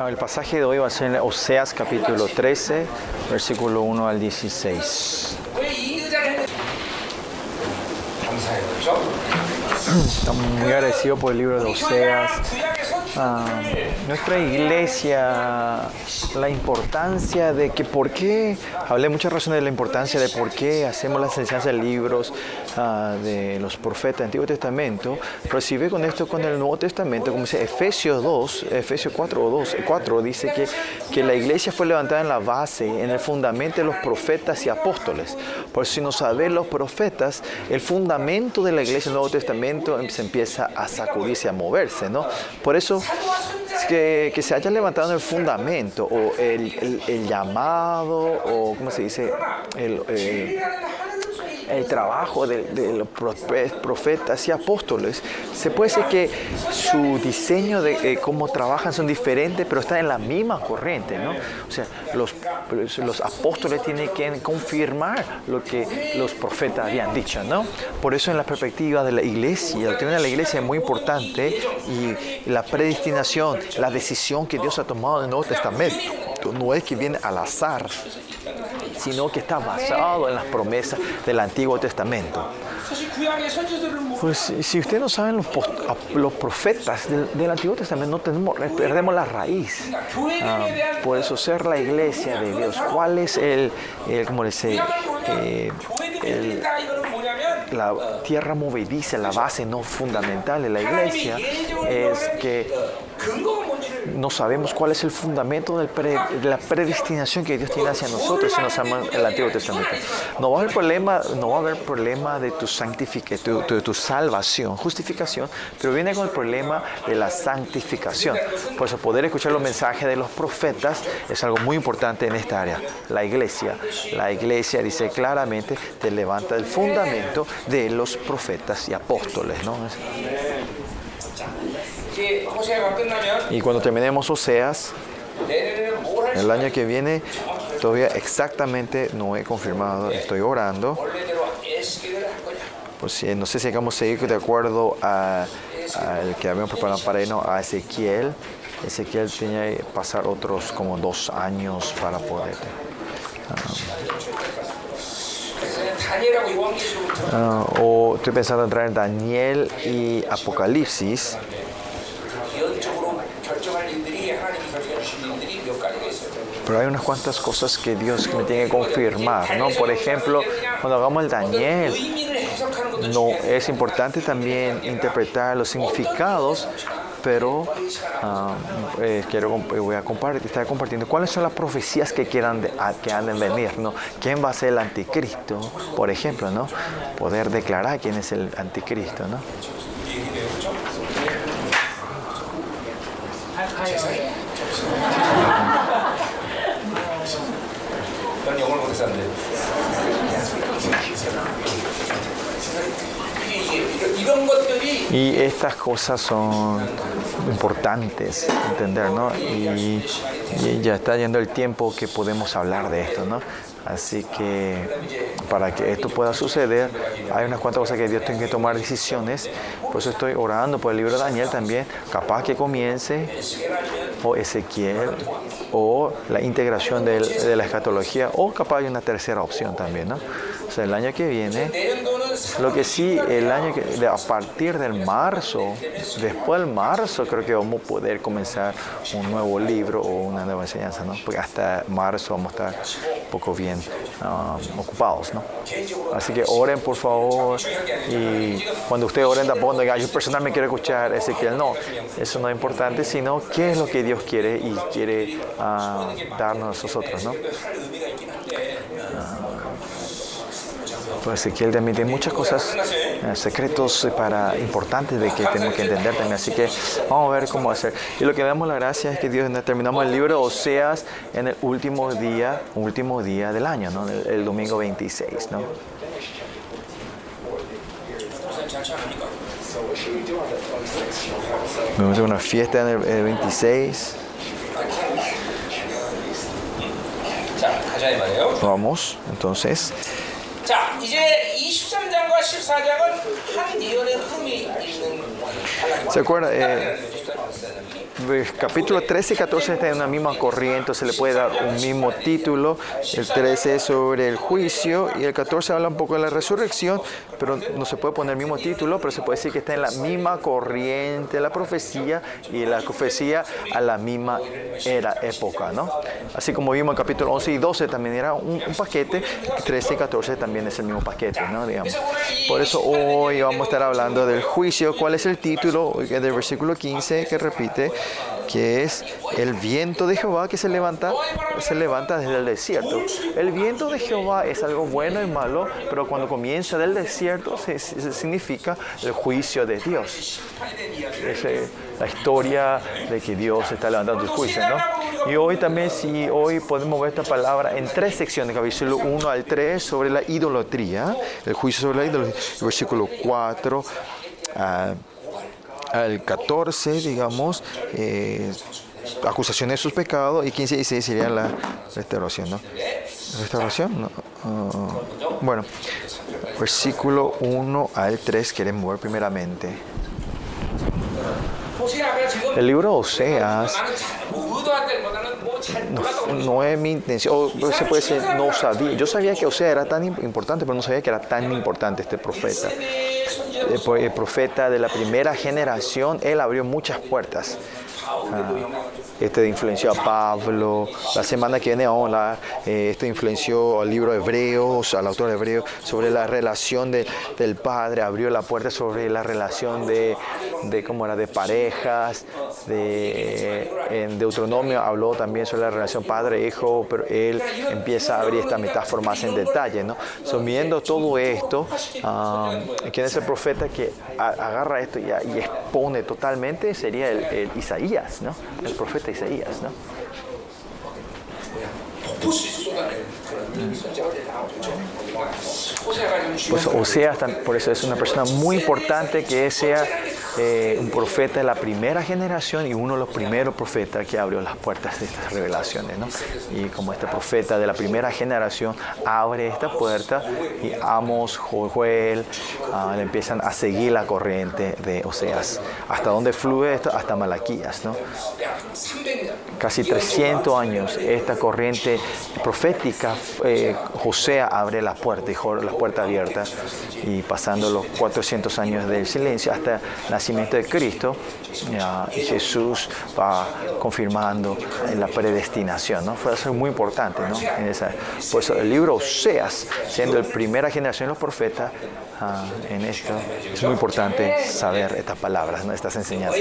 Ah, el pasaje de hoy va a ser en Oseas capítulo 13, versículo 1 al 16. Estamos muy agradecidos por el libro de Oseas, Ah, nuestra iglesia la importancia de que por qué, hablé muchas razones de la importancia de por qué hacemos las enseñanzas de libros ah, de los profetas del Antiguo Testamento, recibe con esto con el Nuevo Testamento, como dice Efesios 2, Efesios 4 o 2, 4 dice que, que la iglesia fue levantada en la base, en el fundamento de los profetas y apóstoles. Por si no saben los profetas, el fundamento de la iglesia del Nuevo Testamento se empieza a sacudirse, a moverse, ¿no? Por eso que, que se haya levantado el fundamento o el, llamado o, ¿cómo se dice? El- el trabajo de, los profe- profetas y apóstoles, se puede decir que su diseño de eh, cómo trabajan son diferentes, pero están en la misma corriente, ¿no? O sea, los, los apóstoles tienen que confirmar lo que los profetas habían dicho, ¿no? Por eso en la perspectiva de la iglesia, la doctrina de la iglesia es muy importante y la predestinación, la decisión que Dios ha tomado en el Nuevo Testamento, no es que viene al azar, sino que está basado en las promesas del Antiguo Testamento. Pues eh, si ustedes no saben, los, profetas del, Antiguo Testamento no tenemos, eh, perdemos la raíz. Ah, por eso ser la iglesia de Dios. ¿Cuál es el, el como les eh, la tierra movediza, la base no fundamental de la iglesia? Es que no sabemos cuál es el fundamento de la predestinación que Dios tiene hacia nosotros si no sabemos el Antiguo Testamento. No va a haber problema, no va a haber problema de tu santificación, tu, tu- salvación, justificación, pero viene con el problema de la santificación. Por eso poder escuchar los mensajes de los profetas es algo muy importante en esta área. La iglesia, la iglesia dice claramente, te levanta el fundamento de los profetas y apóstoles. Y cuando terminemos Oseas, el año que viene, todavía exactamente no he confirmado, estoy orando. Pues, no sé si vamos a seguir de acuerdo al que habíamos preparado para irnos a Ezequiel. Ezequiel tenía que pasar otros como dos años para poder. Uh, o estoy pensando en traer Daniel y Apocalipsis. 기원적으로 결정할 일들이 하나님이 결정해 주신 일들이 몇 가지가 있어요. Pero hay unas cuantas cosas que Dios me tiene que confirmar, ¿no? Por ejemplo, cuando hagamos el Daniel, 의미를 해석하는 것도 No, 중요해요. es importante también interpretar los significados, pero ah, eh, quiero comp- voy a compartir, estar compartiendo cuáles son las profecías que quieran de- a- que han de venir, ¿no? ¿Quién va a ser el anticristo? Por ejemplo, ¿no? Poder declarar quién es el anticristo, ¿no? 난 영어를 못해서 안 돼. 이게 이런- 이런 것들이 Y estas cosas son importantes entender, ¿no? Y, y ya está yendo el tiempo que podemos hablar de esto, ¿no? Así que para que esto pueda suceder, hay unas cuantas cosas que Dios tiene que tomar decisiones. Por eso estoy orando por el libro de Daniel también. Capaz que comience o Ezequiel o la integración de, la escatología o capaz hay una tercera opción también, ¿no? O sea, el año que viene, lo que sí, el año que, a partir del marzo, después del marzo creo que vamos a poder comenzar un nuevo libro o una nueva enseñanza, ¿no? Porque hasta marzo vamos a estar un poco bien ah, ocupados, ¿no? Así que oren, por favor, y cuando ustedes oren tampoco digan, yo personalmente quiero escuchar Ezequiel, no, eso no es importante, sino qué es lo que Dios quiere y quiere ah, darnos a nosotros, ¿no? Pues Ezequiel también tiene muchas cosas, eh, secretos eh, para, importantes de que tenemos que entender también. Así que vamos a ver cómo hacer. Y lo que vemos la gracia es que Dios terminamos el libro de Oseas en el último día, último día del año, ¿no? el, el domingo 26. ¿no? Vamos a hacer una fiesta en el, el 26. Vamos, entonces. 자, 이제 이이 13장과 14장은 한 예언의 흐름이 있는 ¿Se acuerda? Eh, pues, capítulo 13 y 14 están en una misma corriente, se le puede dar un mismo título. El 13 es sobre el juicio y el 14 habla un poco de la resurrección, pero no se puede poner el mismo título, pero se puede decir que está en la misma corriente la profecía y la profecía a la misma era, época, ¿no? Así como vimos en capítulo 11 y 12 también era un, paquete, 13 y 14 también es el mismo paquete, ¿no? Digamos. Por eso hoy vamos a estar hablando del juicio. ¿Cuál es el título del versículo 15 que repite? que es el viento de Jehová que se levanta, se levanta desde el desierto. El viento de Jehová es algo bueno y malo, pero cuando comienza del desierto se, se significa el juicio de Dios. Es eh, la historia de que Dios está levantando el juicio, ¿no? Y hoy también, si hoy podemos ver esta palabra en tres secciones, capítulo 1 al 3 sobre la idolatría, el juicio sobre la idolatría, versículo 4 al 14, digamos, eh, acusación de sus pecados, y 15 y 16 sería la restauración, ¿no? ¿Restauración? No. Ah, bueno, versículo 1 al 3 queremos ver primeramente. El libro Oseas no, no es mi intención, o se puede decir, no sabía. Yo sabía que Oseas era tan importante, pero no sabía que era tan importante este profeta. el profeta de la primera generación, él abrió muchas puertas. Ah, este influenció a Pablo. La semana que viene vamos a eh, esto influenció al libro Hebreos, al autor de Hebreos, sobre la relación de, del padre. Abrió la puerta sobre la relación de, de cómo era, de parejas. De, en Deuteronomio habló también sobre la relación padre-hijo, pero él empieza a abrir esta metáfora más en detalle. ¿no? So, viendo todo esto, um, ¿quién es el profeta que agarra esto y, expone totalmente? Sería el Isaías, ¿no? el profeta Isaías, ¿no? Pues Oseas, por eso es una persona muy importante que sea eh, un profeta de la primera generación y uno de los primeros profetas que abrió las puertas de estas revelaciones. ¿no? Y como este profeta de la primera generación abre esta puerta y Amos, Joel, uh, le empiezan a seguir la corriente de Oseas. ¿Hasta dónde fluye esto? Hasta Malaquías. ¿no? Casi 300 años esta corriente profética, eh, José abre las puertas, las puertas abiertas y pasando los 400 años del silencio hasta el nacimiento de Cristo, y Jesús va confirmando la predestinación. ¿no? Fue algo muy importante. ¿no? En esa, por eso el libro Oseas, siendo la primera generación de los profetas, Ah, en esto. Es muy importante saber estas palabras, ¿no? estas enseñanzas.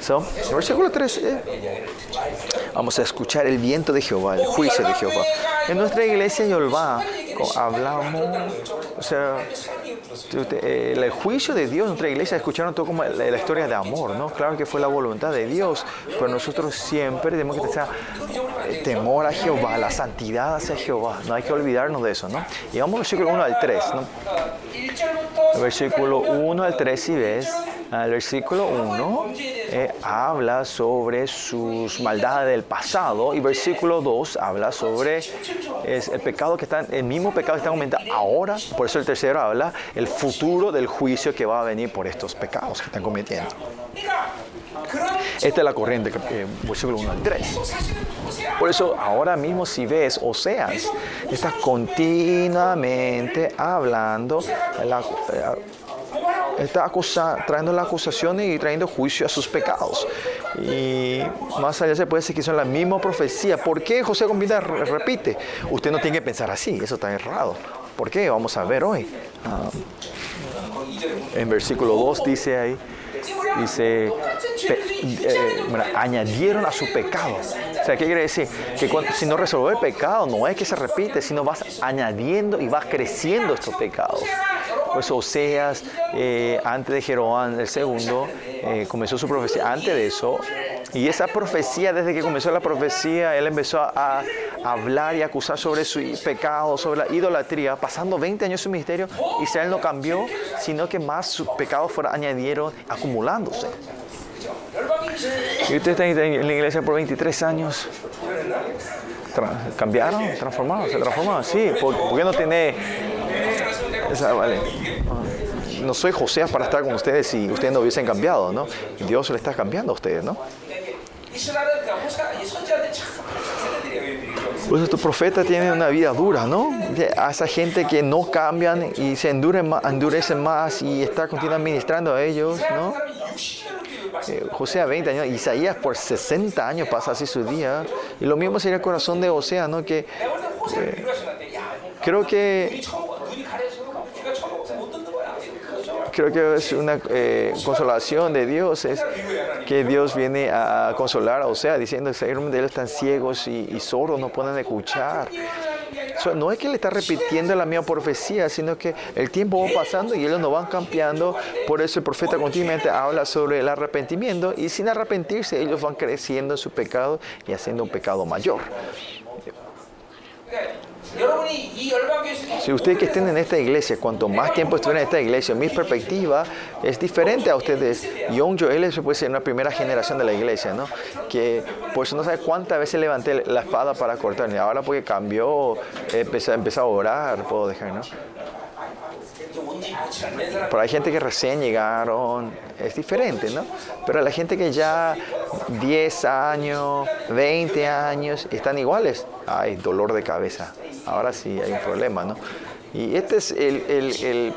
So, versículo 3, eh, vamos a escuchar el viento de Jehová, el juicio de Jehová. En nuestra iglesia Jehová hablamos, o sea, el juicio de Dios en nuestra iglesia escucharon todo como la, historia de amor, ¿no? Claro que fue la voluntad de Dios, pero nosotros siempre tenemos que tener temor a Jehová, la santidad hacia Jehová, no hay que olvidarnos de eso, ¿no? Y vamos al versículo 1 al 3, ¿no? El versículo 1 al 3, si ves, el versículo 1 eh, habla sobre sus maldades del pasado y versículo 2 habla sobre es el pecado que está, el mismo pecado que está aumentando ahora, por eso el tercero habla el futuro del juicio que va a venir por estos pecados que están cometiendo. Esta es la corriente, eh, versículo 1 al 3. Por eso ahora mismo si ves Oseas, está continuamente hablando, la, eh, está acusa, trayendo las acusaciones y trayendo juicio a sus pecados. Y más allá se puede decir que son la misma profecía. ¿Por qué José Combina repite? Usted no tiene que pensar así, eso está errado. ¿Por qué? Vamos a ver hoy. Ah, en versículo 2 dice ahí, dice, eh, añadieron a su pecado. O sea, ¿qué quiere decir? Que si no resolver el pecado, no es que se repite, sino vas añadiendo y vas creciendo estos pecados. Pues Oseas, eh, antes de Jeroboam el segundo, eh, comenzó su profecía. Antes de eso, y esa profecía, desde que comenzó la profecía, él empezó a, hablar y acusar sobre su pecado, sobre la idolatría, pasando 20 años su ministerio, Israel no cambió, sino que más sus pecados fueron añadieron, acumulándose. Y usted está en la iglesia por 23 años. Cambiaron, transformaron, se transformaron, sí. ¿Por, qué no tiene no soy José para estar con ustedes si ustedes no hubiesen cambiado, ¿no? Dios le está cambiando a ustedes, ¿no? Pues estos profetas tienen una vida dura, ¿no? A esa gente que no cambian y se endurecen más, y está continuamente ministrando a ellos, ¿no? Eh, José a 20 años, Isaías por 60 años pasa así su día. Y lo mismo sería el corazón de Osea, ¿no? Que eh, creo que creo que es una eh, consolación de Dios, es que Dios viene a consolar a Osea diciendo que ellos están ciegos y, y sordos, no pueden escuchar. No es que le está repitiendo la misma profecía, sino que el tiempo va pasando y ellos no van cambiando. Por eso el profeta continuamente habla sobre el arrepentimiento y sin arrepentirse ellos van creciendo en su pecado y haciendo un pecado mayor. Si ustedes que estén en esta iglesia, cuanto más tiempo estuvieran en esta iglesia, mi perspectiva es diferente a ustedes. Young Joel se puede ser una primera generación de la iglesia, ¿no? Que por eso no sabe cuántas veces levanté la espada para cortar. Y ahora porque cambió, empecé, empecé a orar, puedo dejar, ¿no? Pero hay gente que recién llegaron, es diferente, ¿no? Pero la gente que ya 10 años, 20 años, están iguales, hay dolor de cabeza. Ahora sí hay un problema, ¿no? Y este es el, el,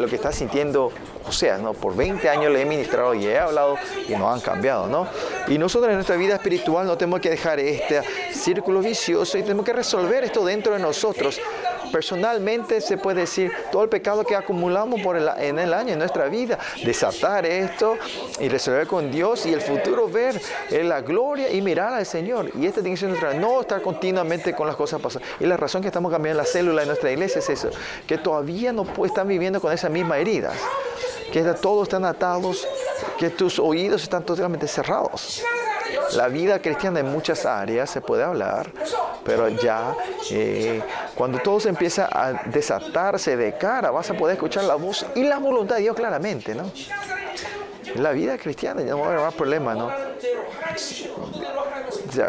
lo que está sintiendo Oseas, ¿no? Por 20 años le he ministrado y he hablado y no han cambiado, ¿no? Y nosotros en nuestra vida espiritual no tenemos que dejar este círculo vicioso y tenemos que resolver esto dentro de nosotros Personalmente se puede decir todo el pecado que acumulamos por en el año, en nuestra vida, desatar esto y resolver con Dios y el futuro ver eh, la gloria y mirar al Señor. Y esta tiene que ser nuestra, no estar continuamente con las cosas pasadas. Y la razón que estamos cambiando la célula de nuestra iglesia es eso, que todavía no están viviendo con esas mismas heridas, que todos están atados, que tus oídos están totalmente cerrados. La vida cristiana en muchas áreas se puede hablar, pero ya eh, cuando todo se empieza a desatarse de cara, vas a poder escuchar la voz y la voluntad de Dios claramente, ¿no? La vida cristiana ya no va a haber más problema, ¿no?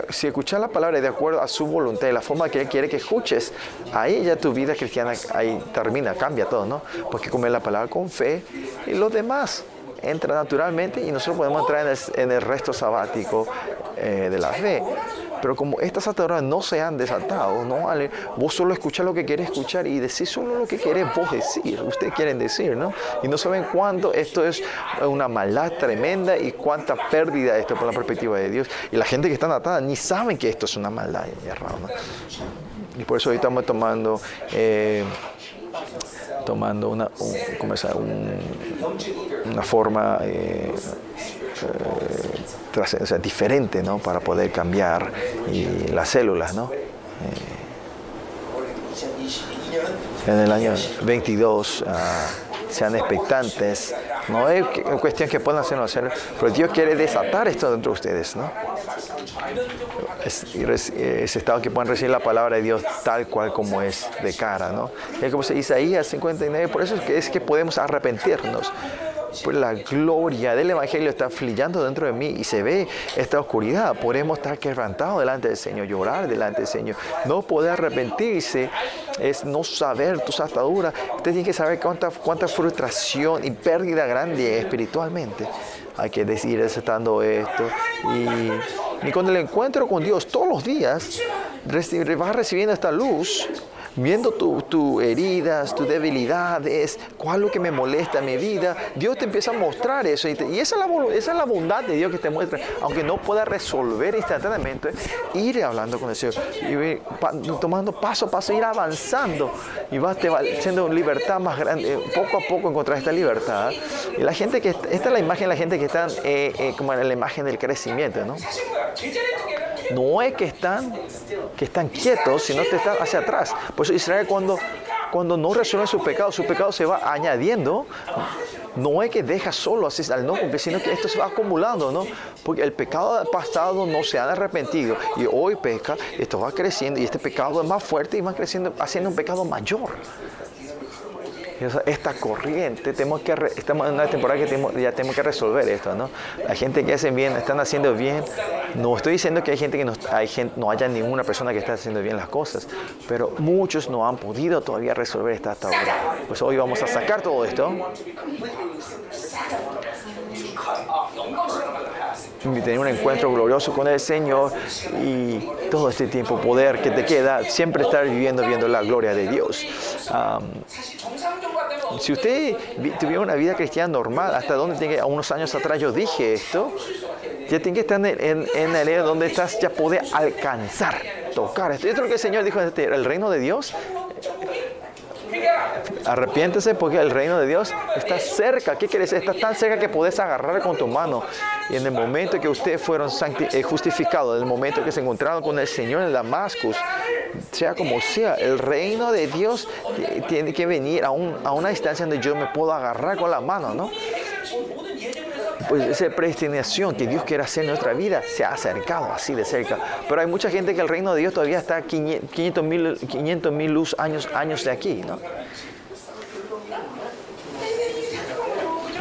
Si escuchas la palabra de acuerdo a su voluntad y la forma que Él quiere que escuches, ahí ya tu vida cristiana ahí termina, cambia todo, ¿no? Porque comer la palabra con fe y los demás entra naturalmente y nosotros podemos entrar en el, resto sabático eh, de la fe. Pero como estas ataduras no se han desatado, no vos solo escuchás lo que querés escuchar y decís solo lo que querés vos decir, ustedes quieren decir, ¿no? Y no saben cuánto esto es una maldad tremenda y cuánta pérdida esto por la perspectiva de Dios. Y la gente que está atada ni saben que esto es una maldad errada. Y por eso hoy estamos tomando, eh, tomando una, un, un, una forma eh, eh, o sea, diferente ¿no? para poder cambiar y las células. ¿no? Eh, en el año 22 uh, ah, sean expectantes. No es cuestión que puedan hacer o no hacer, pero Dios quiere desatar esto dentro de ustedes. ¿no? es, ese estado que puedan recibir la palabra de Dios tal cual como es de cara, ¿no? Y como se Isaías 59, por eso es que, es que podemos arrepentirnos. Pues la gloria del Evangelio está fluyendo dentro de mí y se ve esta oscuridad. Podemos estar quebrantados delante del Señor, llorar delante del Señor. No poder arrepentirse es no saber tus ataduras. Usted tiene que saber cuánta, cuánta frustración y pérdida grande espiritualmente. Hay que decir estando esto. Y, y cuando el encuentro con Dios todos los días, vas recibiendo esta luz viendo tus tu heridas, tus debilidades, cuál es lo que me molesta en mi vida, Dios te empieza a mostrar eso. Y, esa, es la, esa es la bondad de Dios que te muestra. Aunque no pueda resolver instantáneamente, ir hablando con el Señor, ir tomando paso a paso, ir avanzando. Y vas te va siendo libertad más grande. Poco a poco encontrar esta libertad. Y la gente que, esta es la imagen de la gente que están eh, eh, como en la imagen del crecimiento, ¿no? No es que están, que están quietos, sino que están hacia atrás. Por eso Israel cuando, cuando no resuelve su pecado, su pecado se va añadiendo. No es que deja solo así al no cumplir, sino que esto se va acumulando, ¿no? Porque el pecado pasado no se ha arrepentido y hoy peca, esto va creciendo y este pecado es más fuerte y va creciendo, haciendo un pecado mayor esta corriente, tenemos que estamos en una temporada que ya tenemos que resolver esto, ¿no? La gente que hacen bien, están haciendo bien. No estoy diciendo que hay gente que no, hay gente, no haya ninguna persona que esté haciendo bien las cosas, pero muchos no han podido todavía resolver esta hasta ahora. Pues hoy vamos a sacar todo esto tener un encuentro glorioso con el Señor y todo este tiempo poder que te queda, siempre estar viviendo viendo la gloria de Dios. si usted tuviera una vida cristiana normal, hasta donde tiene, a unos años atrás yo dije esto, ya tiene que estar en, en, el área donde estás, ya puede alcanzar, tocar esto. Esto es lo que el Señor dijo, este, el reino de Dios Arrepiéntese porque el reino de Dios está cerca. ¿Qué quiere decir? Está tan cerca que puedes agarrar con tu mano. Y en el momento que ustedes fueron eh, justificados, en el momento que se encontraron con el Señor en Damascus, sea como sea, el reino de Dios tiene que venir a, a una distancia donde yo me puedo agarrar con la mano, ¿no? pues esa predestinación que Dios quiere hacer en nuestra vida se ha acercado así de cerca. Pero hay mucha gente que el reino de Dios todavía está 500 mil 500, luz años, años de aquí, ¿no?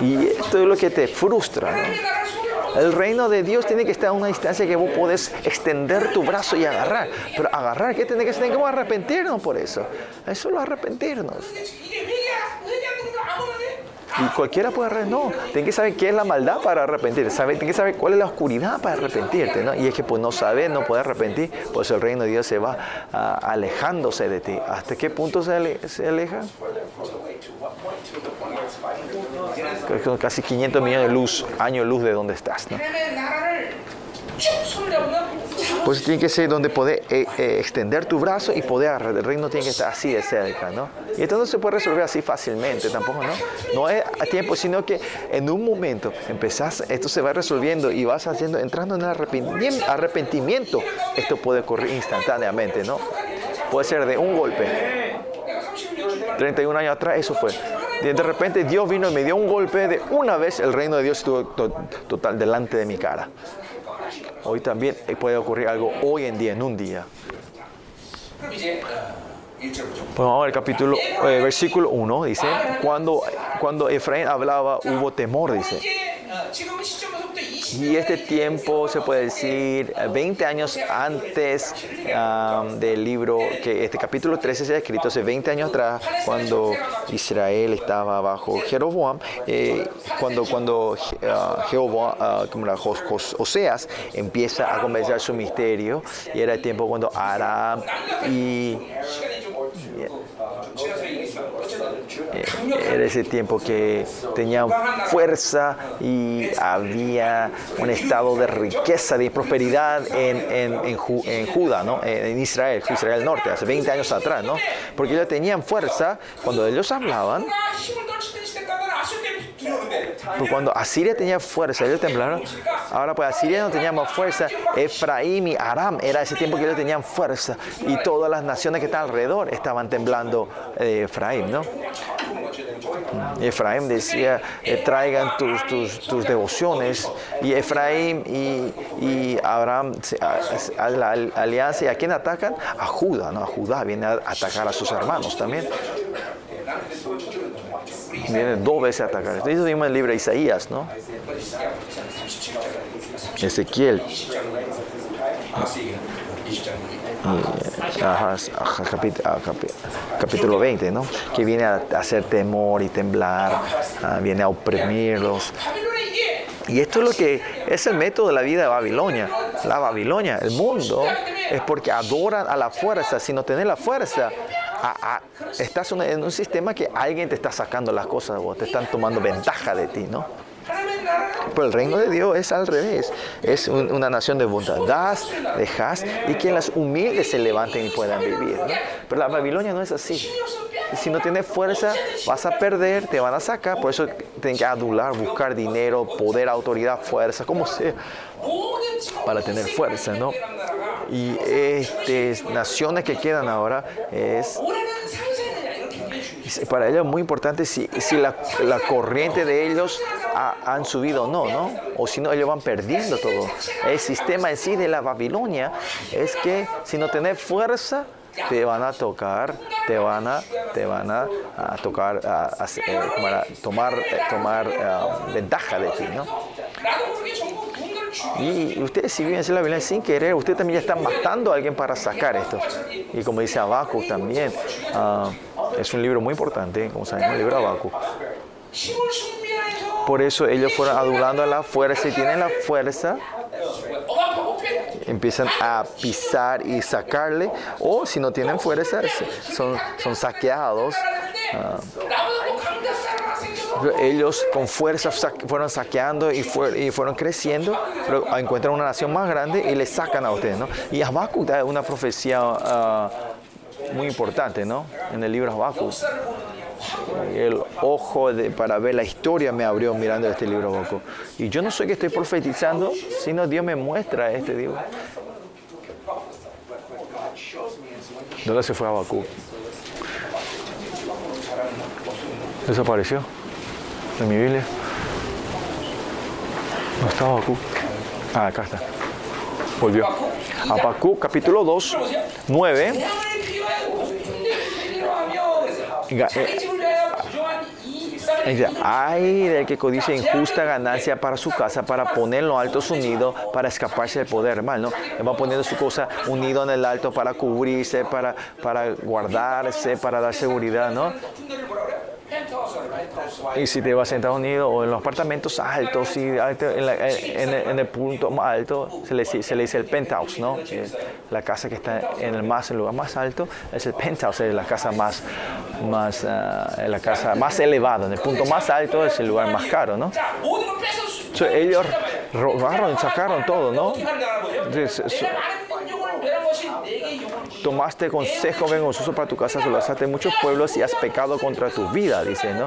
Y esto es lo que te frustra. El reino de Dios tiene que estar a una distancia que vos podés extender tu brazo y agarrar. Pero agarrar, ¿qué tiene que ser? Tenemos que arrepentirnos por eso. Es solo arrepentirnos. Y cualquiera puede arrepentir. No, tiene que saber qué es la maldad para arrepentir. Tiene que saber cuál es la oscuridad para arrepentirte. ¿no? Y es que pues no saber, no puede arrepentir, pues el reino de Dios se va ah, alejándose de ti. ¿Hasta qué punto se, se aleja? Casi 500 millones de luz, años luz de donde estás. Pues tiene que ser donde poder eh, eh, extender tu brazo y poder. El reino tiene que estar así de cerca, ¿no? Y entonces se puede resolver así fácilmente, tampoco, ¿no? No es a tiempo, sino que en un momento empezás, esto se va resolviendo y vas haciendo, entrando en arrepentimiento. Esto puede ocurrir instantáneamente, ¿no? Puede ser de un golpe. 31 años atrás, eso fue. Y de repente Dios vino y me dio un golpe de una vez, el reino de Dios estuvo total delante de mi cara. Hoy también puede ocurrir algo hoy en día, en un día. Pues vamos al capítulo, eh, versículo 1, dice, cuando, cuando Efraín hablaba hubo temor, dice. Y este tiempo se puede decir 20 años antes del libro, que este capítulo 13 se ha escrito hace 20 años atrás, cuando Israel estaba bajo Jeroboam, eh, cuando, cuando uh, Jehová, uh, Oseas, empieza a comenzar su misterio, y era el tiempo cuando Aram y era ese tiempo que tenían fuerza y había un estado de riqueza, de prosperidad en, en, en, Judá, ¿no? en Israel, Israel Norte, hace 20 años atrás, ¿no? porque ellos tenían fuerza, cuando ellos hablaban, pues cuando Asiria tenía fuerza, ellos temblaron. Ahora pues Asiria no tenía más fuerza. Efraín y Aram era ese tiempo que ellos tenían fuerza. Y todas las naciones que están alrededor estaban temblando eh, Efraín, ¿no? Efraín decía, eh, traigan tus, devociones. Y Efraín y, y Abraham, la alianza, ¿y a quién atacan? A Judá, ¿no? A Judá viene a atacar a sus hermanos también. Viene dos veces a atacar. Esto mismo en el libro de Isaías, ¿no? Ezequiel. Ajá, capítulo 20, ¿no? Que viene a hacer temor y temblar, ah, viene a oprimirlos. Y esto es lo que es el método de la vida de Babilonia. La Babilonia, el mundo, es porque adoran a la fuerza. Si no tenés la fuerza, estás en un sistema que alguien te está sacando las cosas o te están tomando ventaja de ti, ¿no? Pero el reino de Dios es al revés. Es una nación de bondad. Das, dejas y que las humildes se levanten y puedan vivir. Pero la Babilonia no es así. Si no tienes fuerza, vas a perder, te van a sacar. Por eso tienes que adular, buscar dinero, poder, autoridad, fuerza, como sea, para tener fuerza, ¿no? Y estas naciones que quedan ahora es para ellos es muy importante si, si la, la, corriente de ellos han subido o no, ¿no? O si no, ellos van perdiendo todo. El sistema en sí de la Babilonia es que si no tenés fuerza, te van a tocar, te van a, te van a, tocar, a, a- eh, tomar, eh, tomar eh, ventaja de ti, ¿no? Y ustedes si viven la violencia sin querer, ustedes también ya están matando a alguien para sacar esto. Y como dice Abacu también, ah, es un libro muy importante, como sabemos, el libro Abacu. Por eso ellos fueron adulando a la fuerza y tienen la fuerza empiezan a pisar y sacarle, o si no tienen fuerza, son, saqueados. Ah. Ellos con fuerza fueron saqueando y, fue- y fueron creciendo, pero encuentran una nación más grande y le sacan a ustedes. Y Habacuc da una profecía ah, muy importante, ¿no? En el libro Habacuc. El ojo para ver la historia me abrió mirando este libro Habacuc. Y yo no soy que estoy profetizando, sino Dios me muestra este libro. ¿Dónde se fue Habacuc? Desapareció está mi Biblia? No estaba Ah, acá está. Volvió. Habacuc, capítulo 2, 9. Eh, eh, Ay del que codicia injusta ganancia para su casa, para ponerlo alto su nido, para escaparse del poder, hermano. Va poniendo su cosa unido en el alto para cubrirse, para, para guardarse, para dar seguridad, ¿no? Y si te vas a Estados Unidos o en los apartamentos altos, y en, el punto más alto, se le, dice el penthouse, ¿no? Eh, la casa que está en el más, el lugar más alto, es el penthouse, es la casa más, más, uh, la casa más elevada, en el punto más alto es el lugar más caro, ¿no? So, ellos robaron, sacaron todo, ¿no? Tomaste consejo vergonzoso para tu casa, solazaste muchos pueblos y has pecado contra tu vida, dice, ¿no?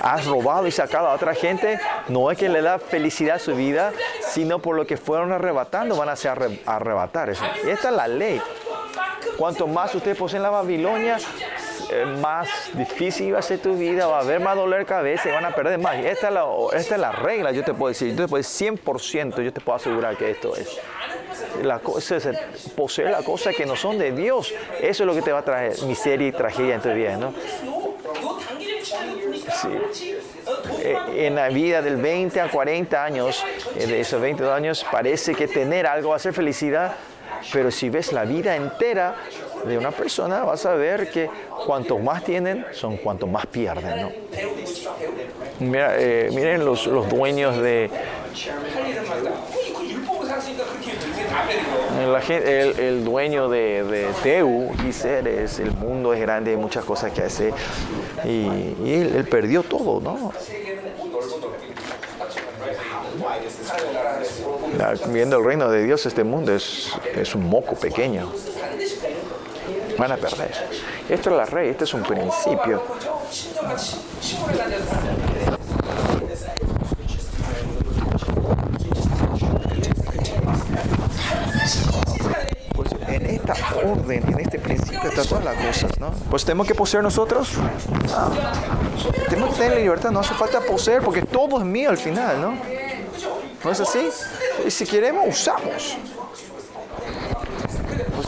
Has robado y sacado a otra gente, no es que le da felicidad a su vida, sino por lo que fueron arrebatando, van a ser arre- arrebatar eso. Y esta es la ley. Cuanto más ustedes poseen la Babilonia, eh, más difícil va a ser tu vida, va a haber más dolor de cabeza y van a perder más. Esta es la, esta es la regla, yo te puedo decir. Yo te puedo decir 100%, yo te puedo asegurar que esto es la poseer las cosas que no son de Dios. Eso es lo que te va a traer miseria y tragedia en tu vida, ¿no? Sí. Eh, en la vida del 20 a 40 años, eh, de esos 20 años, parece que tener algo va a ser felicidad, pero si ves la vida entera de una persona, vas a ver que cuanto más tienen, son cuanto más pierden. ¿no? Eh, miren los, los dueños de... El, el, el dueño de, de, Teu, Giser, es el mundo es grande, hay muchas cosas que hacer. Y, y él, él perdió todo, ¿no? Ah, viendo el reino de Dios, este mundo es, es, un moco pequeño. Van a perder. Esto es la red, este es un principio. ¿No? Pues tenemos que poseer nosotros. Tenemos que tener libertad, no hace falta poseer porque todo es mío al final, ¿no? ¿No es así? Y si queremos, usamos.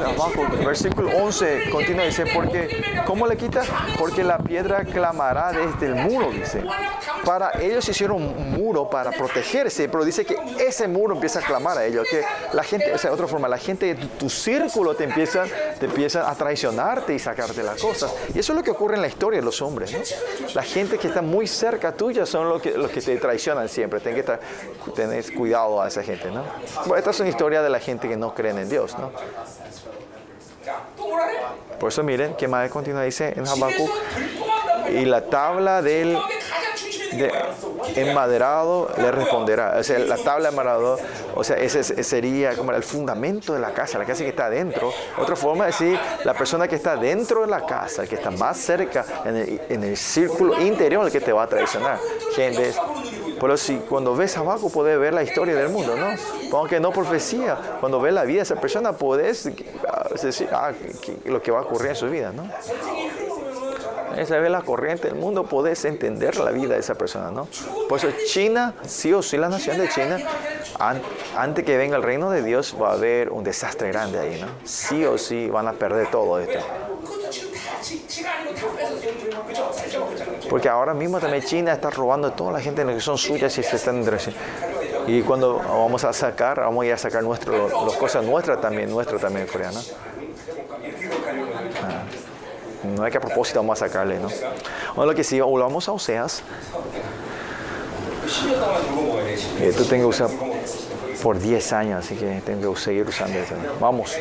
Abajo, versículo 11 continúa, dice, porque, ¿cómo le quita? Porque la piedra clamará desde el muro, dice. Para ellos hicieron un muro para protegerse, pero dice que ese muro empieza a clamar a ellos, que la gente, o sea, de otra forma, la gente de tu, tu círculo te empieza, te empieza a traicionarte y sacarte las cosas. Y eso es lo que ocurre en la historia de los hombres, ¿no? La gente que está muy cerca tuya son los que, los que te traicionan siempre. Ten que estar, cuidado a esa gente, ¿no? Bueno, esta es una historia de la gente que no creen en Dios, ¿no? Por eso miren que más continúa dice en Habacuc, y la tabla del de, enmaderado le responderá. O sea, la tabla enmaderado, o sea, ese sería como el fundamento de la casa, la casa que está adentro. Otra forma de decir, la persona que está dentro de la casa, el que está más cerca, en el, en el círculo interior, el que te va a traicionar. Gente, pero si cuando ves abajo podés ver la historia del mundo, ¿no? Aunque no profecía, cuando ves la vida de esa persona podés ah, decir ah, lo que va a ocurrir en su vida, ¿no? Esa es la corriente del mundo, podés entender la vida de esa persona, ¿no? Por eso China, sí o sí, la nación de China, antes que venga el reino de Dios, va a haber un desastre grande ahí, ¿no? Sí o sí van a perder todo esto. Porque ahora mismo también China está robando a toda la gente que son suyas y se están Y cuando vamos a sacar, vamos a ir a sacar nuestro, las cosas nuestras también, nuestro también coreano no es que a propósito vamos a sacarle, ¿no? Ahora lo que sí, volvamos a Oseas. Esto tengo que usar por 10 años, así que tengo que seguir usando eso. Vamos.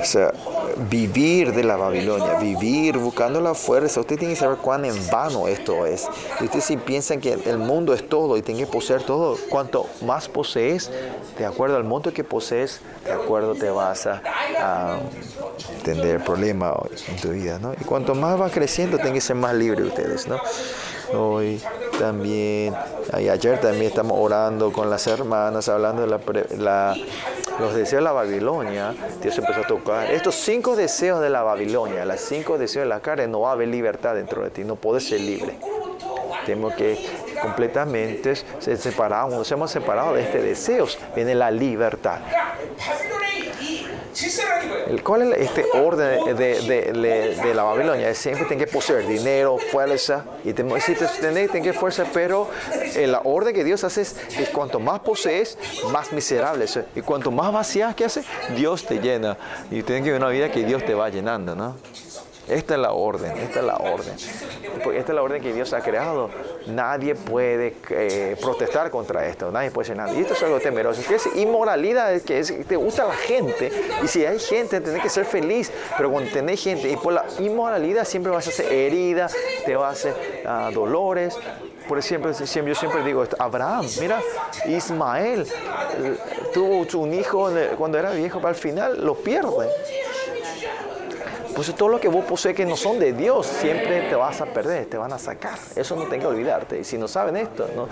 O sea, vivir de la Babilonia, vivir buscando la fuerza. Usted tiene que saber cuán en vano esto es. Y usted si piensan que el mundo es todo y tiene que poseer todo, cuanto más posees, de acuerdo al monto que posees, de acuerdo te vas a, a tener el problema en tu vida. ¿no? Y cuanto más va creciendo, tiene que ser más libre ustedes. ¿no? Hoy también, y ayer también estamos orando con las hermanas, hablando de la, la- los deseos de la Babilonia. Dios empezó a tocar. Estos cinco deseos de la Babilonia, los cinco deseos de la carne, no va a haber libertad dentro de ti, no puedes ser libre. Tenemos que completamente ser separados. Cuando seamos separados de este deseo, viene la libertad. ¿Cuál es este orden de, de- de- de la Babilonia? Siempre tiene que poseer dinero, fuerza. Y te, si te tenés, tenés que fuerza, pero eh, la orden que Dios hace es que cuanto más posees, más miserable es. Y cuanto más vacías que hace, Dios te llena. Y tienes que vivir una vida que Dios te va llenando, ¿no? Esta es la orden, esta es la orden. Porque esta es la orden que Dios ha creado. Nadie puede eh, protestar contra esto, nadie puede hacer nada. Y esto es algo temeroso. Que es inmoralidad, que te gusta la gente. Y si hay gente, tenés que ser feliz. Pero cuando tenés gente, y por la inmoralidad siempre vas a ser herida, te va a hacer ah, dolores. Por ejemplo, yo siempre digo Abraham, mira, Ismael eh, tuvo un hijo cuando era viejo, pero al final lo pierde. Pues todo lo que vos posees que no son de Dios, siempre te vas a perder, te van a sacar. Eso no tenés que olvidarte. Y si no saben esto, no,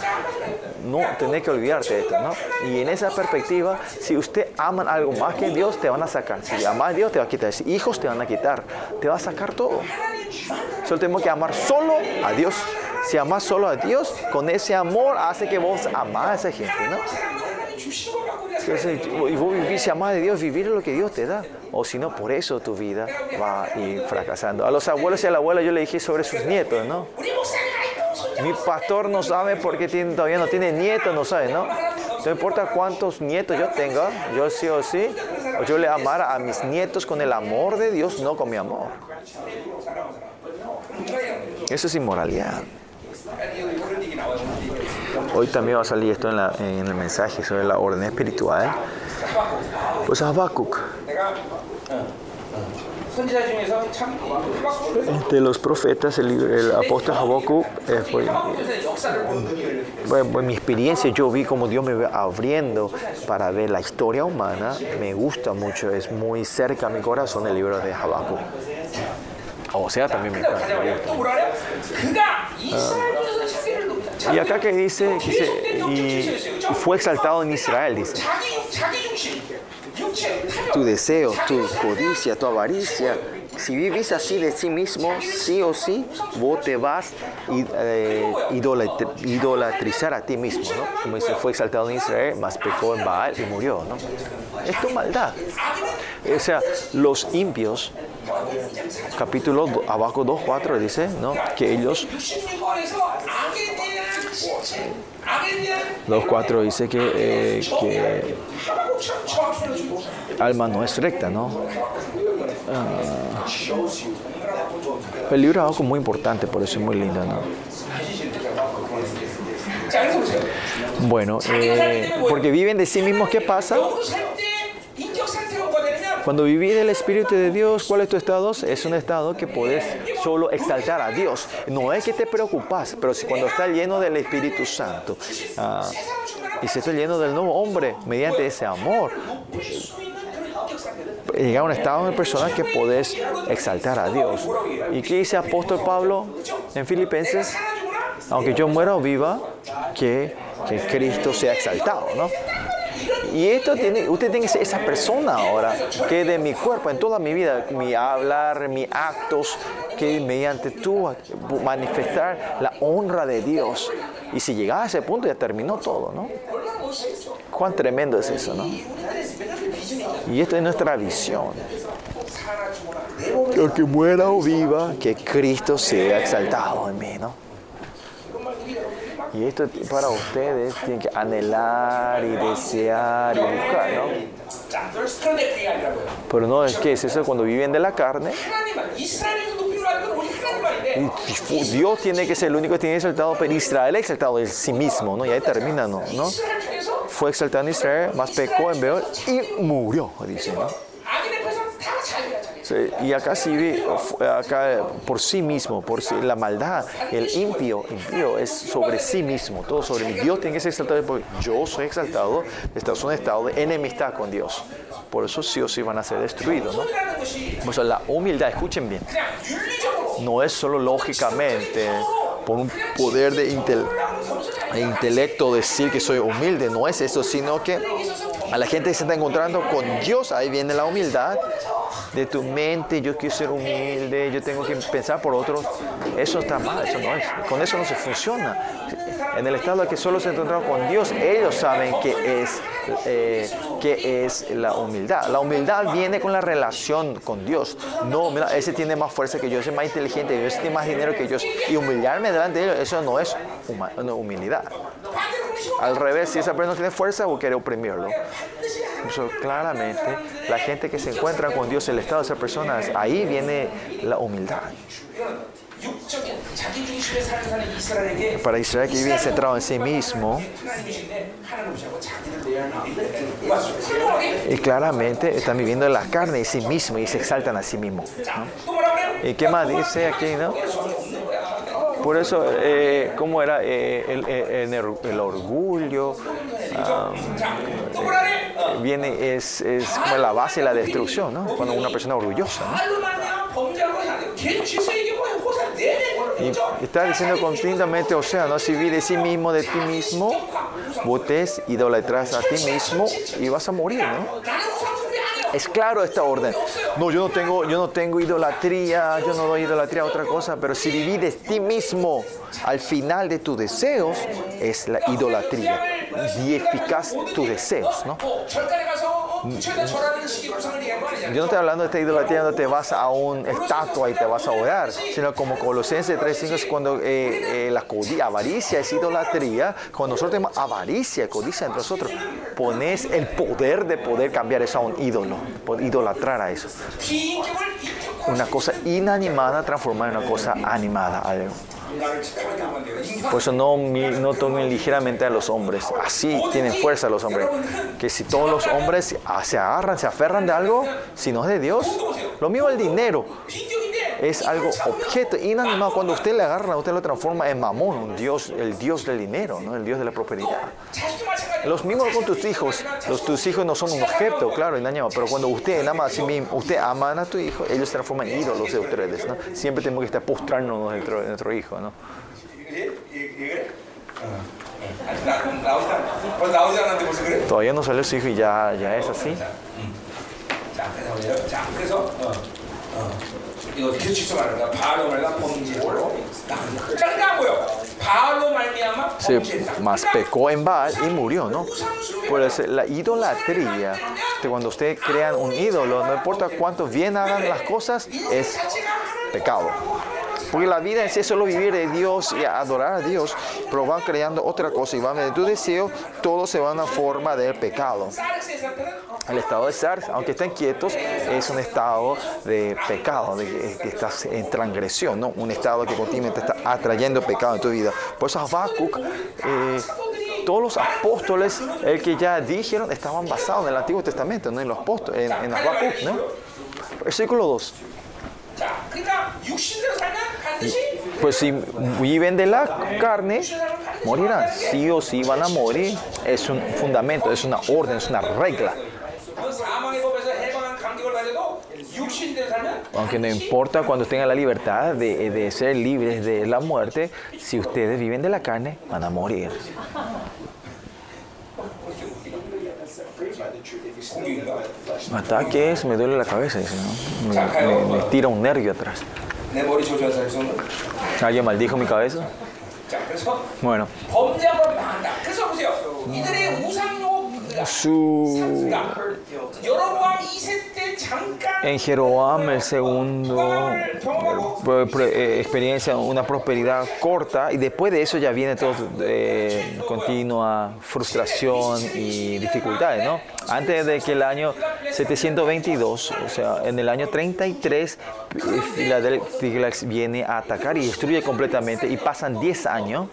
no tenés que olvidarte de esto, ¿no? Y en esa perspectiva, si usted aman algo más que Dios, te van a sacar. Si amas a Dios, te va a quitar. Si hijos, te van a quitar. Te va a sacar todo. Solo tenemos que amar solo a Dios. Si amas solo a Dios, con ese amor hace que vos amás a esa gente, ¿no? Y vos vivís llamada de Dios, vivir lo que Dios te da. O si no, por eso tu vida va a ir fracasando. A los abuelos y a la abuela yo le dije sobre sus nietos, ¿no? Mi pastor no sabe porque tiene, todavía no tiene nietos, no sabe, ¿no? No importa cuántos nietos yo tenga, yo sí o sí, yo le amara a mis nietos con el amor de Dios, no con mi amor. Eso es inmoralidad. Hoy también va a salir esto en, el mensaje sobre la orden espiritual. Pues Habacuc. De los profetas, el, apóstol Habacuc eh, fue, fue, fue, mi experiencia. Yo vi como Dios me va abriendo para ver la historia humana. Me gusta mucho, es muy cerca a mi corazón el libro de Habacuc. O sea, también me, me gusta. Ah. Y acá que dice, dice y, fue exaltado en Israel, dice. Tu deseo, tu codicia, tu avaricia, si vivís así de sí mismo, sí o sí, vos te vas a eh, idolatrizar a ti mismo. ¿no? Como dice, fue exaltado en Israel, más pecó en Baal y murió. ¿no? Es tu maldad. O sea, los impios, capítulo abajo 2.4 dice, ¿no? que ellos 2.4 dice que, eh, que, alma no es recta, ¿no? Ah. El libro es algo muy importante, por eso es muy lindo, ¿no? Bueno, eh, porque viven de sí mismos, ¿qué pasa? Cuando vivís el Espíritu de Dios, ¿cuál es tu estado? Es un estado que puedes solo exaltar a Dios. No es que te preocupas, pero si cuando estás lleno del Espíritu Santo ah, y si estás lleno del nuevo hombre mediante ese amor, llega a un estado en el personal que podés exaltar a Dios. ¿Y qué dice apóstol Pablo en Filipenses? Aunque yo muera o viva, que, que Cristo sea exaltado, ¿no? Y esto tiene, usted tiene que ser esa persona ahora, que de mi cuerpo, en toda mi vida, mi hablar, mis actos, que mediante tú manifestar la honra de Dios. Y si llegaba a ese punto ya terminó todo, ¿no? Cuán tremendo es eso, ¿no? Y esta es nuestra visión. Que muera o viva, que Cristo sea exaltado en mí, ¿no? Y esto para ustedes tienen que anhelar y desear y buscar, ¿no? Pero no es que es eso cuando viven de la carne. Dios tiene que ser el único que tiene exaltado, pero Israel exaltado de sí mismo, ¿no? Y ahí termina, ¿no? ¿no? Fue exaltado en Israel, más pecó en Beor y murió, dice, ¿no? Y acá sí acá por sí mismo, por la maldad, el impío, impío es sobre sí mismo, todo sobre mí. Dios tiene que ser exaltado porque yo soy exaltado, estás en un estado de enemistad con Dios. Por eso sí o sí van a ser destruidos, ¿no? La humildad, escuchen bien, no es solo lógicamente por un poder de, de intelecto decir que soy humilde, no es eso, sino que a la gente que se está encontrando con Dios, ahí viene la humildad de tu mente, yo quiero ser humilde, yo tengo que pensar por otros, eso está mal, eso no es, con eso no se funciona. En el estado de que solo se encuentran con Dios, ellos saben qué es, eh, es la humildad. La humildad viene con la relación con Dios. No, ese tiene más fuerza que yo, ese es más inteligente, ese tiene más dinero que yo. Y humillarme delante de ellos, eso no es humildad. Al revés, si esa persona no tiene fuerza, o quiere oprimirlo. Claramente, la gente que se encuentra con Dios, el estado de esas personas, ahí viene la humildad. Para Israel que vive centrado en sí mismo, y claramente están viviendo en la carne de sí mismo y se exaltan a sí mismo. ¿Y qué más dice aquí? No? Por eso, eh, ¿cómo era? Eh, el, el, orgullo viene, es, es, como la base de la destrucción, ¿no? Cuando una persona orgullosa, ¿no? Está diciendo continuamente, o sea, no si de sí mismo, de ti mismo, botes, idolatras a ti mismo y vas a morir, ¿no? Es claro esta orden. No, yo no tengo, yo no tengo idolatría, yo no doy idolatría a otra cosa, pero si de ti mismo al final de tus deseos, es la idolatría. eficaz tus deseos, ¿no? Yo no estoy hablando de esta idolatría donde te vas a un estatua y te vas a orar, sino como Colosenses 3.5 es cuando eh, eh, la avaricia es idolatría, cuando nosotros tenemos avaricia, codicia entre nosotros, pones el poder de poder cambiar eso a un ídolo, idolatrar a eso. Una cosa inanimada transformar en una cosa animada, algo. Por eso no, no tomen ligeramente a los hombres. Así tienen fuerza los hombres. Que si todos los hombres se agarran, se aferran de algo, si no es de Dios, lo mismo el dinero. Es algo objeto inanimado. Cuando usted le agarra, usted lo transforma en mamón, un dios, el dios del dinero, ¿no? el dios de la prosperidad. Los mismos con tus hijos. Los, tus hijos no son un objeto, claro, inanimado. Pero cuando usted ama a sí mismo, usted ama a tu hijo, ellos se transforman en ídolos de ustedes. ¿no? Siempre tenemos que estar postrándonos dentro de nuestro hijo. ¿no? Todavía no salió su hijo y ya, ya es así. Sí, más pecó en Baal y murió, ¿no? Pues la idolatría, que cuando ustedes crean un ídolo, no importa cuánto bien hagan las cosas, es pecado. Porque la vida es solo vivir de Dios y adorar a Dios, pero van creando otra cosa y van de tu deseo, todo se va a una forma del pecado. El estado de estar, aunque estén quietos, es un estado de pecado, de que estás en transgresión, ¿no? Un estado que continuamente está atrayendo pecado en tu vida. Por eso Habacuc, eh, todos los apóstoles, el que ya dijeron, estaban basados en el Antiguo Testamento, ¿no? En los apóstoles, en, en Habacuc, ¿no? Versículo 2. Pues si viven de la carne, morirán. Sí o sí van a morir. Es un fundamento, es una orden, es una regla. Aunque no importa cuando tengan la libertad de, de ser libres de la muerte, si ustedes viven de la carne, van a morir. Ataque es, me duele la cabeza, dice, ¿no? Me, me, me tira un nervio atrás. ¿Alguien maldijo mi cabeza? Bueno. Su en Jeroboam el segundo eh, eh, experiencia una prosperidad corta y después de eso ya viene todo eh, continua frustración y dificultades, ¿no? Antes de que el año 722, o sea, en el año 33 Filadelfia viene a atacar y destruye completamente y pasan 10 años.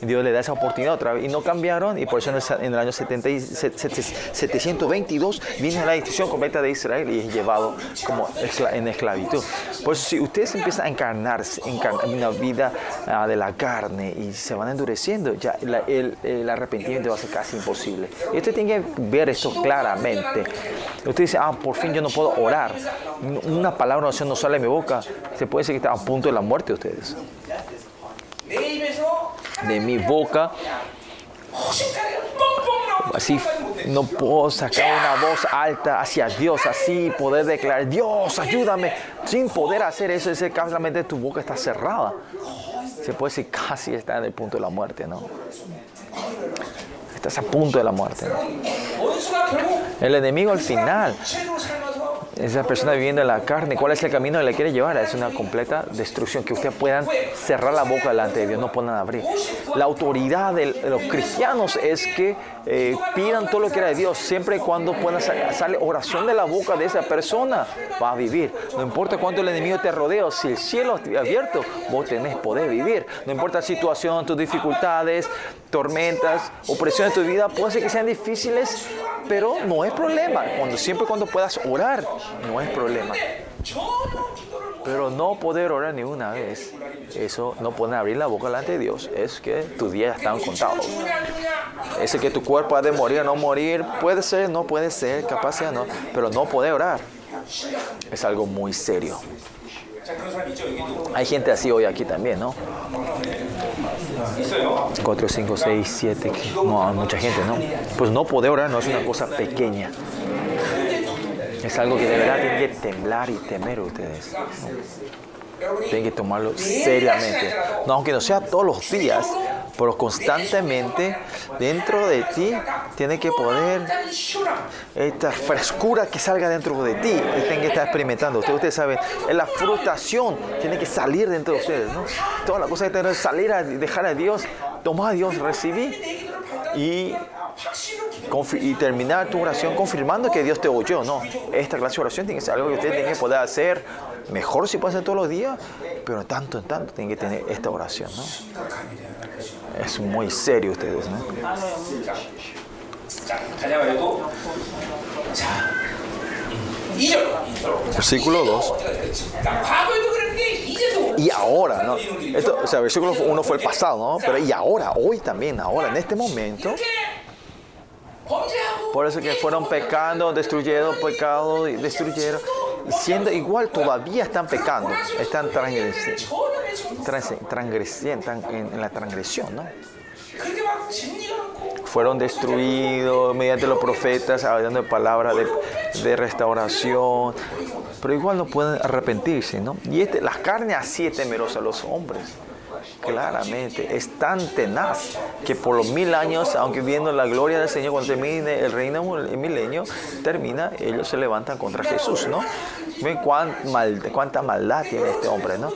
Dios le da esa oportunidad otra vez y no cambiaron y por eso en el, año 722 viene la destrucción completa de Israel y es llevado como en esclavitud. Por eso si ustedes empiezan a encarnarse en una vida ah, de la carne y se van endureciendo, ya el, arrepentimiento va a ser casi imposible. Y usted tiene que ver esto claramente. Usted dice, ah, por fin yo no puedo orar. Una palabra de oración no sale de mi boca. Se puede decir que está a punto de la muerte ustedes. De mi boca así no puedo sacar una voz alta hacia Dios, así poder declarar, Dios, ayúdame. Sin poder hacer eso, ese solamente tu boca está cerrada. Se puede decir casi está en el punto de la muerte, ¿no? Estás a punto de la muerte. El enemigo al final esa persona viviendo en la carne, ¿cuál es el camino que le quiere llevar? Es una completa destrucción, que ustedes puedan cerrar la boca delante de Dios, no puedan abrir. La autoridad de los cristianos es que eh, pidan todo lo que era de Dios, siempre y cuando pueda sa- sale oración de la boca de esa persona, va a vivir. No importa cuánto el enemigo te rodea, si el cielo está abierto, vos tenés poder vivir. No importa la situación, tus dificultades, tormentas, opresiones de tu vida, puede ser que sean difíciles, pero no es problema. Cuando, siempre cuando puedas orar, no es problema. Pero no poder orar ni una vez, eso no pone abrir la boca delante de Dios. Es que tus días están contados. Ese que tu cuerpo ha de morir o no morir, puede ser, no puede ser, capacidad no, pero no poder orar es algo muy serio. Hay gente así hoy aquí también, ¿no? 4, 5, 6, 7, no, mucha gente, ¿no? Pues no poder orar no es una cosa pequeña. Es algo que de verdad tienen que temblar y temer ustedes. ¿no? Tienen que tomarlo seriamente. No, aunque no sea todos los días, pero constantemente dentro de ti tiene que poder esta frescura que salga dentro de ti tienen que estar experimentando ustedes, ustedes saben la frustración tiene que salir dentro de ustedes ¿no? toda la cosa que tener salir a dejar a Dios tomar a Dios recibir y y terminar tu oración confirmando que Dios te oyó. No, esta clase de oración tiene que ser algo que usted tiene que poder hacer mejor si puede hacer todos los días, pero tanto en tanto tiene que tener esta oración. ¿no? Es muy serio ustedes. ¿no? Versículo 2. Y ahora, ¿no? Esto, o sea, versículo 1 fue el pasado, ¿no? Pero y ahora, hoy también, ahora, en este momento. Por eso que fueron pecando, destruyeron pecado, destruyeron. Siendo igual todavía están pecando, están transgresiendo, en, la transgresión, ¿no? Fueron destruidos mediante los profetas, hablando de palabras de, restauración, pero igual no pueden arrepentirse, ¿no? Y este, las carnes así es temerosa a los hombres claramente. Es tan tenaz que por los mil años, aunque viendo la gloria del Señor, cuando termine el reino el milenio, termina, ellos se levantan contra Jesús, ¿no? Ven cuánta maldad tiene este hombre, ¿no?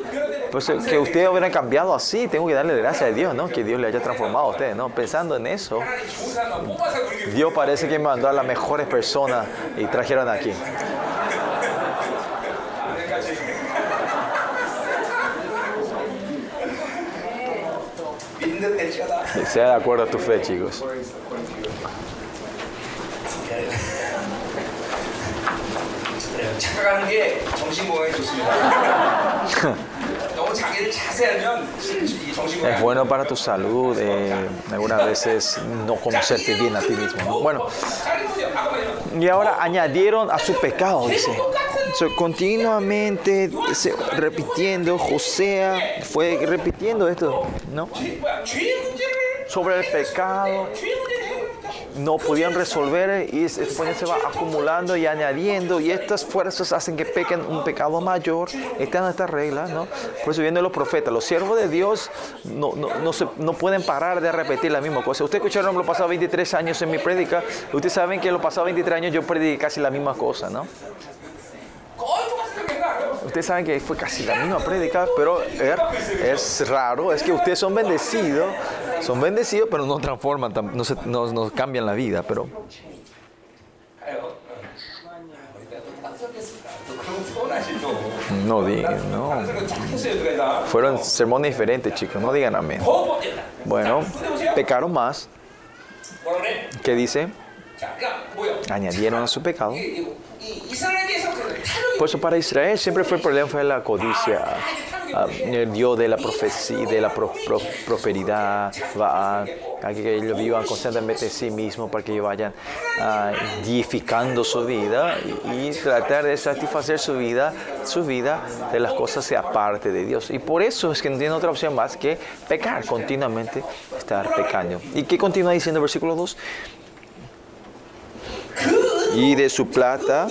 Pues eh, que ustedes hubieran cambiado así, tengo que darle gracias a Dios, ¿no? Que Dios le haya transformado a ustedes, ¿no? Pensando en eso, Dios parece que mandó a las mejores personas y trajeron aquí. Sea de acuerdo a tu fe, chicos. 착각하는 게 정신 건강에 좋습니다. Es bueno para tu salud, eh, algunas veces no conocerte bien a ti mismo. Bueno, y ahora añadieron a su pecado, dice. Continuamente repitiendo, José fue repitiendo esto, ¿no? Sobre el pecado, no podían resolver y se, se va acumulando y añadiendo y estas fuerzas hacen que pequen un pecado mayor. Están en estas reglas, ¿no? Por eso vienen los profetas, los siervos de Dios no, no, no, se, no pueden parar de repetir la misma cosa. Ustedes escucharon los pasados 23 años en mi prédica, ustedes saben que los pasados 23 años yo prediqué casi la misma cosa, ¿no? Ustedes saben que fue casi la misma prédica, pero es raro, es que ustedes son bendecidos, son bendecidos, pero no transforman, no, se, no, no cambian la vida, pero... No digan, no. Fueron sermones diferentes, chicos, no digan amén. Bueno, pecaron más. ¿Qué dice? Añadieron a su pecado. Por eso para Israel siempre fue el problema fue la codicia. El Dios de la profecía, de la pro, pro, prosperidad, va a, que ellos vivan constantemente en sí mismos para que ellos vayan uh, deificando su vida y, tratar de satisfacer su vida, su vida de las cosas sea parte de Dios. Y por eso es que no tienen otra opción más que pecar continuamente, estar pecando. ¿Y qué continúa diciendo el versículo 2? y de su plata,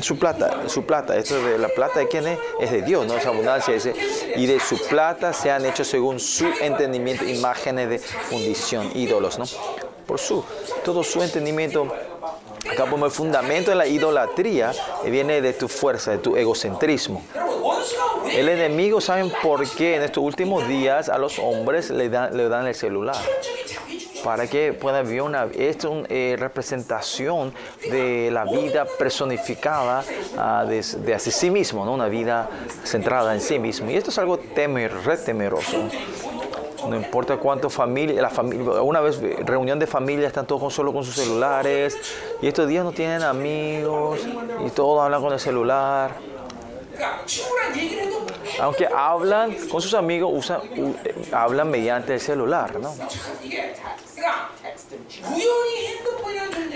su plata, su plata, esto de la plata de quién es, es de Dios, no es abundancia, dice, y de su plata se han hecho según su entendimiento imágenes de fundición, ídolos, ¿no? Por su, todo su entendimiento, acá como el fundamento de la idolatría viene de tu fuerza, de tu egocentrismo. El enemigo, ¿saben por qué en estos últimos días a los hombres le dan, le dan el celular? Para que puedan vivir una es una eh, representación de la vida personificada uh, de, de sí mismo, ¿no? una vida centrada en sí mismo. Y esto es algo temer, re temeroso. No importa cuánto familia, la familia, una vez reunión de familia están todos solo con sus celulares y estos días no tienen amigos y todos hablan con el celular. Aunque hablan con sus amigos, usan, uh, hablan mediante el celular, ¿no?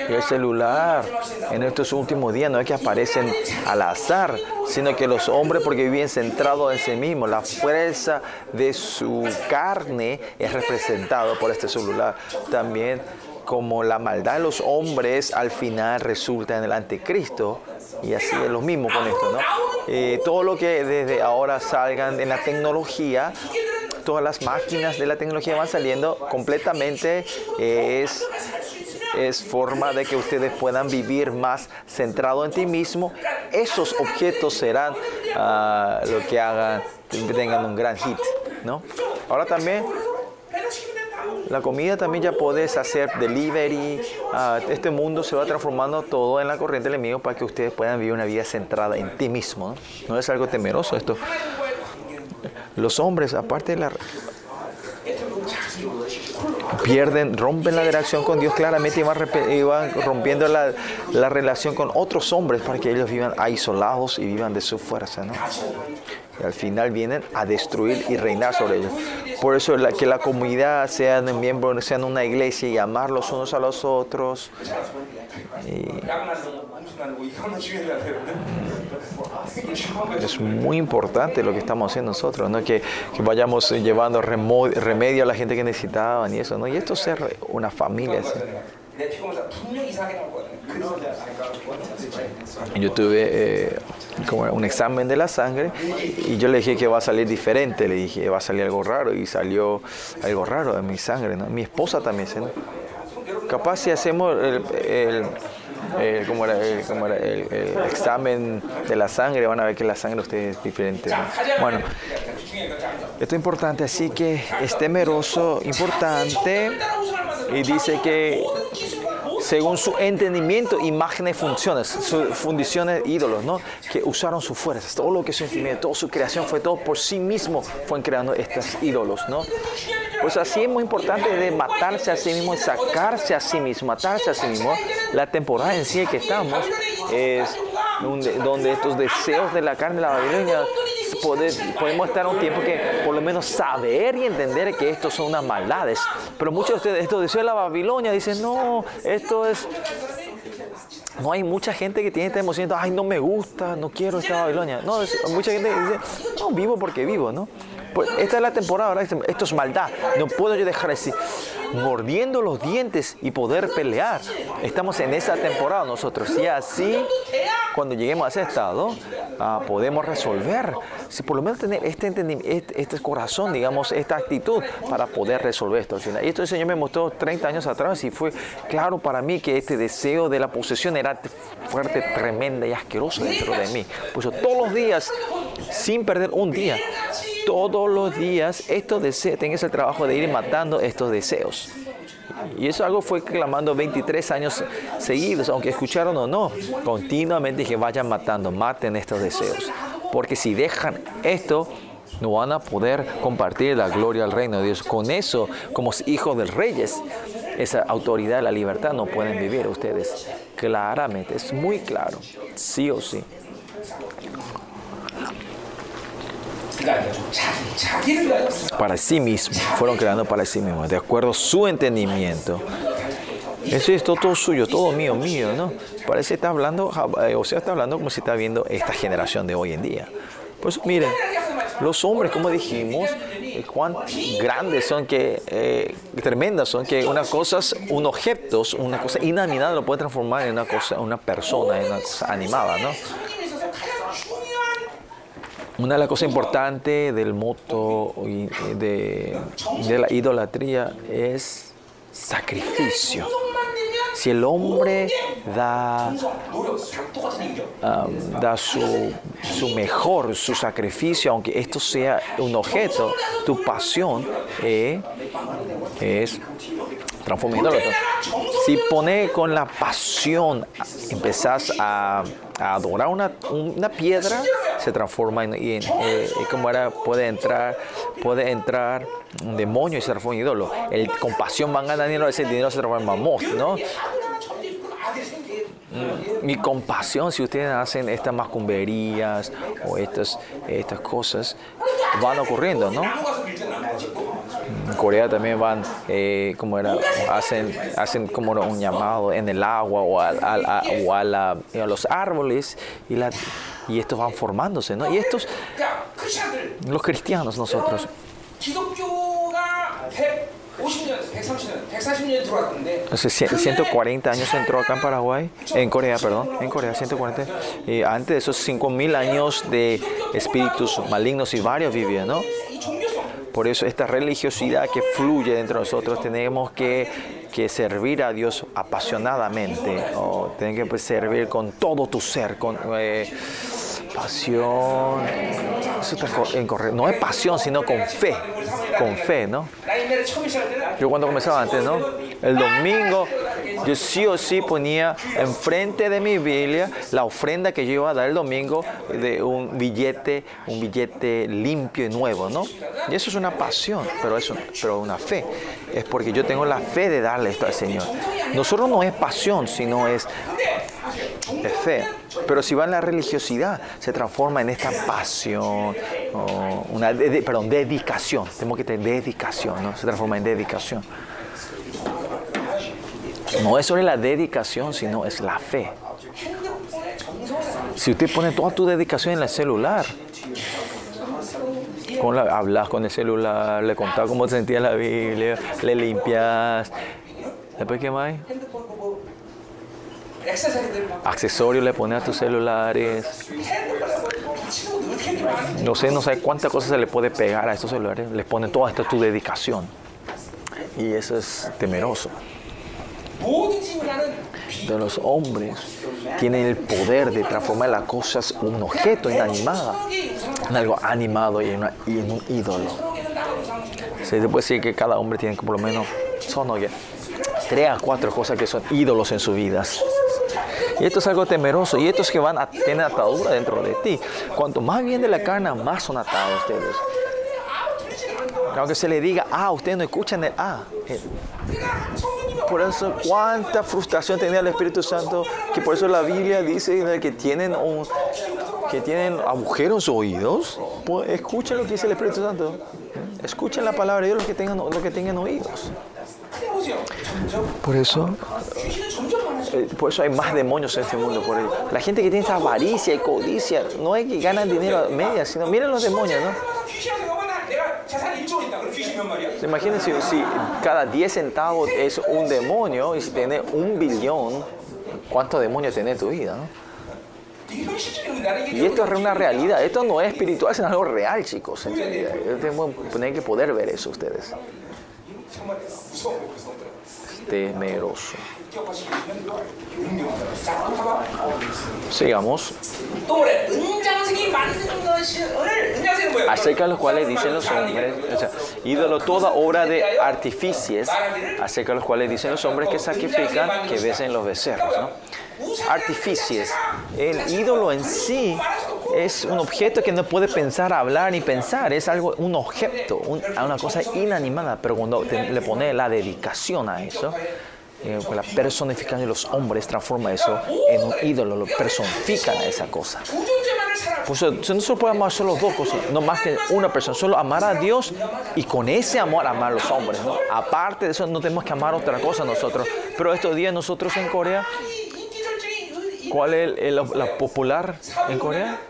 El celular en estos últimos días no es que aparecen al azar, sino que los hombres, porque viven centrados en sí mismos, la fuerza de su carne es representado por este celular. También como la maldad de los hombres al final resulta en el anticristo, y así es lo mismo con esto, ¿no? Eh, todo lo que desde ahora salgan en la tecnología, todas las máquinas de la tecnología van saliendo completamente eh, es es forma de que ustedes puedan vivir más centrado en ti mismo. Esos objetos serán uh, lo que hagan tengan un gran hit, ¿no? Ahora también la comida también ya puedes hacer delivery. Uh, este mundo se va transformando todo en la corriente del enemigo para que ustedes puedan vivir una vida centrada en ti mismo. No es algo temeroso esto. Los hombres, aparte de la pierden, rompen la relación con Dios claramente y van, rompiendo la, la, relación con otros hombres para que ellos vivan aislados y vivan de su fuerza. ¿no? Y al final vienen a destruir y reinar sobre ellos. Por eso que la comunidad sean miembros, sean una iglesia y amar los unos a los otros. Es muy importante lo que estamos haciendo nosotros, ¿no? que, que vayamos llevando remedio a la gente que necesitaban y eso, ¿no? y esto es ser una familia. ¿sí? Yo tuve eh, como un examen de la sangre y yo le dije que va a salir diferente, le dije va a salir algo raro y salió algo raro de mi sangre. ¿no? Mi esposa también, ¿sí? Capaz si hacemos el, examen de la sangre, van a ver que la sangre de ustedes es diferente. ¿no? Bueno, esto es importante, así que es temeroso, importante, y dice que según su entendimiento, imágenes, funciones, sus fundiciones, ídolos, ¿no? Que usaron su fuerza, todo lo que su entendimiento, toda su creación fue todo por sí mismo, fueron creando estos ídolos, ¿no? Pues así es muy importante de matarse a sí mismo sacarse a sí mismo, matarse a sí mismo. La temporada en sí que estamos es donde, estos deseos de la carne la Babilonia podemos estar un tiempo que por lo menos saber y entender que estos son unas maldades. Pero muchos de ustedes, estos deseos de la Babilonia, dicen, no, esto es... No hay mucha gente que tiene esta emoción, ay, no me gusta, no quiero esta Babilonia. No, mucha gente dice, no, vivo porque vivo, ¿no? Pues esta es la temporada, ¿verdad? Esto es maldad, no puedo yo dejar así. mordiendo los dientes y poder pelear. Estamos en esa temporada nosotros. Y así, cuando lleguemos a ese estado, ah, podemos resolver. Si por lo menos tener este, este, este, corazón, digamos, esta actitud para poder resolver esto al final. Y esto el Señor me mostró 30 años atrás y fue claro para mí que este deseo de la posesión era fuerte, tremenda y asqueroso dentro de mí. Pues todos los días, sin perder un día, todos los días estos deseos, tengas el trabajo de ir matando estos deseos. Y eso algo fue clamando 23 años seguidos, aunque escucharon o no. Continuamente dije, vayan matando, maten estos deseos. Porque si dejan esto, no van a poder compartir la gloria al reino de Dios. Con eso, como hijos de reyes, esa autoridad, la libertad no pueden vivir ustedes. Claramente, es muy claro, sí o sí. Para sí mismos, fueron creando para sí mismos, de acuerdo a su entendimiento. Eso es todo, suyo, todo mío, mío, ¿no? Parece que está hablando, eh, o sea, está hablando como si está viendo esta generación de hoy en día. Pues miren, los hombres, como dijimos, eh, cuán grandes son que, eh, tremendas son que una cosa, un objeto, una cosa inanimada lo puede transformar en una cosa, una persona, en una cosa animada, ¿no? Una de las cosas importantes del moto de, de la idolatría es sacrificio. Si el hombre da, da su, su, mejor, su sacrificio, aunque esto sea un objeto, tu pasión eh, es transformándolo. Si pone con la pasión, empezás a, adorar una, una, piedra, se transforma en, en, eh, como era, puede entrar, puede entrar un demonio y se transforma en ídolo. El, con pasión van ganando dinero, ese dinero se transforma en mamot, ¿no? Mm, mi compasión, si ustedes hacen estas macumberías o estas, estas cosas, van ocurriendo, ¿no? Corea también van, eh, como era, hacen, hacen como un llamado en el agua o a, o a, la, a los árboles y, la, y estos van formándose, ¿no? Y estos, los cristianos nosotros. 140 años entró acá en Paraguay, en Corea, perdón, en Corea 140. Y antes de esos 5.000 años de espíritus malignos y varios vivían, ¿no? Por eso esta religiosidad que fluye dentro de nosotros tenemos que, que servir a Dios apasionadamente, o tenemos que pues, servir con todo tu ser, con... Eh, pasión, eso está no es pasión, sino con fe, con fe, ¿no? Yo cuando comenzaba antes, ¿no? El domingo yo sí o sí ponía enfrente de mi Biblia la ofrenda que yo iba a dar el domingo de un billete, un billete limpio y nuevo, ¿no? Y eso es una pasión, pero eso, pero una fe. Es porque yo tengo la fe de darle esto al Señor. Nosotros no es pasión, sino es, fe. Pero si va en la religiosidad, se transforma en esta pasión, una perdón, dedicación. Tenemos que tener dedicación, ¿no? Se transforma en dedicación. No es solo la dedicación, sino es la fe. Si usted pone toda tu dedicación en el celular, con la, hablas con el celular, le contás cómo te sentía la Biblia, le limpias. ¿Después qué más? Accesorios le pones a tus celulares. No sé, no sé cuántas cosas se le puede pegar a estos celulares. Les pone toda esta tu dedicación. Y eso es temeroso de los hombres tienen el poder de transformar las cosas un objeto inanimado en algo animado y en, un ídolo. Se puede decir que cada hombre tiene por lo menos son tres a cuatro cosas que son ídolos en sus vidas. Y esto es algo temeroso. Y estos que van a tener atadura dentro de ti. Cuanto más bien de la carne, más son atados ustedes. Aunque se le diga, ah, ustedes no escuchan el ah. Por eso, cuánta frustración tenía el Espíritu Santo, que por eso la Biblia dice que tienen, que tienen agujeros en oídos. Pues escuchen lo que dice el Espíritu Santo. Escuchen la palabra de Dios los que tengan, los que tengan oídos. Por eso, eh, por eso hay más demonios en este mundo. La gente que tiene esa avaricia y codicia, no es que ganan dinero a medias, sino miren los demonios, ¿no? Pues imagínense si cada 10 centavos es un demonio y si tiene un billón, ¿cuántos demonios tiene tu vida? Y esto es una realidad, esto no es espiritual, es algo real, chicos. Tienen que poder ver eso ustedes. Temeroso. Sigamos. Acerca de los cuales dicen los hombres, o sea, ídolo toda obra de artificios, acerca de los cuales dicen los hombres que sacrifican, que besen los becerros. ¿no? Artificios. El ídolo en sí es un objeto que no puede pensar, hablar ni pensar. Es algo, un objeto, una cosa inanimada. Pero cuando le pone la dedicación a eso, eh, la personificación de los hombres transforma eso en un ídolo, lo personifican a esa cosa. Por eso no se puede amar solo dos cosas, no más que una persona, solo amar a Dios y con ese amor amar a los hombres. ¿no? Aparte de eso, no tenemos que amar otra cosa nosotros. Pero estos días nosotros en Corea ¿Cuál es la popular en Corea?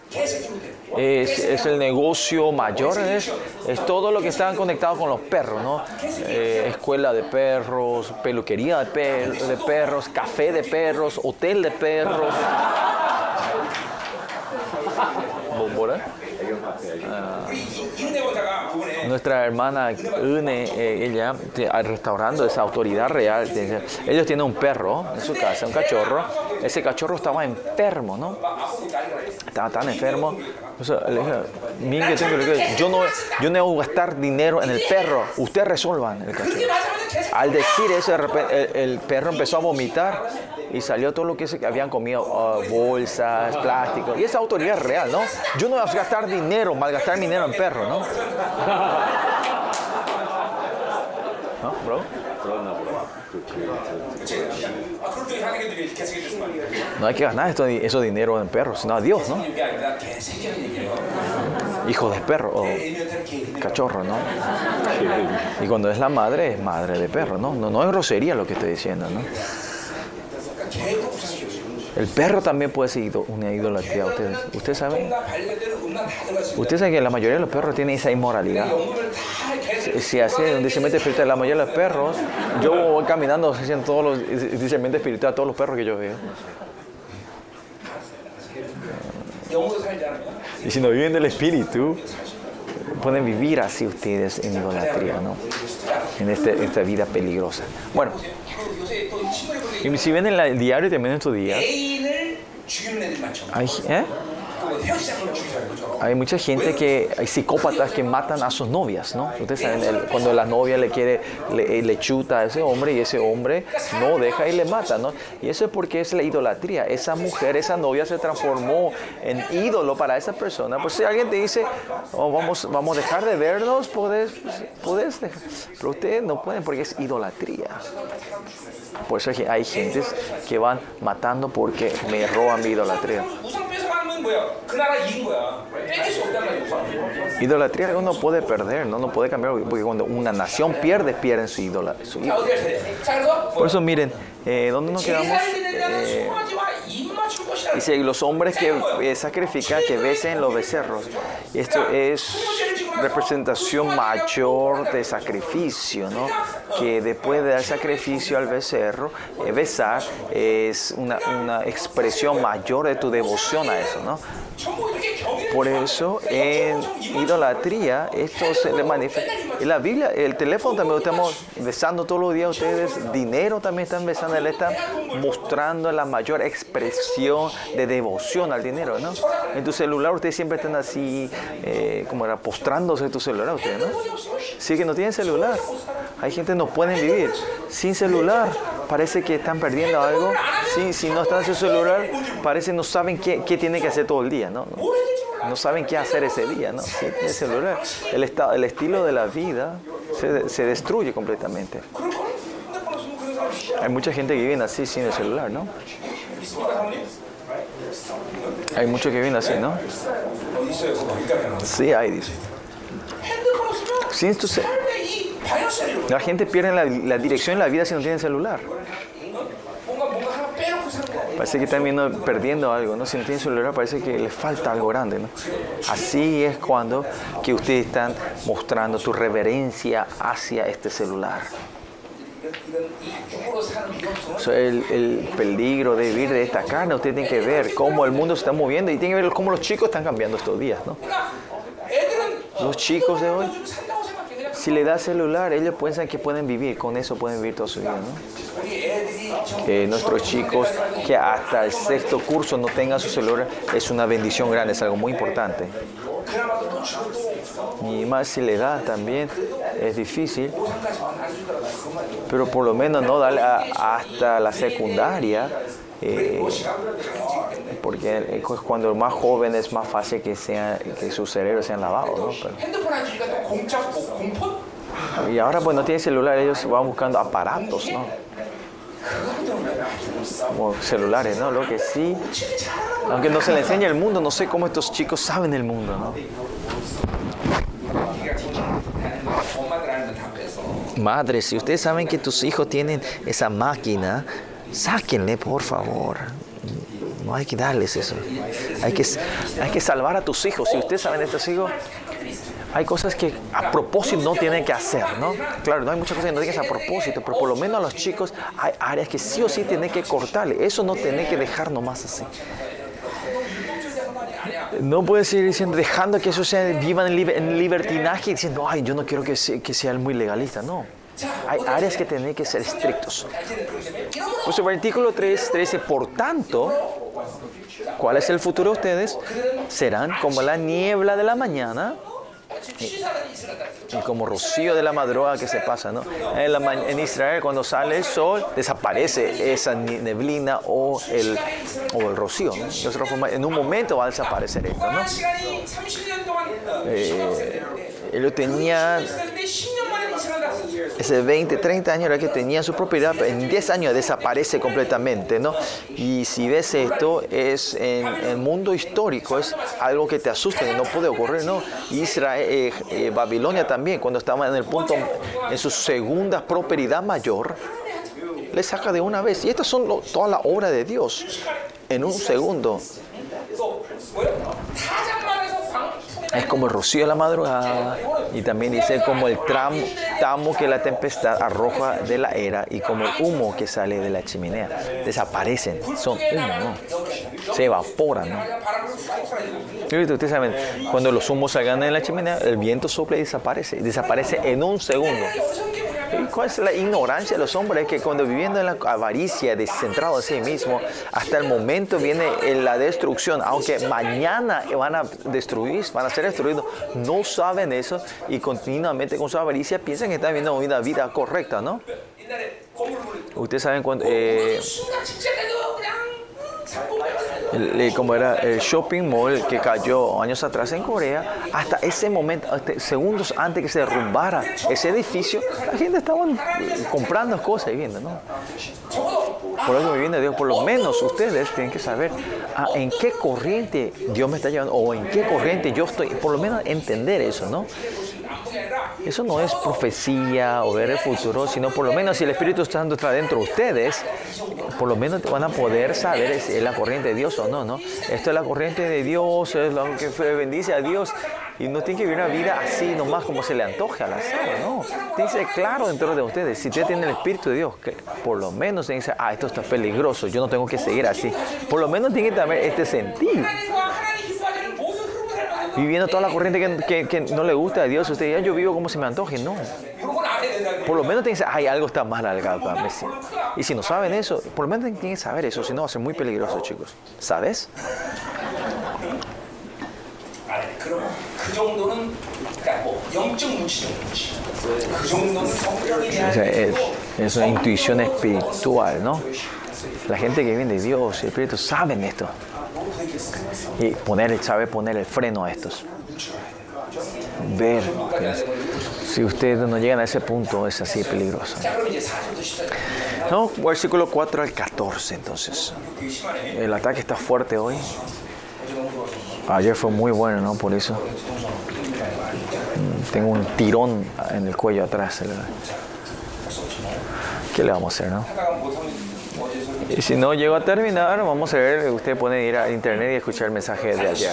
Es, es, el negocio mayor, es, todo lo que están conectados con los perros, ¿no? Eh, escuela de perros, peluquería de, perros, café de perros, hotel de perros. ¿Bombora? Ah nuestra hermana Une, eh, ella restaurando esa autoridad real. Ellos tienen un perro en su casa, un cachorro. Ese cachorro estaba enfermo, ¿no? Estaba tan enfermo. O sea, le yo no, yo no voy a gastar dinero en el perro. Ustedes resuelvan el cachorro. Al decir eso, de repente, el, el, perro empezó a vomitar y salió todo lo que se habían comido, uh, bolsas, plásticos. Y esa autoridad es real, ¿no? Yo no voy a gastar dinero, malgastar dinero en perro, ¿no? ¿No, bro? No hay que ganar esto, esos dinero en perros, sino a Dios, ¿no? hijo de perro o cachorro, ¿no? Y cuando es la madre, es madre de perro, ¿no? No, no es grosería lo que estoy diciendo, ¿no? El perro también puede ser una idolatría. Ustedes, ¿ustedes saben. Ustedes saben que la mayoría de los perros tienen esa inmoralidad. Si, si así es un discernimiento espiritual, la mayoría de los perros, yo voy caminando haciendo todos los discernimiento espiritual a todos los perros que yo veo. Y si no viven del Espíritu, pueden vivir así ustedes en idolatría, ¿no? En este, esta vida peligrosa. Bueno, y si ven en el diario también en estos días, ¿eh? Hay mucha gente que, hay psicópatas que matan a sus novias, ¿no? Ustedes saben, cuando la novia le quiere, eh, le, chuta a ese hombre y ese hombre no deja y le mata, ¿no? Y eso es porque es la idolatría. Esa mujer, esa novia se transformó en ídolo para esa persona. Pues si alguien te dice, oh, vamos, vamos a dejar de vernos, podés, podés dejar. Pero ustedes no pueden porque es idolatría. Por eso hay gentes que van matando porque me roban mi idolatría. 우상 뺏어가는 건 뭐야? 그 나라 이긴 거야. 뺏길 수 없단 말이야 우상. Idolatría uno no puede perder, no, no puede cambiar, porque cuando una nación pierde, pierden su ídola. su 자 ídolo. 어디 갈 차례? 자 그래서 Por eso miren, eh, ¿dónde nos quedamos? 제사를 드리는 자는 Eh, 송아지와 입맞출 것이라. dice, los hombres que eh, sacrifican, que besen los becerros. Y esto es representación mayor de sacrificio, ¿no? Que después de dar sacrificio al becerro, eh, besar es una, una expresión mayor de tu devoción a eso, ¿no? Por eso en idolatría esto se le manifiesta. En la Biblia, el teléfono también estamos besando todos los días ustedes, dinero también están besando, le están mostrando la mayor expresión de devoción al dinero, ¿no? En tu celular ustedes siempre están así, eh, como era, postrándose en tu celular ustedes, ¿no? Sí que no tienen celular. Hay gente que no pueden vivir sin celular. Parece que están perdiendo algo. Sí, si no están en su celular, parece que no saben qué, qué tienen que hacer todo el día. ¿no? No, no saben qué hacer ese día, ¿no? El, estado, el estilo de la vida se, se destruye completamente. Hay mucha gente que viene así sin el celular, ¿no? Hay muchos que vienen así, ¿no? Sí, hay, dice. Sin tu la gente pierde la, la dirección en la vida si no tiene celular parece que están viendo, perdiendo algo, ¿no? Si no tienen celular parece que les falta algo grande, ¿no? Así es cuando que ustedes están mostrando su reverencia hacia este celular. So, el, el, peligro de vivir de esta carne, ustedes tienen que ver cómo el mundo se está moviendo y tienen que ver cómo los chicos están cambiando estos días, ¿no? Los chicos de hoy si le da celular, ellos piensan que pueden vivir, con eso pueden vivir toda su vida, ¿no? Que nuestros chicos, que hasta el sexto curso no tengan su celular, es una bendición grande, es algo muy importante. Y más si le da también, es difícil, pero por lo menos no darle hasta la secundaria eh, porque es cuando más joven es más fácil que, sea, que sus cerebros sean lavados. ¿no? Pero, y ahora pues no tienen celular, ellos van buscando aparatos, ¿no? Como celulares, ¿no? Lo que sí, aunque no se le enseña el mundo, no sé cómo estos chicos saben el mundo, ¿no? Madres, si ustedes saben que tus hijos tienen esa máquina sáquenle, por favor. No hay que darles eso. Hay que, hay que salvar a tus hijos. Si ustedes saben estos hijos, hay cosas que a propósito no tienen que hacer, ¿no? Claro, no hay muchas cosas que no tienen a propósito, pero por lo menos a los chicos hay áreas que sí o sí tienen que cortarle. Eso no tienen que dejar nomás así. No puedes seguir diciendo, dejando que eso sea, vivan en, liber- en libertinaje y diciendo, ay, yo no quiero que, sea, que sean muy legalistas. No. Hay áreas que tienen que ser estrictos. Nuestro versículo 3, 13, por tanto, ¿cuál es el futuro de ustedes? Serán como la niebla de la mañana y, y como rocío de la madrugada que se pasa, ¿no? En, la, en, Israel cuando sale el sol desaparece esa neblina o el, o el rocío, ¿no? De otra forma, en un momento va a desaparecer esto, ¿no? Eh, ellos tenían ese 20, 30 años era que tenía su propiedad, en 10 años desaparece completamente, ¿no? Y si ves esto, es en el mundo histórico, es algo que te asusta, que no puede ocurrir, ¿no? Israel, eh, eh, Babilonia también, cuando estaba en el punto, en su segunda prosperidad mayor, le saca de una vez. Y estas son lo- toda la obra de Dios, en un segundo es como el rocío de la madrugada y también dice como el tram, tamo que la tempestad arroja de la era y como el humo que sale de la chimenea. Desaparecen, son humo, ¿no? se evaporan. ¿no? Ustedes saben, cuando los humos salgan de la chimenea, el viento sopla y desaparece. Desaparece en un segundo. ¿Cuál es la ignorancia de los hombres? Que cuando viviendo en la avaricia, descentrado en sí mismo, hasta el momento viene la destrucción. Aunque mañana van a destruir, van a ser destruidos, no saben eso y continuamente con su avaricia piensan que están viviendo una vida correcta, ¿no? Ustedes saben cuando... Eh, el- eh, como era el shopping mall que cayó años atrás en Corea, hasta ese momento, hasta segundos antes que se derrumbara ese edificio, la gente estaba eh, comprando cosas y viendo, ¿no? Por eso me viene Dios, por lo menos ustedes tienen que saber ah, en qué corriente Dios me está llevando o en qué corriente yo estoy, por lo menos entender eso, ¿no? Eso no es profecía o ver el futuro, sino por lo menos si el Espíritu Santo está dentro de ustedes, por lo menos van a poder saber si es la corriente de Dios o no, ¿no? Esto es la corriente de Dios, es lo que bendice a Dios. Y no tienen que vivir una vida así nomás como se le antoje a la sala, no. Tiene que ser claro dentro de ustedes. Si usted tiene el Espíritu de Dios, que por lo menos tienen que ah, esto está peligroso, yo no tengo que seguir así. Por lo menos tienen que tener este sentido viviendo toda la corriente que, no le gusta a Dios. Usted diría, yo vivo como se me antoje. No. Por lo menos tienen que ay, algo está mal acá, Messi. Y si no saben eso, por lo menos tienen que saber eso, si no va a ser muy peligroso, chicos. ¿Sabes? Es, es una intuición espiritual, ¿no? La gente que viene de Dios, el Espíritu, saben esto. Y poner, sabe poner el freno a estos. Ver. Si ustedes no llegan a ese punto, es así peligroso. No, versículo 4 al 14, entonces. El ataque está fuerte hoy. Ayer fue muy bueno, ¿no? Por eso. Mm, tengo un tirón en el cuello atrás. ¿Qué le vamos a hacer, no? Y si no llego a terminar, vamos a ver, usted puede ir a internet y escuchar mensajes de allá.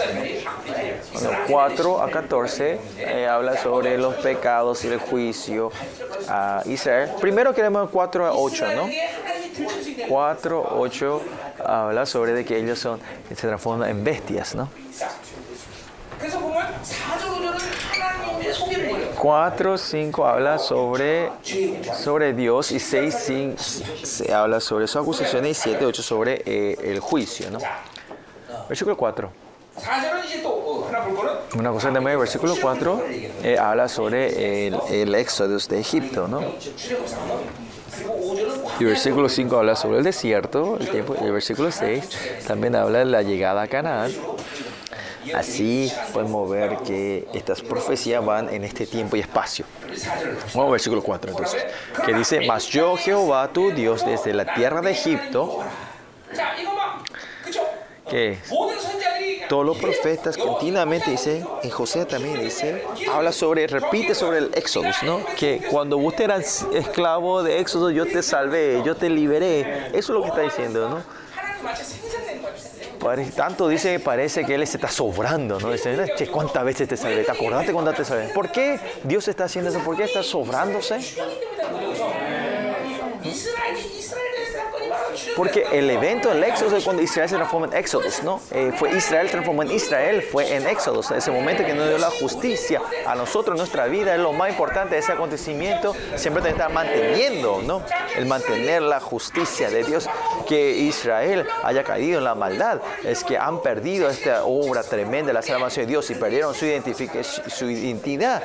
Bueno, 4 a 14 eh, habla sobre los pecados y el juicio ah, a Israel. Primero queremos 4 a 8, ¿no? 4, 8 habla sobre de que ellos son, se transforman en bestias, ¿no? 4, 5 habla sobre, sobre Dios y 6, 5 se habla sobre sus acusaciones y 7, 8 sobre eh, el juicio. ¿no? Versículo 4. Una cosa que también el versículo 4 eh, habla sobre el, el éxodo de Egipto. ¿no? Y versículo 5 habla sobre el desierto, el tiempo, y el versículo 6 también habla de la llegada a Canaán. Así podemos ver que estas profecías van en este tiempo y espacio. Vamos al versículo 4 entonces, que dice, Mas yo Jehová tu Dios desde la tierra de Egipto, que todos los profetas continuamente dicen, en José también dice, habla sobre, repite sobre el Éxodo, ¿no? Que cuando vos eras esclavo de Éxodo, yo te salvé, yo te liberé. Eso es lo que está diciendo, ¿no? Tanto dice que parece que él se está sobrando, ¿no? Dice, ¿cuántas veces te salvé? ¿Te acordaste cuando te salvé? ¿Por qué Dios está haciendo eso? ¿Por qué está sobrándose? Porque el evento del éxodo es cuando Israel se transforma en éxodos, ¿no? Eh, fue Israel transformó en Israel, fue en éxodos, ese momento que nos dio la justicia a nosotros, nuestra vida, es lo más importante de ese acontecimiento, siempre que estar manteniendo, ¿no? El mantener la justicia de Dios, que Israel haya caído en la maldad, es que han perdido esta obra tremenda la salvación de Dios y perdieron su, identidad.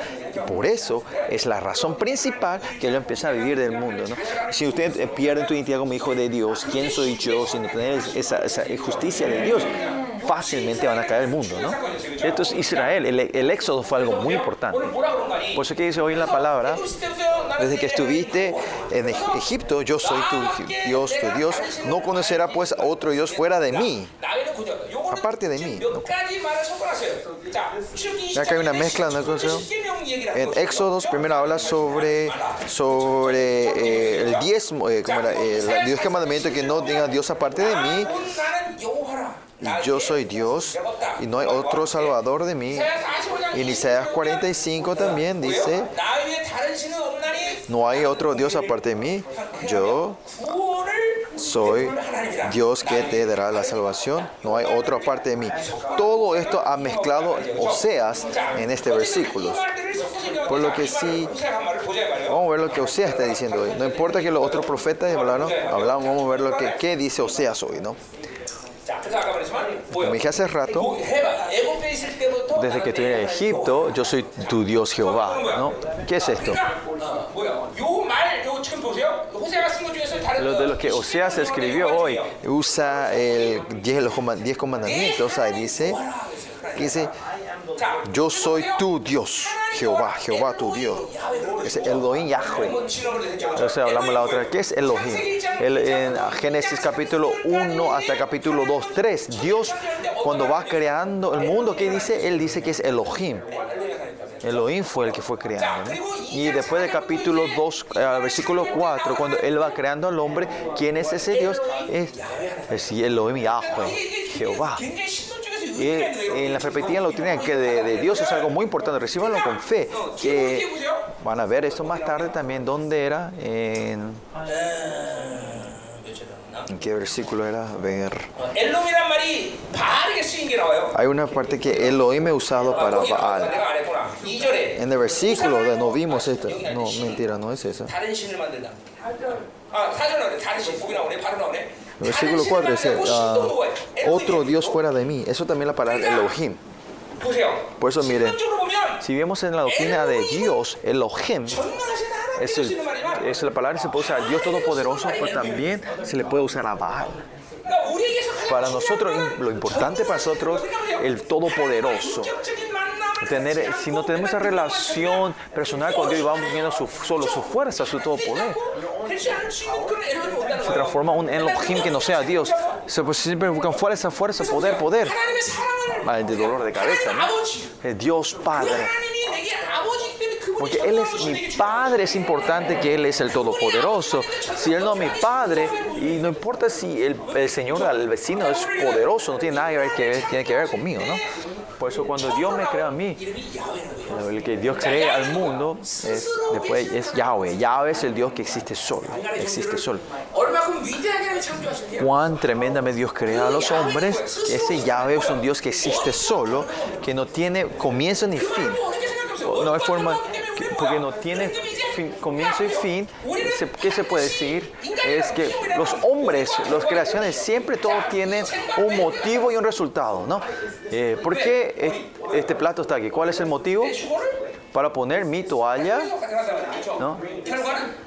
Por eso es la razón principal que ellos empiezan a vivir del mundo, ¿no? Si usted eh, pierde tu identidad como hijo de Dios, quién soy yo, sin tener esa, esa justicia de Dios, fácilmente van a caer el mundo, ¿no? Esto es Israel, el, el, éxodo fue algo muy importante. Por eso que dice hoy en la palabra, desde que estuviste en Egipto, yo soy tu Dios, tu Dios, no conocerá pues a otro Dios fuera de mí aparte de mí. ¿no? Acá hay una mezcla. En Éxodos primero habla sobre, sobre eh, el diezmo, eh, como el Dios que mandamiento que no tenga Dios aparte de mí. Y yo soy Dios y no hay otro salvador de mí. Y en Isaías 45 también dice, no hay otro Dios aparte de mí. Yo soy Dios que te dará la salvación, no hay otra parte de mí. Todo esto ha mezclado Oseas en este versículo. Por lo que sí, vamos a ver lo que Oseas está diciendo hoy. No importa que los otros profetas hablaron, hablamos, vamos a ver lo que qué dice Oseas hoy, ¿no? Como dije hace rato, desde que estoy en Egipto, yo soy tu Dios Jehová, ¿Qué es esto? lo de lo que Oseas escribió hoy, usa el 10 diez comandamientos, ahí dice, dice, yo soy tu Dios, Jehová, Jehová tu Dios. Es Elohim Yahweh. O sea, hablamos la otra. ¿Qué es Elohim? En Génesis capítulo 1 hasta capítulo 2, 3. Dios, cuando va creando el mundo, ¿qué dice? Él dice que es Elohim. Elohim fue el que fue creando. ¿no? Y después del capítulo 2, eh, versículo 4, cuando él va creando al hombre, ¿quién es ese Dios? Es, es Elohim Yahweh, Jehová. Y en la perspectiva lo la doctrina que de, Dios es algo muy importante, recíbanlo con fe. Que van a ver eso más tarde también, dónde era en ¿En qué versículo era? Ver. Hay una parte que Elohim he usado para Baal. En el versículo de no vimos esta. No, mentira, no es esa. El versículo 4 dice, uh, otro Dios fuera de mí. Eso también la palabra Elohim. Por eso miren, si vemos en la doctrina de Dios, Elohim es el es la palabra se puede usar a Dios Todopoderoso, pero también se le puede usar a Baal. Para nosotros, lo importante para nosotros, el Todopoderoso. Tener, si no tenemos esa relación personal con Dios y vamos viendo solo su fuerza, su todo poder, se transforma en un Elohim que no sea Dios. Pues, siempre buscan fuerza, fuerza, poder, poder. De dolor de cabeza, ¿no? Dios Padre. Porque Él es mi Padre, es importante que Él es el Todopoderoso. Si Él no es mi Padre, y no importa si el, Señor, el vecino es poderoso, no tiene nada que ver, tiene que ver conmigo, ¿no? Por eso cuando Dios me crea a mí, el que Dios cree al mundo es, después es Yahweh. Yahweh es el Dios que existe solo, existe solo. Cuán tremendamente Dios crea a los hombres. Ese Yahweh es un Dios que existe solo, que no tiene comienzo ni fin. No hay forma, porque no tiene comienzo y fin. ¿Qué se puede decir? Es que los hombres, las creaciones, siempre todos tienen un motivo y un resultado, ¿no? Eh, ¿Por qué este plato está aquí? ¿Cuál es el motivo? para poner mi toalla. ¿No?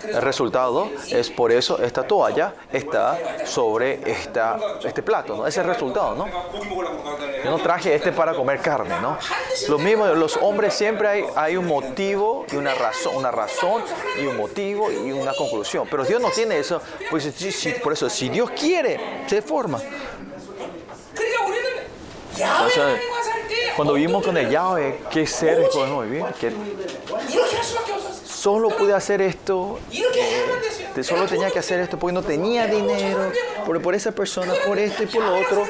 El resultado es por eso esta toalla está sobre esta, este plato. ¿no? Ese es el resultado. ¿no? Yo no traje este para comer carne. ¿no? Lo mismo, los hombres siempre hay, hay un motivo y una razón, una razón y un motivo y una conclusión. Pero Dios no tiene eso. Pues, por eso, si Dios quiere, se forma. Cuando vivimos con el Yahweh, ¿qué ser podemos vivir? Solo pude hacer esto, eh, solo tenía que hacer esto porque no tenía dinero, por, por esa persona, por esto y por lo otro.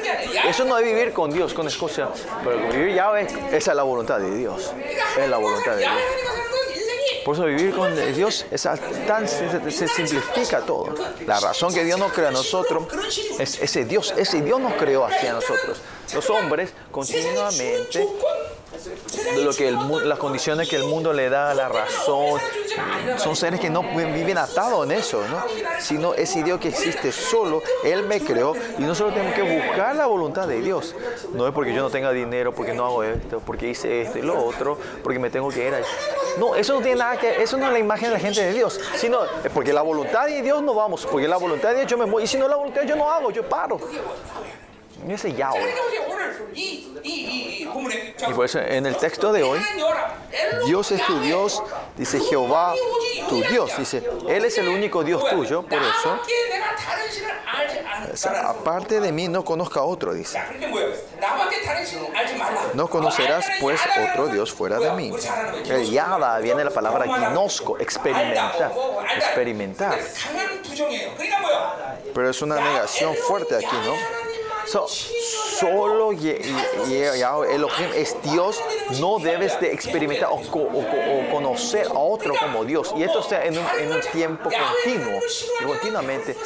Eso no es vivir con Dios, con Escocia. Pero vivir Yahweh, esa es la voluntad de Dios. Es la voluntad de Dios. Por eso vivir con Dios es tan, se, se, simplifica todo. La razón que Dios nos crea a nosotros es ese Dios, ese Dios nos creó hacia nosotros. Los hombres continuamente de lo que las condiciones que el mundo le da, la razón, son seres que no viven atados en eso, ¿no? Sino ese Dios que existe solo, Él me creó y nosotros tenemos que buscar la voluntad de Dios. No es porque yo no tenga dinero, porque no hago esto, porque hice esto y lo otro, porque me tengo que ir ahí. No, eso no tiene nada que eso no es la imagen de la gente de Dios, sino es porque la voluntad de Dios no vamos, porque la voluntad de Dios yo me muevo, y si no la voluntad de Dios yo no hago, yo paro. Y por eso en el texto de hoy, Dios es tu Dios, dice Jehová tu Dios, dice, Él es el único Dios tuyo, por eso, aparte de mí no conozca otro, dice. No conocerás pues otro Dios fuera de mí. El Yada viene la palabra ginosco, experimentar, experimentar. Pero es una negación fuerte aquí, ¿no? Solo Elohim es Dios, no debes de experimentar o, conocer a otro como Dios. Y esto sea en un, en un tiempo continuo, continuamente,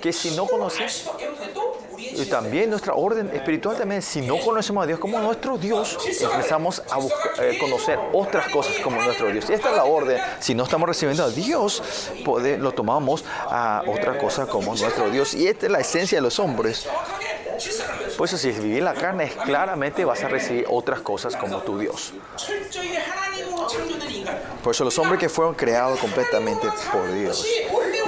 que si no conoces y también nuestra orden espiritual también, si no conocemos a Dios como nuestro Dios, empezamos a eh, conocer otras cosas como nuestro Dios. Esta es la orden. Si no estamos recibiendo a Dios, lo tomamos a otra cosa como nuestro Dios. Y esta es la esencia de los hombres. Por eso si vivir la carne, claramente vas a recibir otras cosas como tu Dios. Por eso los hombres que fueron creados completamente por Dios.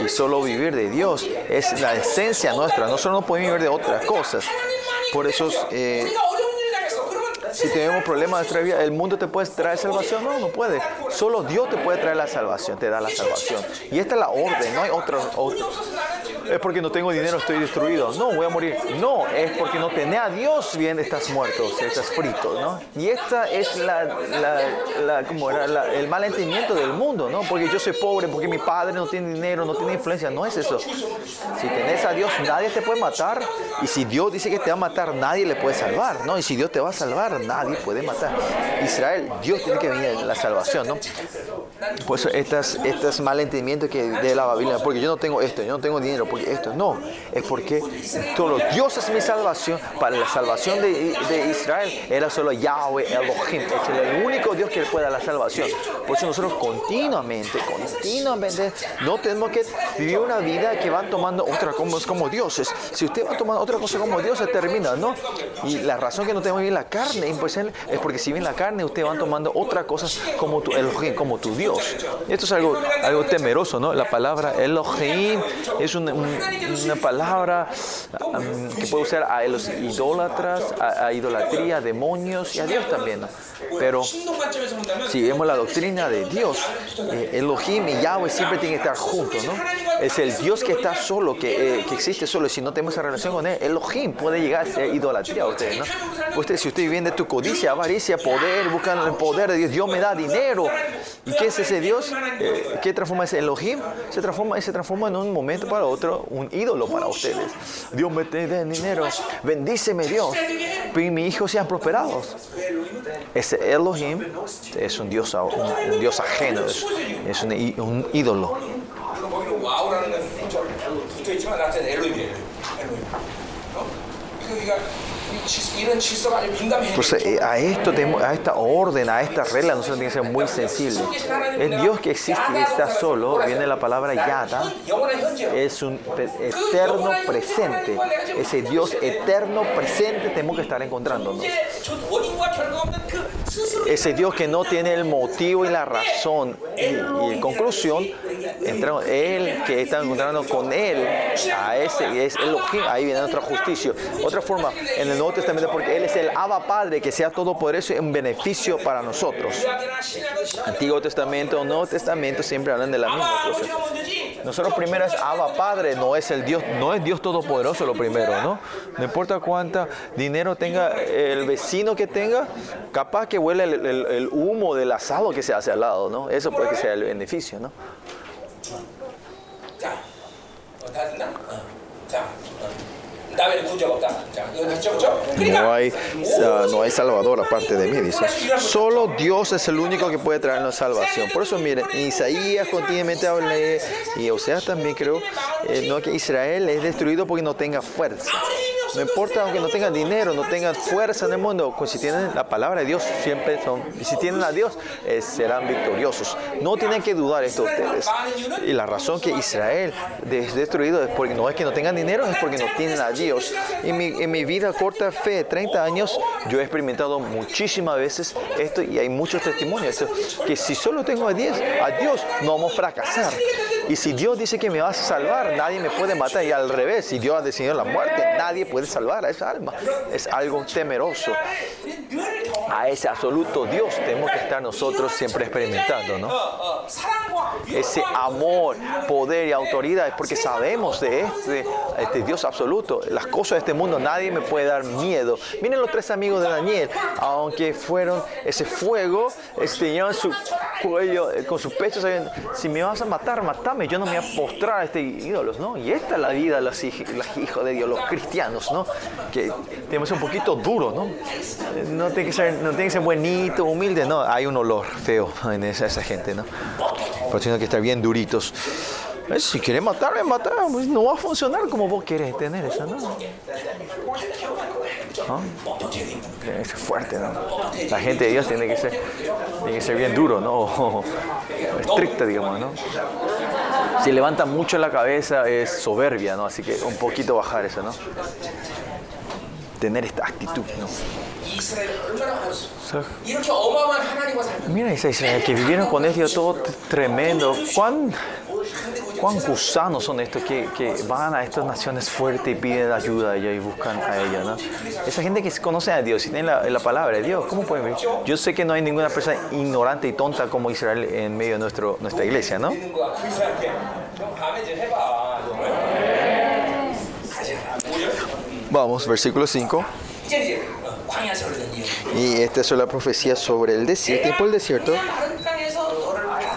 Y solo vivir de Dios es la esencia nuestra. Nosotros no podemos vivir de otras cosas. Por eso, eh, si tenemos problemas de nuestra vida, ¿el mundo te puede traer salvación? No, no puede. Solo Dios te puede traer la salvación, te da la salvación. Y esta es la orden, no hay otra. es porque no tengo dinero, estoy destruido. No, voy a morir. No, es porque no tenés a Dios bien, estás muerto, estás frito, ¿no? Y esta es la, la, como era, el malentendimiento del mundo, ¿no? Porque yo soy pobre, porque mi padre no tiene dinero, no tiene influencia. No es eso. Si tenés a Dios, nadie te puede matar. Y si Dios dice que te va a matar, nadie le puede salvar, ¿no? Y si Dios te va a salvar, nadie puede matar. Israel, Dios tiene que venir la salvación, ¿no? Por eso estas, estos malentendimientos que de la Babilonia, porque yo no tengo esto, yo no tengo dinero, porque esto no, es porque solo Dios es mi salvación, para la salvación de, de Israel era solo Yahweh Elohim, es el único Dios que puede dar la salvación. Por eso nosotros continuamente, continuamente, no tenemos que vivir una vida que van tomando otra cosa como dioses. Si usted va tomando otra cosa como Dios, se termina, ¿no? Y la razón que no tenemos que vivir la carne pues, es porque si viene la carne, usted van tomando otra cosa como tu Elohim, como tu Dios. Esto es algo, algo temeroso, ¿no? La palabra Elohim es una, palabra um, que puede usar a los idólatras, a, idolatría, demonios y a Dios también. Pero si vemos la doctrina de Dios, eh, Elohim y Yahweh siempre tienen que estar juntos, ¿no? Es el Dios que está solo, que, eh, que existe solo. Si no tenemos esa relación con Él, Elohim puede llegar a ser idolatría a usted, ¿no? Usted, si usted vive de tu codicia, avaricia, poder, buscando el poder de Dios, Dios me da dinero. ¿Y qué es ese Dios? Eh, ¿Qué transforma ese Elohim? Se transforma, se transforma en un momento para otro un ídolo para ustedes. Dios me dé dinero, bendíceme Dios, y mis hijos sean prosperados. Ese Elohim es un Dios, un, un Dios ajeno, es, es un ídolo. Entonces, a, esto, a esta orden, a esta regla, nosotros tiene que ser muy sensible. El Dios que existe y está solo, viene la palabra yada, es un eterno presente. Ese Dios eterno presente tenemos que estar encontrándonos. Ese Dios que no tiene el motivo y la razón. Y, en conclusión, entramos, Él que está encontrando con Él, a ese, es Elohim, ahí viene nuestra justicia. Otra forma, en el Nuevo porque Él es el Abba Padre, que sea todopoderoso en beneficio para nosotros. Antiguo Testamento, o Nuevo Testamento siempre hablan de la misma. Nosotros primero es Abba Padre, no es el Dios, no es Dios todopoderoso lo primero, ¿no? No importa cuánto dinero tenga el vecino que tenga, capaz que huele el, el humo del asado que se hace al lado, ¿no? Eso puede que sea el beneficio, ¿no? No hay, ah, no hay salvador aparte de mí, dice. Solo Dios es el único que puede traernos salvación. Por eso, miren, Isaías continuamente habla, y Oseas también creo, eh, no que Israel es destruido porque no tenga fuerza. No importa aunque no tengan dinero, no tengan fuerza en el mundo, pues si tienen la palabra de Dios, siempre son, y si tienen a Dios, eh, serán victoriosos. No tienen que dudar esto ustedes. Y la razón que Israel es destruido es porque no es que no tengan dinero, es porque no tienen a Dios ellos. En mi, vida corta fe, 30 años, yo he experimentado muchísimas veces esto y hay muchos testimonios. Que si solo tengo a Dios, a Dios no vamos a fracasar. Y si Dios dice que me va a salvar, nadie me puede matar. Y al revés, si Dios ha decidido la muerte, nadie puede salvar a esa alma. Es algo temeroso. A ese absoluto Dios tenemos que estar nosotros siempre experimentando, ¿no? Ese amor, poder y autoridad, porque sabemos de este, este Dios absoluto. Las cosas de este mundo, nadie me puede dar miedo. Miren los tres amigos de Daniel, aunque fueron ese fuego, este, su cuello, eh, con su pecho, sabiendo, si me vas a matar, matame, yo no me voy a postrar a este ídolos, ¿no? Y esta es la vida de los, hij- los hijos de Dios, los cristianos, ¿no? Que tenemos un poquito duro, ¿no? No tiene que ser, no tiene que ser buenito, humilde, no, hay un olor feo en esa, esa gente, ¿no? Pero tienen que estar bien duritos. Pues, si quiere matarme, matar. Pues, no va a funcionar como vos querés tener eso, ¿no? ¿No? Tiene que ser fuerte, ¿no? La gente de Dios tiene que ser, tiene que ser bien duro, ¿no? O estricta, digamos, ¿no? Si levanta mucho la cabeza es soberbia, ¿no? Así que un poquito bajar eso, ¿no? Tener esta actitud, ¿no? Mira esa Israel que vivieron con ellos todo tremendo. ¿Cuán ¿Cuán gusanos son estos que, que van a estas naciones fuertes y piden ayuda a ella y buscan a ella? ¿no? Esa gente que conoce a Dios y tiene la, la, palabra de Dios, ¿cómo pueden ver? Yo sé que no hay ninguna persona ignorante y tonta como Israel en medio de nuestro, nuestra iglesia, ¿no? Vamos, versículo 5. Y esta es la profecía sobre el desierto, tiempo del desierto.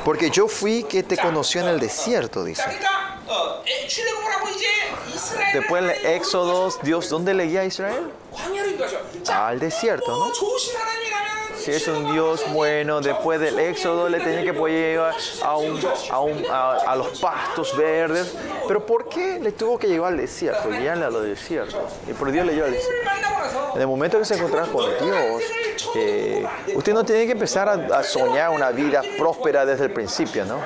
Porque yo fui que te conoció en el desierto, dice. Después en el Éxodo, Dios, ¿dónde le guía a Israel? Al ah, desierto, ¿no? si es un Dios bueno, después del éxodo le tenía que llevar a, un, a, los pastos verdes. Pero ¿por qué le tuvo que llevar al desierto? Guiarle a los desiertos. Y por Dios le llevó al desierto. En el momento que se encontraba con Dios, usted no tiene que empezar a soñar una vida próspera desde el principio, ¿no?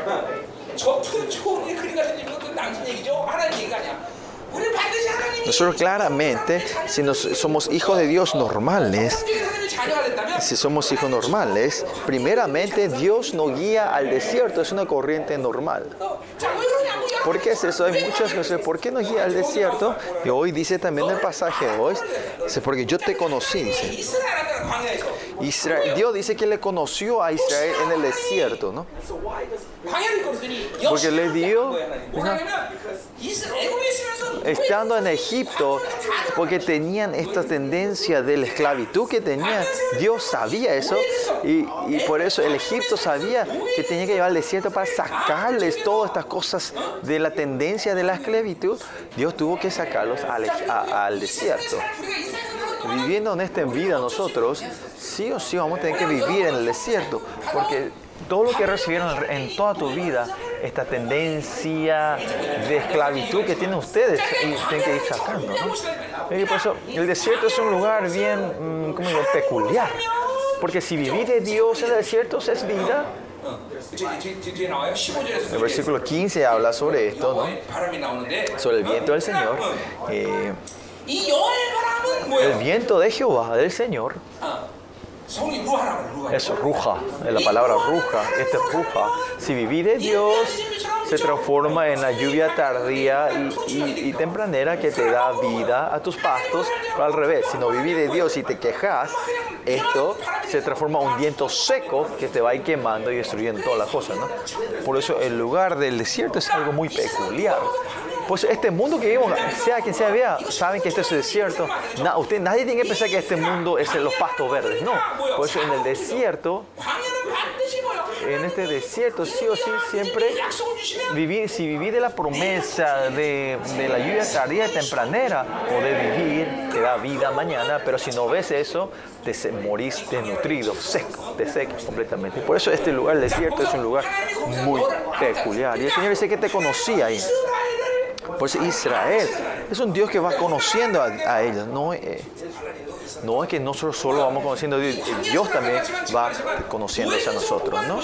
Nosotros claramente, si nos, somos hijos de Dios normales, si somos hijos normales, primeramente Dios nos guía al desierto, es una corriente normal. ¿Por qué es eso? Hay muchas veces, ¿por qué nos guía al desierto? Y hoy dice también el pasaje hoy, porque yo te conocí, dice. Israel, Dios dice que le conoció a Israel en el desierto, ¿no? Porque le dio estando en Egipto, porque tenían esta tendencia de la esclavitud que tenían, Dios sabía eso y, por eso el Egipto sabía que tenía que llevar al desierto para sacarles todas estas cosas de la tendencia de la esclavitud. Dios tuvo que sacarlos al, al desierto. Viviendo en esta vida nosotros, sí o sí vamos a tener que vivir en el desierto, porque todo lo que recibieron en toda tu vida, esta tendencia de esclavitud que tienen ustedes y tienen que ir sacando. ¿no? El desierto es un lugar bien, mm, ¿cómo digo?, peculiar. Porque si vivir de Dios en el desierto es vida, el versículo 15 habla sobre esto, ¿no? sobre el viento del Señor. Eh, el viento de Jehová, del Señor, es ruja, es la palabra ruja, este es ruja. Si vivís de Dios, se transforma en la lluvia tardía y, y- y tempranera que te da vida a tus pastos, pero al revés, si no vivís de Dios y te quejas, esto se transforma en un viento seco que te va a ir quemando y destruyendo todas las cosas, ¿no? Por eso el lugar del desierto es algo muy peculiar. Pues este mundo que vivimos, sea quien sea vea, saben que esto es el desierto. Nadie tiene que pensar que este mundo es los pastos verdes. No. Por eso en el desierto, en este desierto, sí o sí, siempre vivir, si vivir de la promesa de, la lluvia tardía y tempranera, de vivir, te da vida mañana, pero si no ves eso, te morís desnutrido, seco, te secas completamente. Por eso este lugar, el desierto, es un lugar muy peculiar. Y el Señor dice que te conocía ahí. Por eso Israel es un Dios que va conociendo a, ellos, no, eh, no es que nosotros solo vamos conociendo a Dios, Dios también va conociéndose a nosotros, ¿no?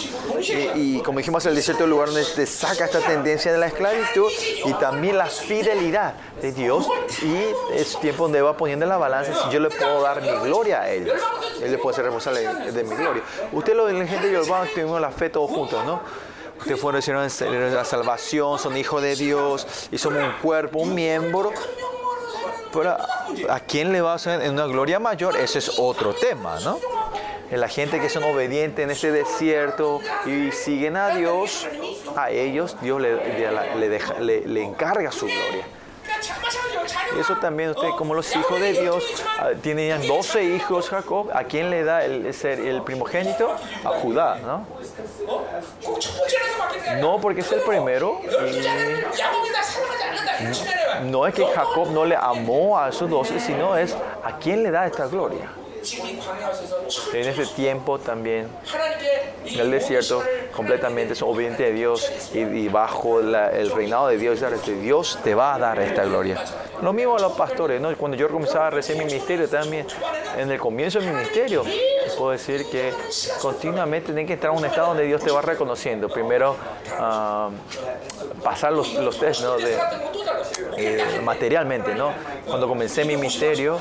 Y, como dijimos, el desierto es el lugar donde te saca esta tendencia de la esclavitud y también la fidelidad de Dios y es tiempo donde va poniendo en la balanza si yo le puedo dar mi gloria a ellos, Él le puede ser responsable de, mi gloria. Usted lo de la gente de Yoruba tuvimos la fe todos juntos, ¿no? Ustedes fueron la salvación, son hijos de Dios y somos un cuerpo, un miembro. Pero a, quién le va a hacer en una gloria mayor, ese es otro tema, ¿no? La gente que son obedientes en ese desierto y siguen a Dios, a ellos Dios le encarga su gloria. Y eso también usted, como los oh, hijos de Dios, ah, tienen 12 hijos Jacob, ¿a quién le da el ser el primogénito? A Judá, ¿no? No, porque es el primero. No es que Jacob no le amó a esos doce, sino es a quién le da esta gloria. En ese tiempo también, en el desierto, completamente son obedientes de Dios y, y bajo la, el reinado de Dios, Dios te va a dar esta gloria. Lo mismo a los pastores, ¿no? Cuando yo comenzaba a recibir mi ministerio también, en el comienzo de mi ministerio, puedo decir que continuamente tienen que entrar a un estado donde Dios te va reconociendo. Primero, uh, pasar los, los test, ¿no? De, eh, materialmente, ¿no? Cuando comencé mi ministerio,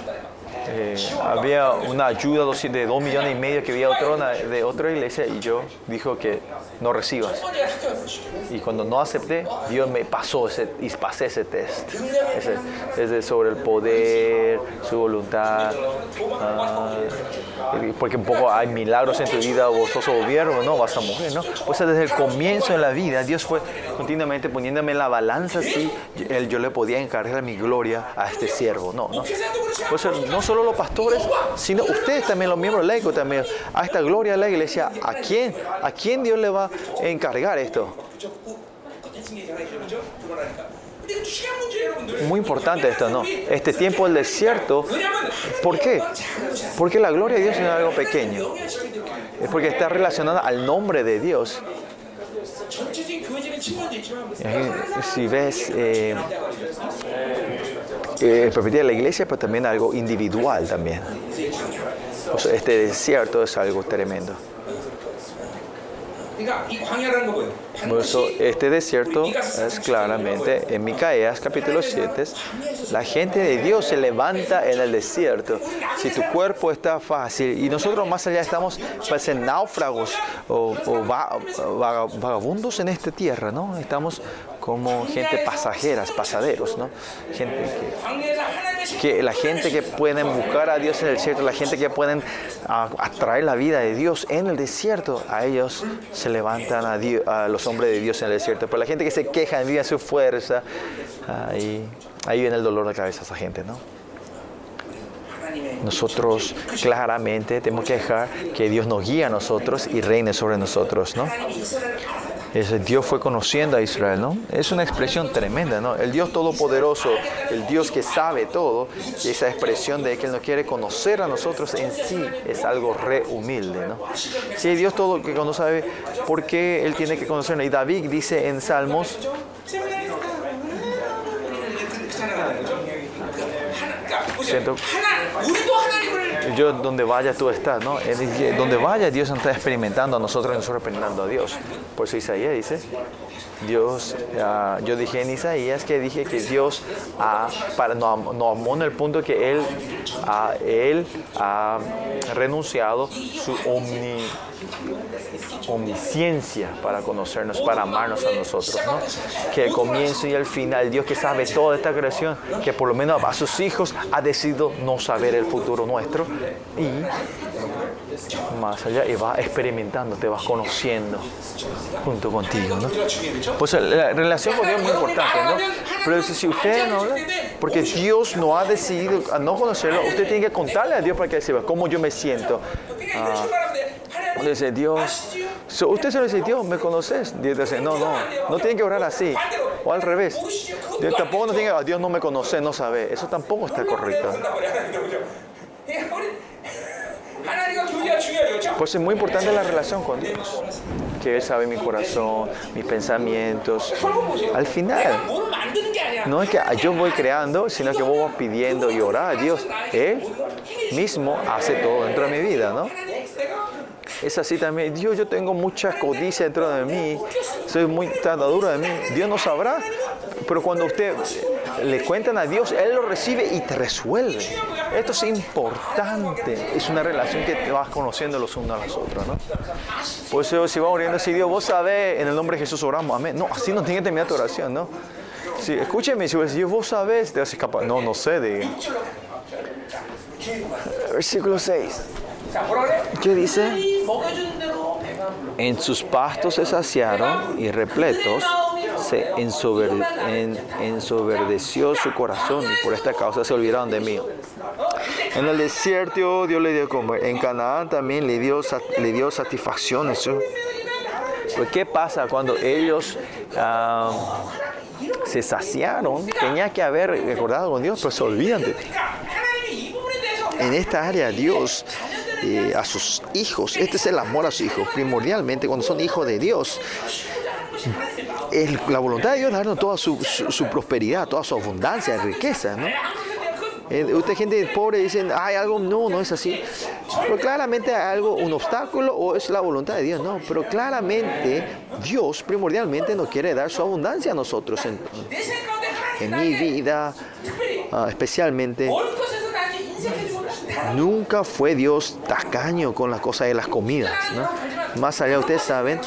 eh, había una ayuda de 2 millones y medio que había de otra iglesia y yo dijo que no recibas. Y cuando no acepté, Dios me pasó ese, y pasé ese test. Ese, ese sobre el poder, su voluntad. Ah, porque un poco hay milagros en tu vida, vos sos gobierno, no, vas a morir, ¿no? O sea, desde el comienzo de la vida, Dios fue continuamente poniéndome en la balanza si yo, yo le podía encargar mi gloria a este siervo. No, no. O sea, no solo los pastores, sino ustedes también, los miembros laicos también, a esta gloria de la iglesia, ¿a quién, a quién Dios le va a encargar esto? Muy importante esto, ¿no? Este tiempo del desierto, ¿por qué? Porque la gloria de Dios no es algo pequeño, es porque está relacionada al nombre de Dios. Si ves eh, eh, de la iglesia, pero también algo individual también. O sea, este desierto es algo tremendo este desierto es claramente en Micaías capítulo 7. La gente de Dios se levanta en el desierto. Si tu cuerpo está fácil y nosotros más allá estamos parecen náufragos o, vagabundos en esta tierra, ¿no? Estamos como gente pasajeras, pasaderos, ¿no? Gente que, la gente que pueden buscar a Dios en el desierto, la gente que pueden ah, atraer la vida de Dios en el desierto, a ellos se levantan a, Dios, a los los hombres de Dios en el desierto. Pero la gente que se queja, envidia en su fuerza, ahí, ahí viene el dolor de cabeza a esa gente, ¿no? Nosotros claramente tenemos que dejar que Dios nos guíe a nosotros y reine sobre nosotros, ¿no? es, Dios fue conociendo a Israel, ¿no? Es una expresión tremenda, ¿no? El Dios todopoderoso, el Dios que sabe todo, y esa expresión de que Él nos quiere conocer a nosotros en sí es algo re humilde, ¿no? Si Dios todo que no sabe, ¿por qué Él tiene que conocernos? Y David dice en Salmos, ¿siento? yo donde vaya tú estás, ¿no? Donde vaya Dios nos está experimentando a nosotros, nosotros experimentando a Dios. Por eso Isaías dice, Dios, ah, yo dije en Isaías que dije que Dios ah, para, no, no amó en el punto que Él, ah, él ha renunciado su omni, omnisciencia para conocernos, para amarnos a nosotros, ¿no? Que el comienzo y el final, Dios que sabe toda esta creación, que por lo menos a sus hijos ha decidido no saber el futuro nuestro y más allá y va experimentando, te vas conociendo junto contigo, ¿no? Pues la relación con Dios es muy importante, ¿no? Pero si usted no habla, porque Dios no ha decidido a no conocerlo, usted tiene que contarle a Dios para que sepa cómo yo me siento. Ah, usted dice, Dios, so, usted se lo dice, Dios, ¿me conoces? Dios dice, no, no, no tiene que orar así, o al revés. Dios tampoco no tiene que, Dios no me conoce, no sabe, eso tampoco está correcto. Pues es muy importante la relación con Dios, que Él sabe mi corazón, mis pensamientos. Al final, no es que ah, yo voy creando, sino que voy pidiendo y orar a Dios. Él mismo hace todo dentro de mi vida, ¿no? es así también. Dios, yo tengo mucha codicia dentro de mí, soy muy tratadura de mí. Dios no sabrá, pero cuando usted le cuentan a Dios, Él lo recibe y te resuelve. Esto es importante. Es una relación que te vas conociendo los unos a los otros, ¿no? Por eso si vamos oriendo así, Dios, vos sabés, en el nombre de Jesús oramos, amén. No, así no tiene que terminar tu oración, ¿no? Sí, escúcheme, si Dios vos sabés, te vas a escapar. No, no sé, diga. Versículo 6. ¿Qué dice? En sus pastos se saciaron y repletos se ensoberdeció su corazón y por esta causa se olvidaron de mí. En el desierto Dios le dio comer. En Canaán también le dio, le dio satisfacción. Eso. Pues, ¿Qué pasa cuando ellos ah, se saciaron? Tenía que haber recordado con Dios, pero se olvidan de ti. En esta área Dios eh, a sus hijos. Este es el amor a sus hijos, primordialmente cuando son hijos de Dios. La voluntad de Dios darnos toda su, prosperidad, toda su abundancia, riqueza. ¿no? Eh, usted, gente pobre, dicen, hay algo, no, no es así. Pero claramente hay algo, un obstáculo o es la voluntad de Dios, no. Pero claramente Dios primordialmente nos quiere dar su abundancia a nosotros en, en mi vida, uh, especialmente nunca fue Dios tacaño con la cosa de las comidas. ¿no? Más allá, ustedes saben,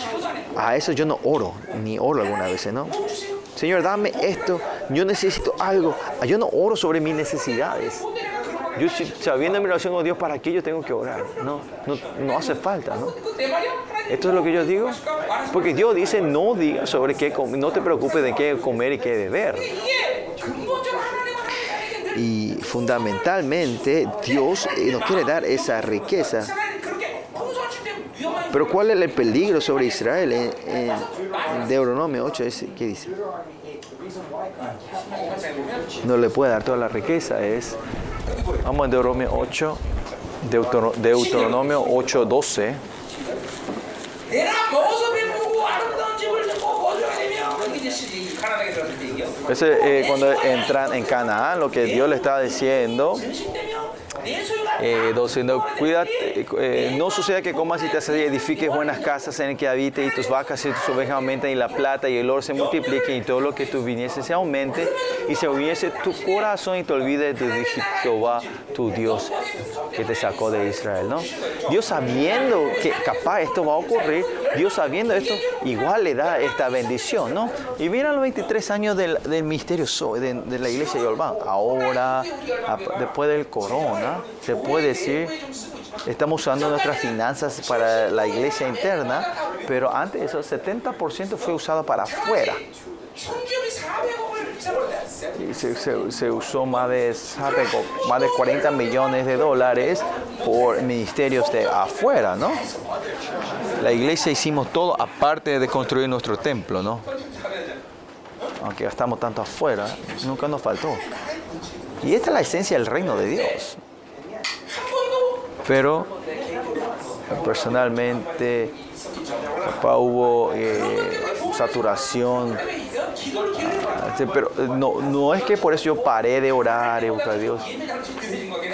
a eso yo no oro, ni oro algunas veces, ¿no? Señor, dame esto, yo necesito algo. Yo no oro sobre mis necesidades. Yo sabiendo mi relación con Dios, ¿para qué yo tengo que orar? No, no, no hace falta, ¿no? Esto es lo que yo digo. Porque Dios dice, no digas sobre qué no te preocupes de qué comer y qué beber fundamentalmente Dios eh, nos quiere dar esa riqueza. Pero ¿cuál es el peligro sobre Israel? En, en Deuteronomio 8, ¿qué dice? No le puede dar toda la riqueza. Es, vamos a Deuteronomio 8, Deuteronomio 8, 12. Entonces, eh, cuando entran en Canaán, lo que Dios le está diciendo eh, cuídate, eh, no suceda que comas y te haces y edifiques buenas casas en que habite y tus vacas y tus ovejas aumenten y la plata y el oro se multipliquen y todo lo que tú viniese se aumente y se hubiese tu corazón y te olvides de Jehová, tu Dios, que te sacó de Israel, ¿no? Dios sabiendo que capaz esto va a ocurrir, Dios sabiendo esto, igual le da esta bendición, ¿no? Y miren los 23 años del, misterio de, la iglesia de Olván. Ahora, después del corona, se puede decir, estamos usando nuestras finanzas para la iglesia interna, pero antes eso, 70% fue usado para afuera. Se, se, usó más de, más de 40 millones de dólares por ministerios de afuera, ¿no? La iglesia hicimos todo aparte de construir nuestro templo, ¿no? Aunque gastamos tanto afuera, nunca nos faltó. Y esta es la esencia del reino de Dios. Pero personalmente, papá, hubo eh, saturación. Este, Pero eh, no, no es que por eso yo paré de orar y buscar a Dios.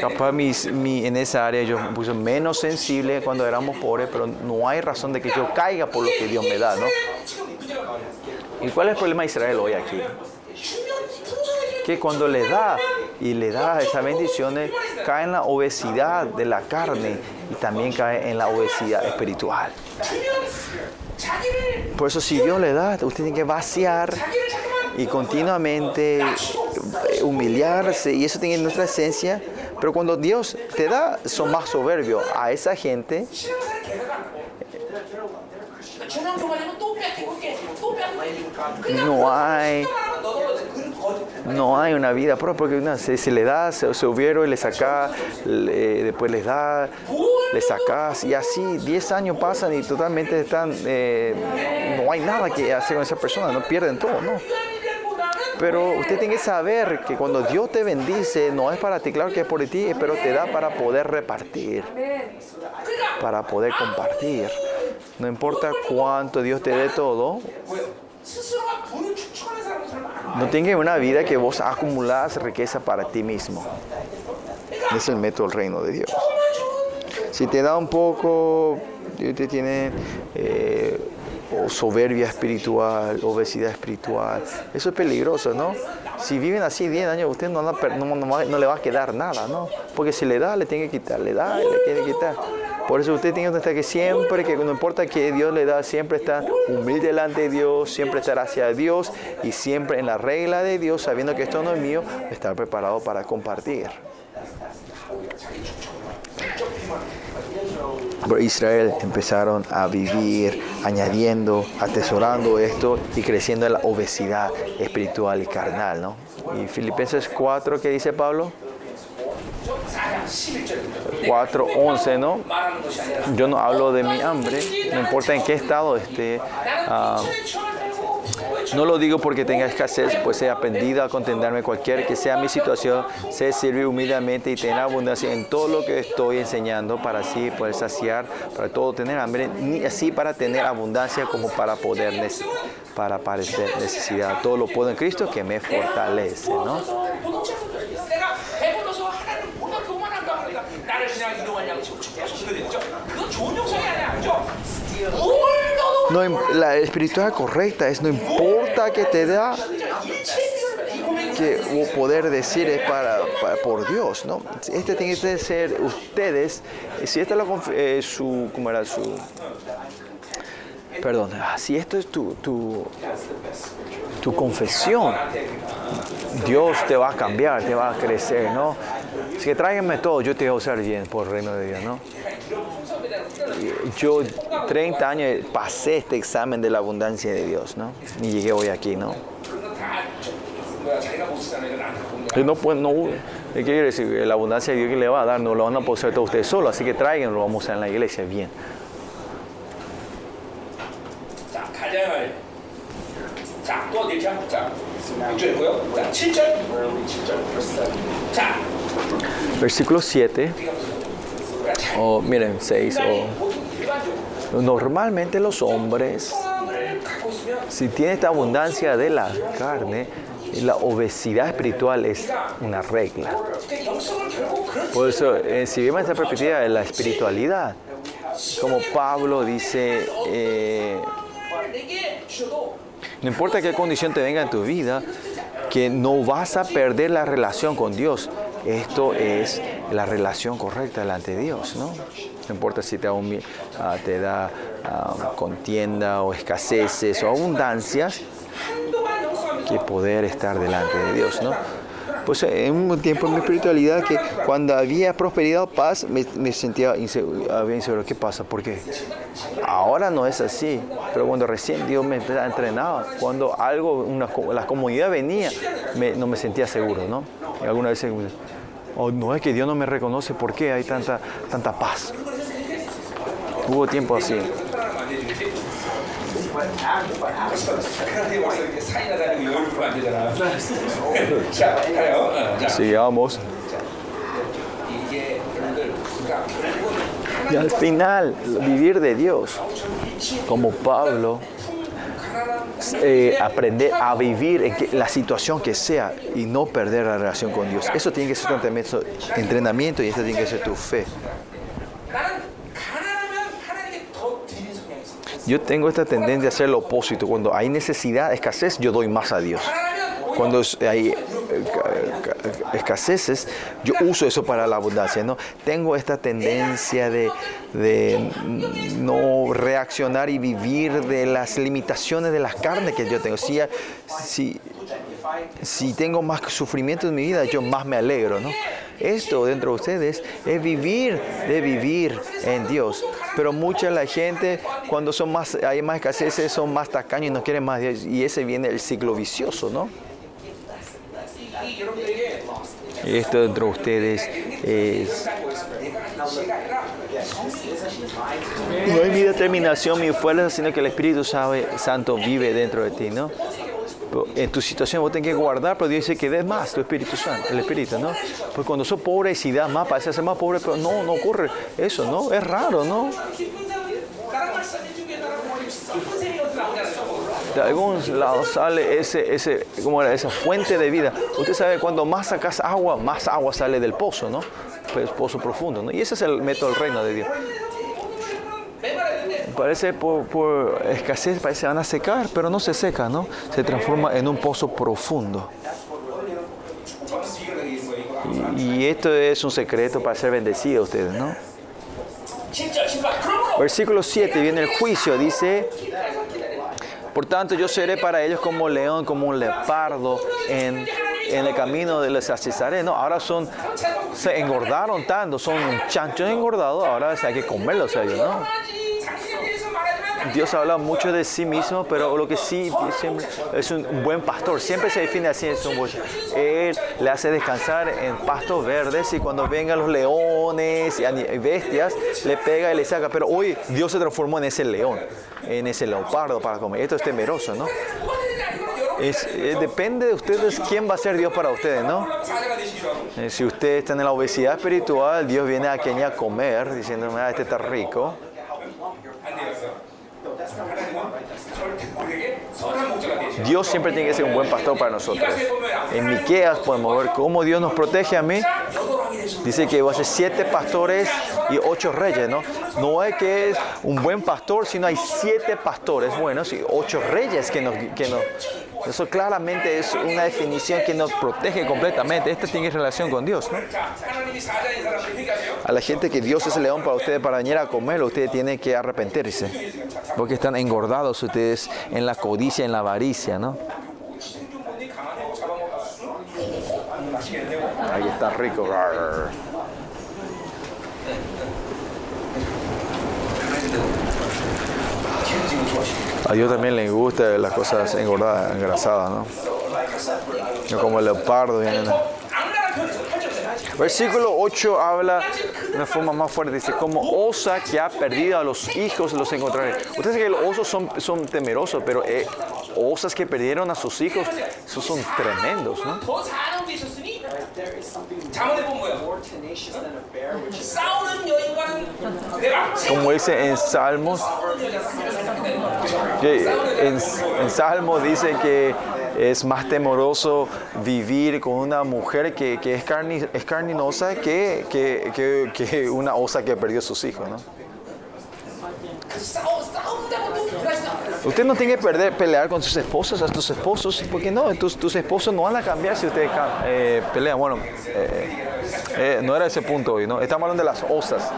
Capaz mis- mi- en esa área yo me puse menos sensible cuando éramos pobres, pero no hay razón de que yo caiga por lo que Dios me da, ¿no? ¿Y cuál es el problema de Israel hoy aquí? Que cuando le da y le da esas bendiciones, cae en la obesidad de la carne y también cae en la obesidad espiritual. Por eso si Dios le da, usted tiene que vaciar y continuamente eh, humillarse y eso tiene nuestra esencia. Pero cuando Dios te da, son más soberbios a esa gente. No hay, no hay una vida propia porque una, se, le da, se, se y le saca, después les da, le sacas y así 10 años pasan y totalmente están, eh, no hay nada que hacer con esa persona, no pierden todo, ¿no? Pero usted tiene que saber que cuando Dios te bendice, no es para ti, claro que es por ti, pero te da para poder repartir, para poder compartir. No importa cuánto Dios te dé todo, no tengas una vida que vos acumulás riqueza para ti mismo. Es el método del reino de Dios. Si te da un poco, usted tiene eh, o soberbia espiritual, obesidad espiritual. Eso es peligroso, ¿no? Si viven así 10 años, usted no, no- no le va a quedar nada, ¿no? Porque si le da, le tiene que quitar, le da, le tiene que quitar. Por eso usted tiene que estar que siempre, que no importa que Dios le da, siempre estar humilde delante de Dios, siempre estar hacia Dios y siempre en la regla de Dios, sabiendo que esto no es mío, estar preparado para compartir. Israel empezaron a vivir añadiendo, atesorando esto y creciendo en la obesidad espiritual y carnal. ¿no? Y Filipenses 4, ¿qué dice Pablo? 4.11, ¿no? Yo no hablo de mi hambre, no importa en qué estado esté. Uh, no lo digo porque tenga escasez, pues he aprendido a contenderme cualquier que sea mi situación, sé servir humildemente y tener abundancia en todo lo que estoy enseñando para así poder saciar, para todo tener hambre, ni así para tener abundancia como para poder para parecer necesidad. Todo lo puedo en Cristo que me fortalece, ¿no? No, la espiritualidad correcta es no importa que te da que poder decir es para, por Dios, ¿no? Este tiene que ser ustedes. Si esta la eh, su cómo era su Perdón, ah, si esto es tu, tu, confesión, Dios te va a cambiar, te va a crecer, ¿no? Así que tráigame todo, yo te voy a usar bien por el reino de Dios, ¿no? yo 30 años pasé este examen de la abundancia de Dios, ¿no? Y llegué hoy aquí, ¿no? Y no, pues, no, ¿qué quiere decir? La abundancia de Dios que le va a dar no lo van a poseer todos ustedes solos, así que tráiganlo, vamos a usar en la iglesia, bien. Versículo 7 o miren, seis o... Normalmente los hombres, si tienen esta abundancia de la carne, la obesidad espiritual es una regla. Por eso, eh, si vemos esta perspectiva de la espiritualidad, como Pablo dice, eh, no importa qué condición te venga en tu vida, que no vas a perder la relación con Dios. Esto es la relación correcta delante de Dios, ¿no? No importa si te da, ah, ah, contienda o escaseces o abundancias, que poder estar delante de Dios, ¿no? Pues en un tiempo en mi espiritualidad que cuando había prosperidad o paz me, sentía inseguro, había inseguro. ¿Qué pasa? ¿Por qué? Ahora no es así, pero cuando recién Dios me entrenaba, cuando algo, una, la comunidad venía, me- no me sentía seguro, ¿no? Y alguna vez, oh, no es que Dios no me reconoce, ¿por qué hay tanta, tanta paz? Hubo tiempo así. 그렇게 와서 이렇게 사이다 다니고 열불 안 되잖아. 자, 가요. 어, 자, Sigamos. 이게 여러분들 그러니까 결국은 Y al final, vivir de Dios, como Pablo, eh, aprender a vivir en que- la situación que sea y no perder la relación con Dios. Eso tiene que ser tu entrenamiento, entrenamiento y eso tiene que ser tu fe. Yo tengo esta tendencia a hacer lo opuesto. Cuando hay necesidad, escasez, yo doy más a Dios. Cuando eh, hay eh, escaseces, yo uso eso para la abundancia. ¿no? Tengo esta tendencia de, de, no reaccionar y vivir de las limitaciones de las carnes que yo tengo. Si, si, si tengo más sufrimiento en mi vida, yo más me alegro, ¿no? Esto dentro de ustedes es vivir de vivir en Dios. Pero mucha la gente, cuando son más, hay más escaseces, son más tacaños y no quieren más Dios. Y ese viene el ciclo vicioso, ¿no? Esto dentro de ustedes es... No hay mi determinación, mi fuerza, sino que el Espíritu Santo vive dentro de ti, ¿no? en tu situación vos tenés que guardar, pero Dios dice que des más tu Espíritu Santo, el Espíritu, ¿no? Pues cuando sos pobre, si das más, parece ser más pobre, pero no, no ocurre eso, ¿no? Es raro, ¿no? De algún lado sale ese, ese, ¿cómo era? esa fuente de vida. Usted sabe, cuando más sacas agua, más agua sale del pozo, ¿no? Pues, pozo profundo, ¿no? Y ese es el método del reino de Dios. Parece por, escasez, parece que van a secar, pero no se seca, ¿no? Se transforma en un pozo profundo. Y esto es un secreto para ser bendecidos ustedes, ¿no? Versículo 7 viene el juicio, dice, por tanto yo seré para ellos como león, como un leopardo en, en el camino de les achizaré. No, ahora son, se engordaron tanto, son un chancho engordado, ahora hay que comerlos ellos, ¿no? Dios habla mucho de sí mismo, pero lo que sí siempre, es un buen pastor. Siempre se define así en su voz. Él le hace descansar en pastos verdes y cuando vengan los leones y bestias, le pega y le saca. Pero hoy Dios se transformó en ese león, en ese leopardo para comer. Esto es temeroso, ¿no? Eh, depende de ustedes quién va a ser Dios para ustedes, ¿no? Eh, si ustedes están en la obesidad espiritual, Dios viene a Kenia a comer, diciéndome, ah, este está rico. Dios siempre tiene que ser un buen pastor para nosotros. En Miqueas podemos ver cómo Dios nos protege a mí. Dice que va a ser siete pastores y ocho reyes, ¿no? No es que es un buen pastor, sino hay siete pastores buenos y ocho reyes que nos, que nos eso claramente es una definición que nos protege completamente. Esto tiene relación con Dios. ¿no? A la gente que Dios es el león para ustedes, para venir a comerlo, ustedes tienen que arrepentirse. Porque están engordados ustedes en la codicia, en la avaricia. ¿no? Ahí está rico. A ellos también le gusta las cosas engordadas, engrasadas, ¿no? Como el leopardo. Versículo 8 habla de una forma más fuerte. Dice, como osa que ha perdido a los hijos, los encontraré. Ustedes saben que los osos son, son temerosos, pero eh, osas que perdieron a sus hijos, esos son tremendos, ¿no? Como dice en Salmos, en, en Salmos dice que es más temoroso vivir con una mujer que, que es, carni, es carninosa que, que, que, una osa que perdió sus hijos. ¿no? Usted no tiene que perder, pelear con sus esposas, a tus esposos, porque no, tus, tus esposos no van a cambiar si ustedes eh, pelean. Bueno, eh, eh, no era ese punto hoy, ¿no? Estamos hablando de las osas.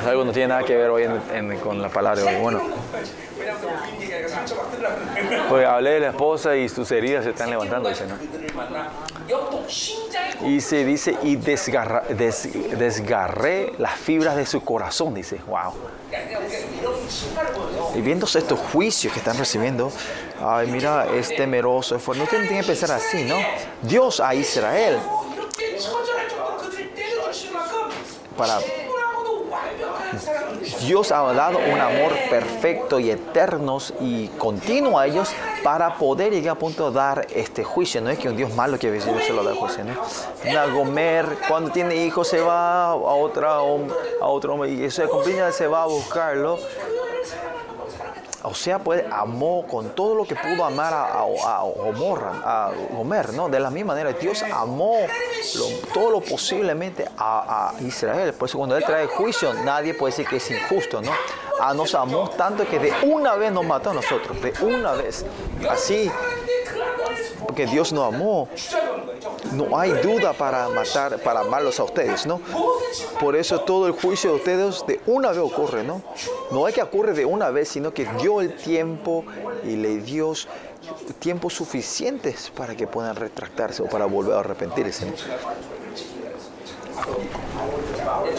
Es algo no tiene nada que ver hoy en, en, con la palabra. Hoy. Bueno, pues hablé de la esposa y sus heridas se están levantando, ¿no? Y se dice, y desgarra, desgarré las fibras de su corazón, dice, wow. Y viendo estos juicios que están recibiendo, ay, mira, es temeroso, es No tienen que pensar así, ¿no? Dios a Israel. Para Dios ha dado un amor perfecto y eterno y continuo a ellos para poder llegar a punto de dar este juicio. No es que un Dios malo que veces se lo da juicio, ¿no? Una Gomer, cuando tiene hijos, se va a, otra, a otro hombre y compañía se va a buscarlo. O sea, pues amó con todo lo que pudo amar a, a, a, Homer, ¿no? De la misma manera, Dios amó todo lo posiblemente a, Israel. Por cuando Él trae juicio, nadie puede decir que es injusto, ¿no? A nos amó tanto que de una vez nos mató a nosotros, de una vez. Así porque Dios nos amó. No hay duda para matar, para amarlos a ustedes, ¿no? Por eso todo el juicio de ustedes de una vez ocurre, ¿no? No es que ocurre de una vez, sino que dio el tiempo y le dio tiempos suficientes para que puedan retractarse o para volver a arrepentirse. ¿no?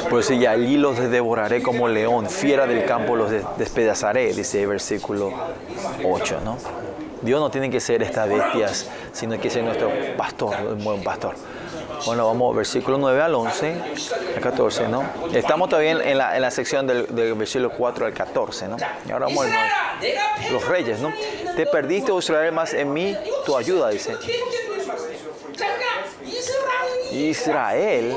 Pues y allí los devoraré como león, fiera del campo los despedazaré, dice el versículo 8, ¿no? Dios no tiene que ser estas bestias, sino que es nuestro pastor, un buen pastor. Bueno, vamos, versículo 9 al 11, al 14, ¿no? Estamos todavía en la, en la sección del, del, versículo 4 al 14, ¿no? Y ahora vamos a los reyes, ¿no? Te perdiste, oh Israel, más en mí tu ayuda, dice. Israel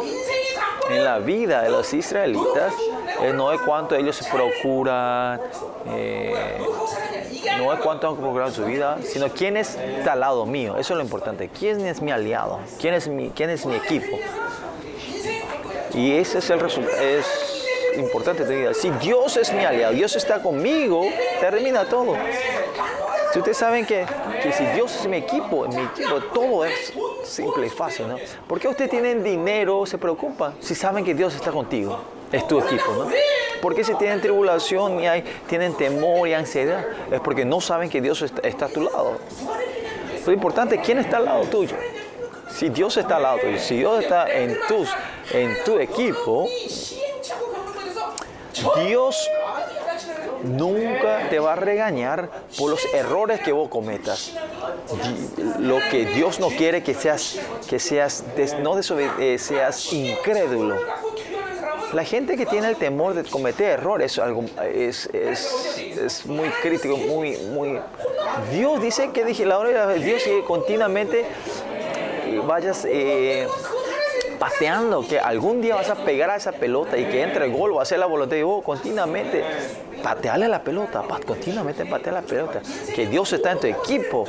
en la vida de los israelitas eh, no es cuánto ellos procuran, eh, no es cuánto han procurado su vida, sino quién está al lado mío. Eso es lo importante. ¿Quién es mi aliado? ¿Quién es mi, quién es mi equipo? Y ese es el resultado. Es importante te diga, si Dios es mi aliado, Dios está conmigo, termina todo. Si ustedes saben que, que si Dios es mi equipo, mi equipo, todo es simple y fácil, ¿no? ¿Por qué ustedes tienen dinero, se preocupan? Si saben que Dios está contigo, es tu equipo, ¿no? ¿Por qué si tienen tribulación y hay, tienen temor y ansiedad? Es porque no saben que Dios está, a tu lado. Lo importante es quién está al lado tuyo. Si Dios está al lado tuyo, si Dios está en, tus, en tu equipo, Dios nunca te va a regañar por los errores que vos cometas. Lo que Dios no quiere que seas, que seas, no eh, seas incrédulo. La gente que tiene el temor de cometer errores es, es, es, muy crítico, muy, muy... Dios dice que la hora de Dios que continuamente eh, vayas... Eh, pateando, que algún día vas a pegar a esa pelota y que entre el gol, va a hacer la voluntad de Dios continuamente. Patearle la pelota, continuamente patear la pelota. Que Dios está en tu equipo,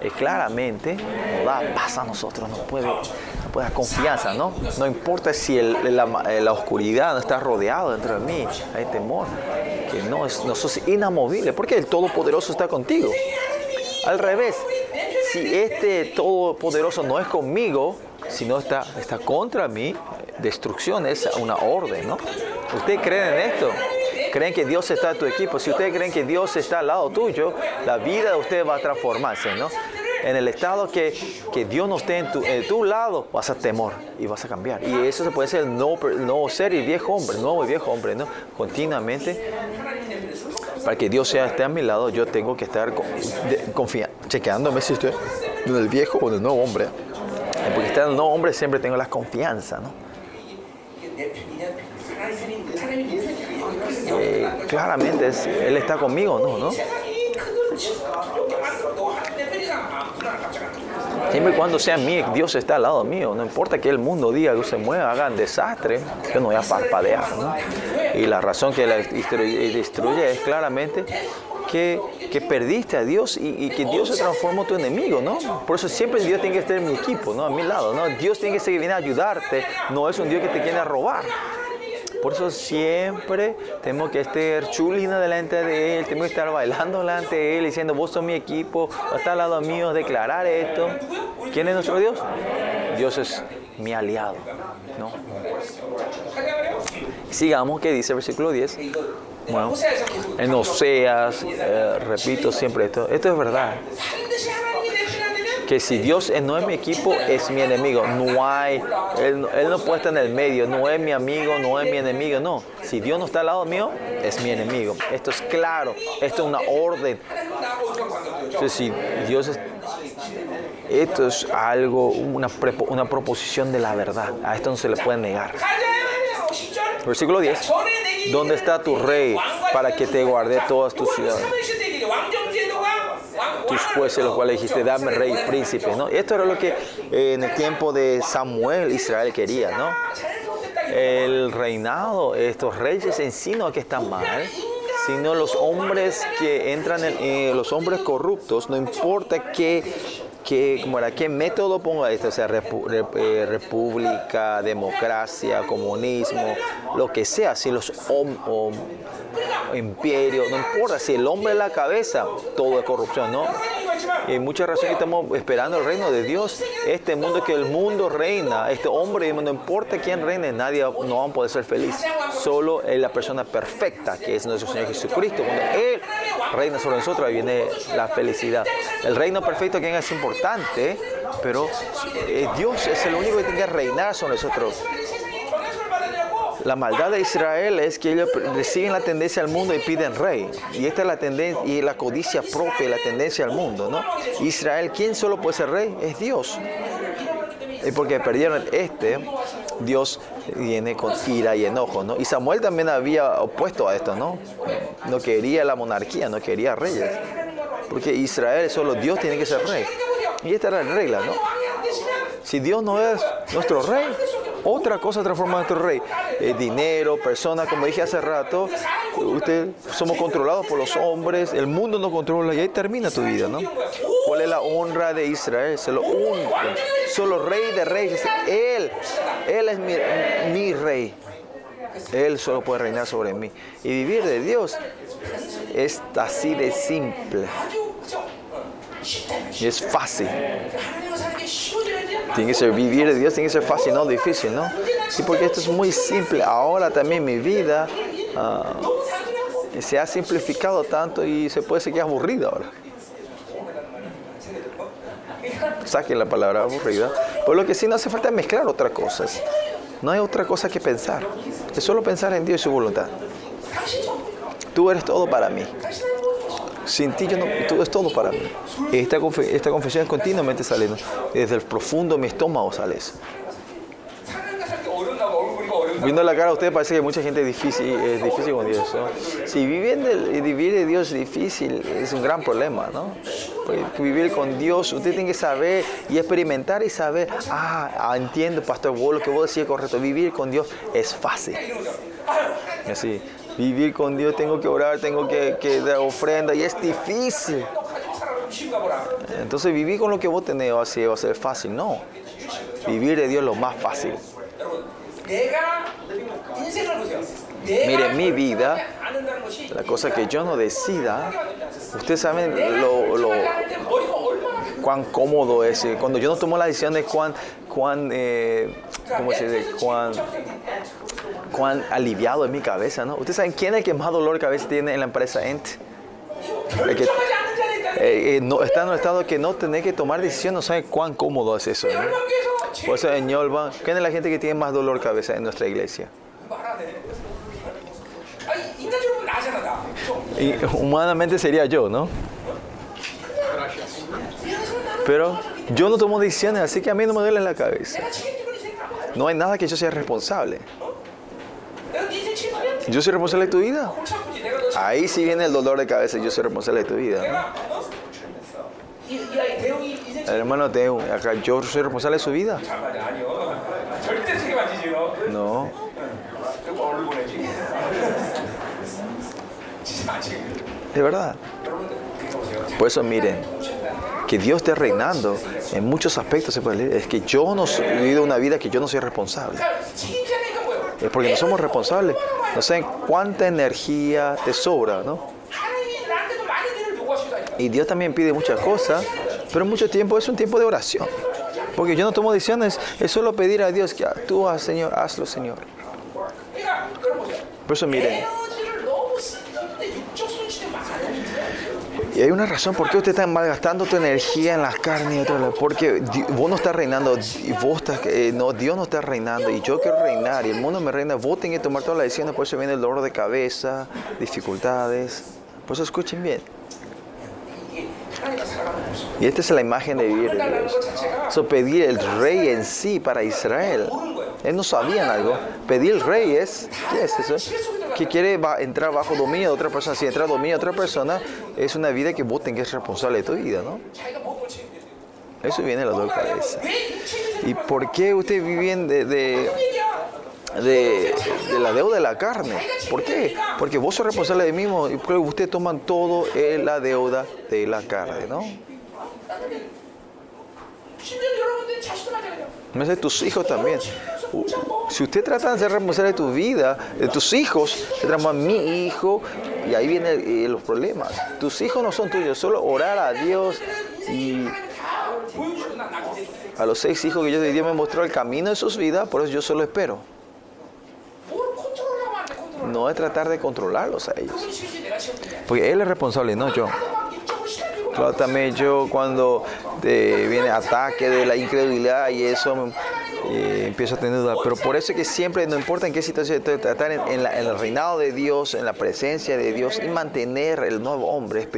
eh, claramente nos da paz a nosotros, nos puede, nos puede dar confianza, ¿no? No importa si eh, la oscuridad no está rodeado dentro de mí, hay temor, que no, es, no sos inamovible, porque el Todopoderoso está contigo. Al revés, si este Todopoderoso no es conmigo, sino está, está contra mí, destrucción es una orden, ¿no? ¿Ustedes creen en esto? ¿Creen que Dios está en tu equipo? Si ustedes creen que Dios está al lado tuyo, la vida de ustedes va a transformarse, ¿no? En el estado que, que Dios no esté en tu, lado, vas a temor y vas a cambiar. Y eso se puede ser el nuevo, ser y viejo hombre, nuevo y viejo hombre, ¿no? Continuamente para que Dios sea esté a mi lado, yo tengo que estar con- de- confia- chequeándome si estoy en el viejo o en el nuevo hombre. Porque estar en el nuevo hombre siempre tengo la confianza, ¿no? Eh, claramente es, Él está conmigo, ¿no? ¿no? Siempre y cuando sea mí, Dios está al lado mío. No importa que el mundo diga que se mueva, hagan desastre, yo no voy a parpadear. Y la razón que la destruye, eh, destruye es claramente que, que, perdiste a Dios y, que Dios se transformó tu enemigo, ¿no? Por eso siempre Dios tiene que estar en mi equipo, ¿no? A mi lado, ¿no? Dios tiene que seguir viene a ayudarte, no es un Dios que te quiere robar. Por eso siempre tenemos que estar chulinos delante de Él, tenemos que estar bailando delante de Él, diciendo, vos sos mi equipo, está al lado mío, declarar esto. ¿Quién es nuestro Dios? Dios es mi aliado. ¿no? Sigamos que dice el versículo 10. Bueno, en Oseas, eh, repito siempre esto, esto es verdad que si Dios eh, no es mi equipo, es mi enemigo. No hay, él, no puede estar en el medio, no es mi amigo, no es mi enemigo, no. Si Dios no está al lado mío, es mi enemigo. Esto es claro, esto es una orden. Entonces, si Dios es, esto es algo, una, una proposición de la verdad. A esto no se le puede negar. Versículo 10. ¿Dónde está tu rey para que te guarde todas tus ciudades? Jueces, los cuales dijiste, dame rey príncipe, ¿no? Esto era lo que eh, en el tiempo de Samuel Israel quería, ¿no? El reinado, estos reyes en sí que están mal, sino los hombres que entran, en, eh, los hombres corruptos, no importa qué, qué, ¿cómo era? qué método ponga esto, o sea, eh, república, democracia, comunismo, lo que sea, si los imperio, no importa, si el hombre es la cabeza, todo es corrupción, ¿no? Y muchas razones estamos esperando el reino de Dios. Este mundo que el mundo reina, este hombre, no importa quién reine, nadie no va a poder ser feliz. Solo es la persona perfecta, que es nuestro Señor Jesucristo. Cuando Él reina sobre nosotros, ahí viene la felicidad. El reino perfecto que es importante, pero eh, Dios es el único que tiene que reinar sobre nosotros. La maldad de Israel es que ellos reciben la tendencia al mundo y piden rey. Y esta es la tendencia y la codicia propia, la tendencia al mundo, ¿no? Israel, ¿quién solo puede ser rey? Es Dios. Y porque perdieron este, Dios viene con ira y enojo, ¿no? Y Samuel también había opuesto a esto, ¿no? No quería la monarquía, no quería reyes. Porque Israel solo Dios tiene que ser rey. Y esta era la regla, ¿no? Si Dios no es nuestro rey, otra cosa transforma a nuestro rey. Eh, dinero, personas, como dije hace rato, usted somos controlados por los hombres, el mundo nos controla y ahí termina tu vida, ¿no? ¿Cuál es la honra de Israel? Solo un, solo rey de reyes. Él, él es mi, mi rey. Él solo puede reinar sobre mí. Y vivir de Dios es así de simple. Y es fácil. Tiene que ser vivir de Dios, tiene que ser fácil, no difícil, ¿no? Sí, porque esto es muy simple. Ahora también mi vida ah, se ha simplificado tanto y se puede seguir aburrida ahora. Saquen la palabra aburrida. Por lo que sí no hace falta mezclar otras cosas. No hay otra cosa que pensar. Es solo pensar en Dios y su voluntad. Tú eres todo para mí. Sin ti yo no, eres todo para mí. Esta, confe- esta confesión es continuamente saliendo. Desde el profundo de mi estómago sale eso. Viendo la cara de ustedes parece que mucha gente es difícil, es difícil con Dios. ¿no? Si viven de, vivir de Dios es difícil, es un gran problema, ¿no? Porque vivir con Dios, usted tiene que saber y experimentar y saber, ah, ah, entiendo, Pastor, vos lo que vos decís es correcto, vivir con Dios es fácil. Así, vivir con Dios, tengo que orar, tengo que, que dar ofrenda y es difícil. Entonces vivir con lo que vos tenés así va a ser fácil, no. Vivir de Dios es lo más fácil. Mire, mi vida, La cosa que yo no decida, ustedes saben lo, lo- cuán cómodo es. eh, Cuando yo no tomo la decisión de cuán, cuán, eh, ¿cómo se dice? Cuán, cuán aliviado es mi cabeza, ¿no? Ustedes saben quién es el que más dolor de cabeza tiene en la empresa Ent. El que eh, eh, no, está en un estado que no tener que tomar decisiones, no saben cuán cómodo es eso. ¿no? Por eso en ¿quién es la gente que tiene más dolor de cabeza en nuestra iglesia? Y humanamente sería yo, ¿no? Pero yo no tomo decisiones, así que a mí no me duele la cabeza. No hay nada que yo sea responsable. Yo soy responsable de tu vida. Ahí sí viene el dolor de cabeza, yo soy responsable de tu vida. hermano Teo, acá yo soy responsable de su vida. No. De verdad. Por eso miren, que Dios esté reinando en muchos aspectos se puede leer. Es que yo no he vivido una vida que yo no soy responsable. Es porque no somos responsables. No saben cuánta energía te sobra, ¿no? Y Dios también pide muchas cosas, pero mucho tiempo es un tiempo de oración. Porque yo no tomo decisiones, es solo pedir a Dios que tú haz, Señor, hazlo, Señor. Por eso miren, Y hay una razón por qué usted está malgastando tu energía en las carnes y Porque vos no estás reinando, vos estás, eh, no, Dios no está reinando y yo quiero reinar y el mundo me reina. Vos tenés que tomar todas las decisiones, por eso viene el dolor de cabeza, dificultades. Por eso escuchen bien. Y esta es la imagen de vivir. De Dios. So, pedir el rey en sí para Israel él no sabían algo. Pedir rey es, ¿qué es eso? Que quiere va, entrar bajo dominio de otra persona. Si entra dominio de otra persona, es una vida que vos tenés responsable de tu vida, ¿no? Eso viene de la dos cabeza. ¿Y por qué ustedes viven de, de la deuda de la carne. ¿Por qué? Porque vos sos responsable de mí mismo y ustedes toman todo la deuda de la carne, ¿no? me de tus hijos también. Uh, si usted trata de ser responsable de tu vida, de tus hijos, se transforma mi hijo y ahí vienen eh, los problemas. Tus hijos no son tuyos, solo orar a Dios y a los seis hijos que yo Dios me mostró el camino de sus vidas, por eso yo solo espero. No es tratar de controlarlos a ellos. Porque Él es responsable, no yo. Claro, también yo cuando eh, viene ataque de la incredulidad y eso eh, empiezo a tener dudas. Pero por eso es que siempre, no importa en qué situación, estoy, tratar en, en la- en el reinado de Dios, en la presencia de Dios y mantener el nuevo hombre,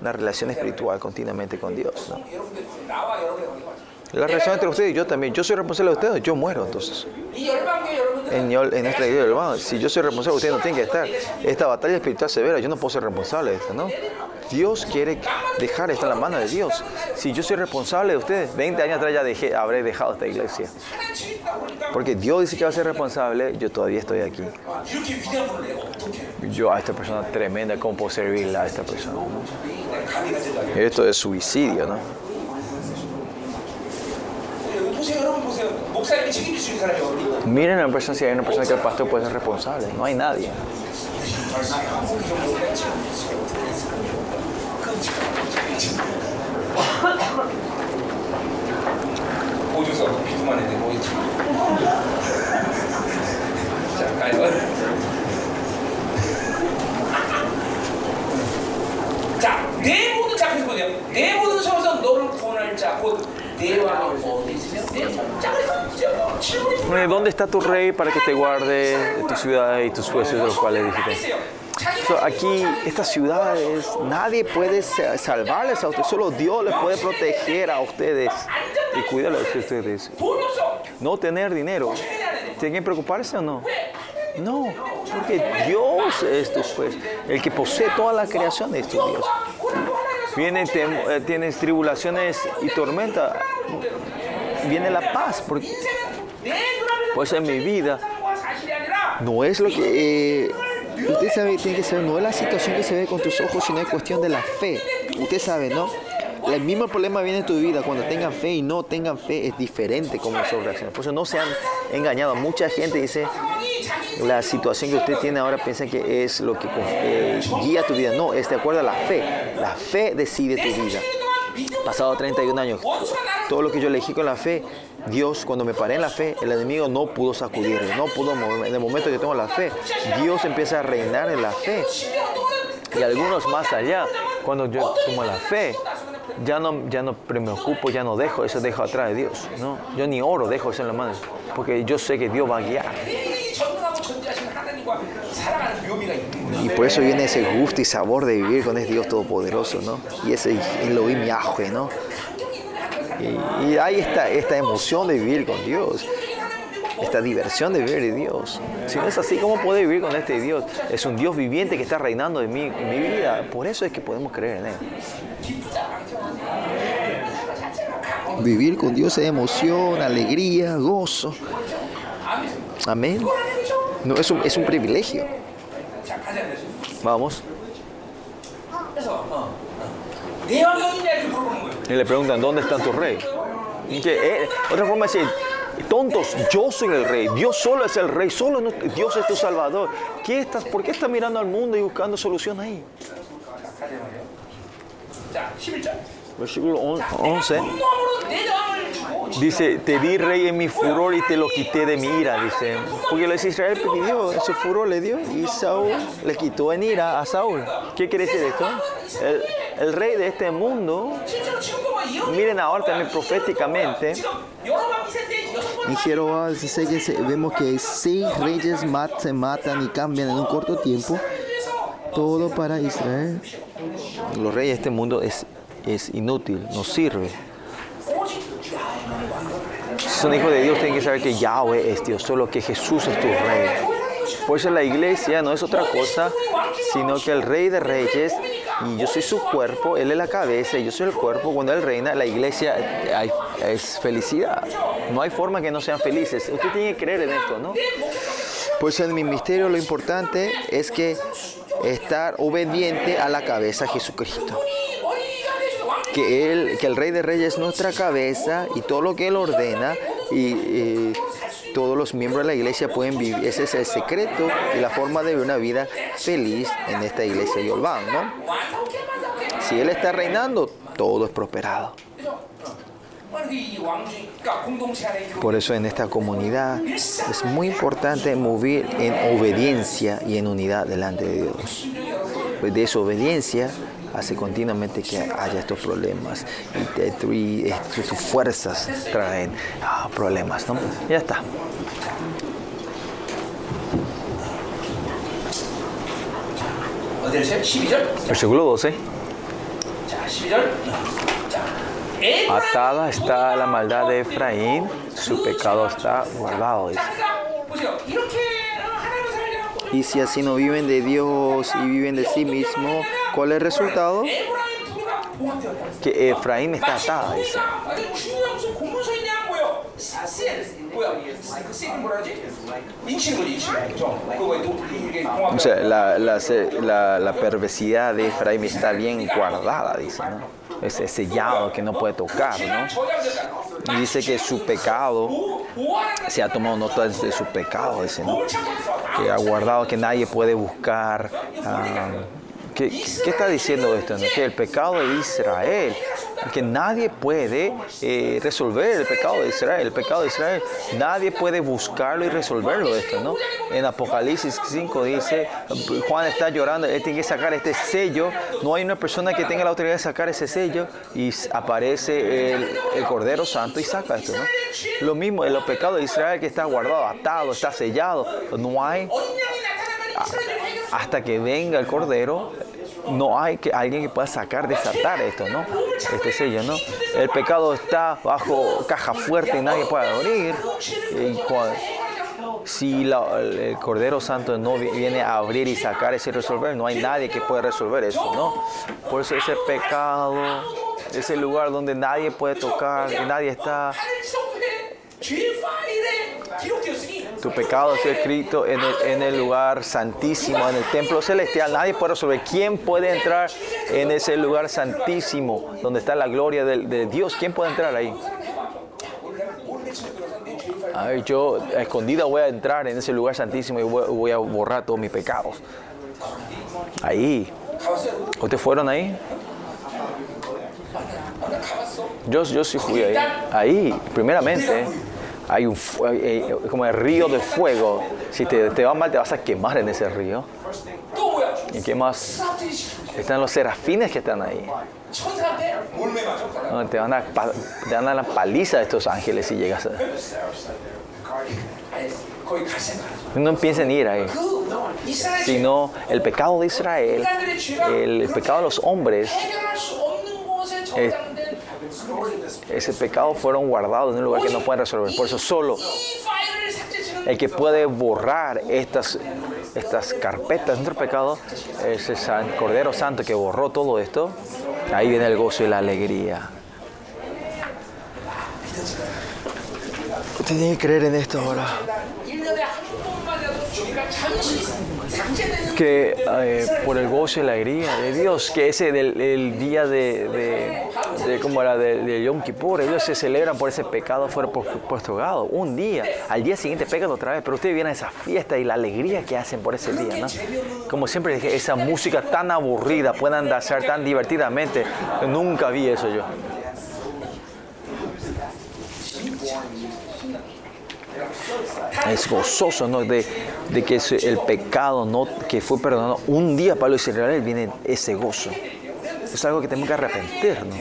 una relación espiritual continuamente con Dios. ¿no? La relación entre ustedes y yo también. Yo soy responsable de ustedes, yo muero entonces. En, en hermano, si yo soy responsable, de ustedes no tienen que estar. Esta batalla espiritual severa, yo no puedo ser responsable de esta, ¿no? Dios quiere dejar esto en la mano de Dios. Si yo soy responsable de ustedes, 20 años atrás ya dejé, habré dejado esta iglesia. Porque Dios dice que va a ser responsable, yo todavía estoy aquí. Yo a esta persona tremenda, ¿cómo puedo servirla a esta persona? Esto es suicidio, ¿no? Miren a la persona si hay una persona que el pastor puede ser responsable. No hay nadie. 보조서 비두만 했는데 뭐 있지 자 가요 자내 모든 자 그래서 보세요 내 모든 성에서 너를 구원할 자곧내 왕이 어디 있으 ¿Dónde está tu rey para que te guarde de tu ciudad y tus jueces de los cuales dijiste? So, aquí, estas ciudades, nadie puede salvarles a ustedes, solo Dios les puede proteger a ustedes y cuidarles a ustedes. No tener dinero, ¿tienen que preocuparse o no? No, porque Dios es tu juez, el que posee toda la creación es tu Dios. Vienen, eh, tienes tribulaciones y tormenta viene la paz. Porque, por eso en mi vida no es lo que... Eh, usted sabe, tiene que saber, no es la situación que se ve con tus ojos, sino es cuestión de la fe. Usted sabe, ¿no? El mismo problema viene en tu vida. Cuando tengan fe y no tengan fe, es diferente cómo nosotros reaccionamos. Por eso no se han engañado. Mucha gente dice, la situación que usted tiene ahora piensa que es lo que eh, guía tu vida. No, es de acuerdo a la fe. La fe decide tu vida. Pasado 31 años, todo lo que yo elegí con la fe, Dios, cuando me paré en la fe, el enemigo no pudo sacudirme, no pudo moverme. En el momento que tengo la fe, Dios empieza a reinar en la fe. Y algunos más allá, cuando yo tomo la fe, ya no, ya no me ocupo, ya no dejo, eso dejo atrás de Dios. ¿no? Yo ni oro, dejo eso en la mano, porque yo sé que Dios va a guiar. Y por eso viene ese gusto y sabor de vivir con ese Dios Todopoderoso, ¿no? Y ese Elohim Yahweh, ¿no? Y, y hay esta, emoción de vivir con Dios, esta diversión de vivir de Dios. Si no es así, ¿cómo puede vivir con este Dios? Es un Dios viviente que está reinando en mi, en mi vida. Por eso es que podemos creer en Él. Vivir con Dios es emoción, alegría, gozo. Amén. No, es un, es un privilegio. Vamos. Y le preguntan, ¿dónde están tus reyes? Eh, otra forma de decir, tontos, yo soy el rey, Dios solo es el rey, solo no, Dios es tu salvador. ¿Qué estás, ¿Por qué estás mirando al mundo y buscando solución ahí? versículo 11, dice, te di rey en mi furor y te lo quité de mi ira, dice. Porque los Israel pidió, su furor le dio y Saúl le quitó en ira a Saúl. ¿Qué quiere decir esto? El, el rey de este mundo, miren ahora también proféticamente, en Jehová dice que vemos que seis reyes se matan y cambian en un corto tiempo. Todo para Israel. Los reyes de este mundo es es inútil, no sirve. Si son hijos de Dios, tienen que saber que Yahweh es Dios, solo que Jesús es tu rey. Por eso la iglesia no es otra cosa, sino que el rey de reyes, y yo soy su cuerpo, él es la cabeza, y yo soy el cuerpo, cuando él reina, la iglesia es felicidad. No hay forma que no sean felices. Usted tiene que creer en esto, ¿no? Por eso en mi misterio lo importante es que estar obediente a la cabeza Jesucristo que, él, que el Rey de Reyes es nuestra cabeza y todo lo que Él ordena y todos los miembros de la iglesia pueden vivir. Ese es el secreto y la forma de vivir una vida feliz en esta iglesia de Olván. Si Él está reinando, todo es prosperado. Por eso en esta comunidad es muy importante mover en obediencia y en unidad delante de Dios. Pues desobediencia hace continuamente que haya estos problemas y, este, tus fuerzas traen ah, problemas. Ya está. Versículo 12. Atada está la maldad de Efraín, su pecado está guardado. Y si así no viven de Dios y viven de sí mismo, ¿cuál es el resultado? Que Efraín está atada. Dice. O sea, la, la, perversidad de Efraín está bien guardada, dice. Es es sellado que no puede tocar, ¿no? Dice que su pecado, se ha tomado nota de su pecado, dice, ¿no? Que ha guardado que nadie puede buscar. ah, ¿qué, qué está diciendo esto? Que el pecado de Israel, que nadie puede eh, resolver el pecado de Israel. El pecado de Israel, nadie puede buscarlo y resolverlo esto, ¿no? En Apocalipsis 5 dice, Juan está llorando, él tiene que sacar este sello. No hay una persona que tenga la autoridad de sacar ese sello y aparece el, el Cordero Santo y saca esto, ¿no? Lo mismo en los pecados de Israel que está guardado, atado, está sellado. No hay hasta que venga el Cordero, no hay que, alguien que pueda sacar, desatar esto, ¿no? Este sello, ¿no? El pecado está bajo caja fuerte y nadie puede abrir. Y cua- si la- el Cordero Santo no vi- viene a abrir y sacar ese resolver, no hay nadie que pueda resolver eso, ¿no? Por eso ese pecado, ese lugar donde nadie puede tocar, nadie está, tu pecado ha sido escrito en el, en el lugar santísimo, en el templo celestial. Nadie puede resolver. ¿Quién puede entrar en ese lugar santísimo donde está la gloria de, Dios? ¿Quién puede entrar ahí? Ay, yo escondida voy a entrar en ese lugar santísimo y voy, voy a borrar todos mis pecados. Ahí. ¿Ustedes fueron ahí? Yo, yo sí fui ahí. Ahí, primeramente. ¿eh? hay un eh, eh, como el río de fuego. Si te, te, va mal, te vas a quemar en ese río. ¿Y qué más? Están los serafines que están ahí. Te, van a, te van a la paliza de estos ángeles si llegas a... No piensen ir ahí, sino el pecado de Israel, el pecado de los hombres, eh, ese pecado fueron guardados en un lugar que no pueden resolver. Por eso solo el que puede borrar estas, estas carpetas, nuestro pecado, es el Cordero Santo que borró todo esto. Ahí viene el gozo y la alegría. Usted tiene que creer en esto ahora que eh, por el gozo y la alegría de Dios, que ese del día de, como era de, Yom Kippur, ellos se celebran por ese pecado fuera postergado, un día, al día siguiente pecan otra vez, pero ustedes vienen a esa fiesta y la alegría que hacen por ese día, ¿no? Como siempre dije, esa música tan aburrida, puedan danzar tan divertidamente, nunca vi eso yo. Es gozoso, ¿no? De, de que el pecado no, que fue perdonado. Un día para los israelíes viene ese gozo. Es algo que tenemos que arrepentirnos.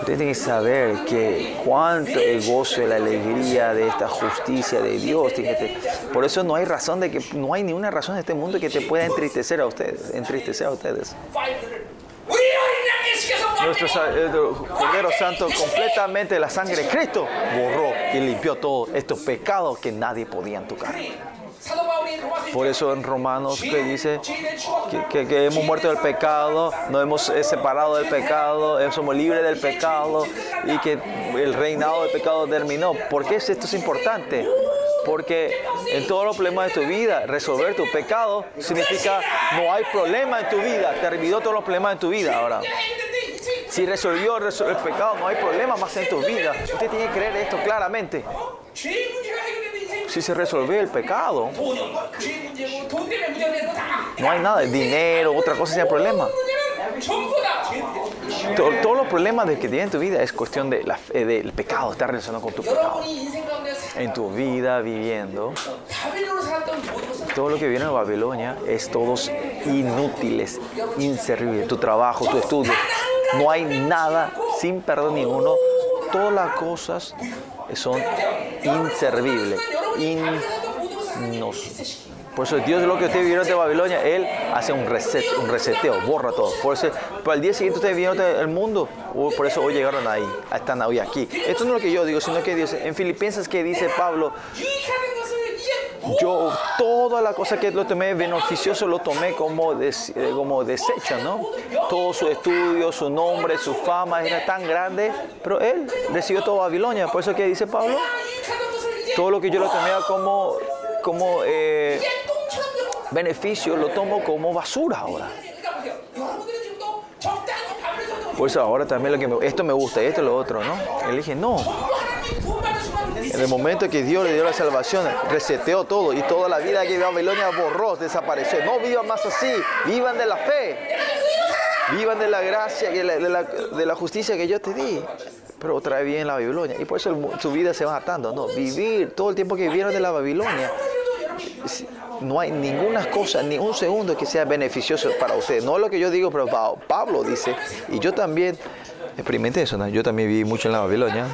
Ustedes tienen que saber que cuánto el gozo la alegría de esta justicia de Dios. Por eso no hay razón de que no hay ninguna razón en este mundo que te pueda entristecer a ustedes, entristecer a ustedes. Nuestro eh, Cordero Santo completamente la sangre de Cristo borró y limpió todos estos pecados que nadie podía tocar. Por eso en Romanos que dice que, hemos muerto del pecado, nos hemos eh, separado del pecado, somos libres del pecado y que el reinado del pecado terminó. ¿Por qué esto es importante? Porque en todos los problemas de tu vida, resolver tu pecado significa no hay problema en tu vida, terminó todos los problemas en tu vida ahora. Si resolvió, resolvió el pecado, no hay problema más en tu vida. Usted tiene que creer esto claramente si se resolvió el pecado, no hay nada, dinero, otra cosa sea problema. Todos los problemas que tienes en tu vida es cuestión de la, eh, del pecado, está relacionado con tu pecado. En tu vida viviendo, todo lo que viene de Babilonia es todos inútiles, inservibles. Tu trabajo, tu estudio, no hay nada sin perdón ninguno. Todas las cosas son inservibles innos. Por eso Dios lo que ustedes vieron de Babilonia, Él hace un reset, un reseteo, borra todo. Por eso, pues, para el día siguiente ustedes vieron el mundo, por eso hoy llegaron ahí, están hoy aquí. Esto no es lo que yo digo, sino que Dios, en Filipenses que dice Pablo, yo toda la cosa que lo tomé beneficioso lo tomé como, des, eh, como desecho, ¿no? Todo su estudio, su nombre, su fama era tan grande, pero él recibió toda Babilonia, por eso que dice Pablo, todo lo que yo lo tomaba como, como eh, beneficio, lo tomo como basura ahora. Por eso ahora también lo que me, esto me gusta, esto es lo otro, ¿no? Él dije, no. En el momento que Dios le dio la salvación, reseteó todo y toda la vida que Babilonia borró, desapareció. No vivan más así, vivan de la fe, vivan de la gracia, de de la, de la justicia que yo te di pero otra vez en la Babilonia. Y por eso su vida se va atando. No, vivir todo el tiempo que vivieron de la Babilonia. No hay ninguna cosa, ni un segundo que sea beneficioso para ustedes. No es lo que yo digo, pero Pablo dice, y yo también experimenté eso. ¿no? Yo también viví mucho en la Babilonia.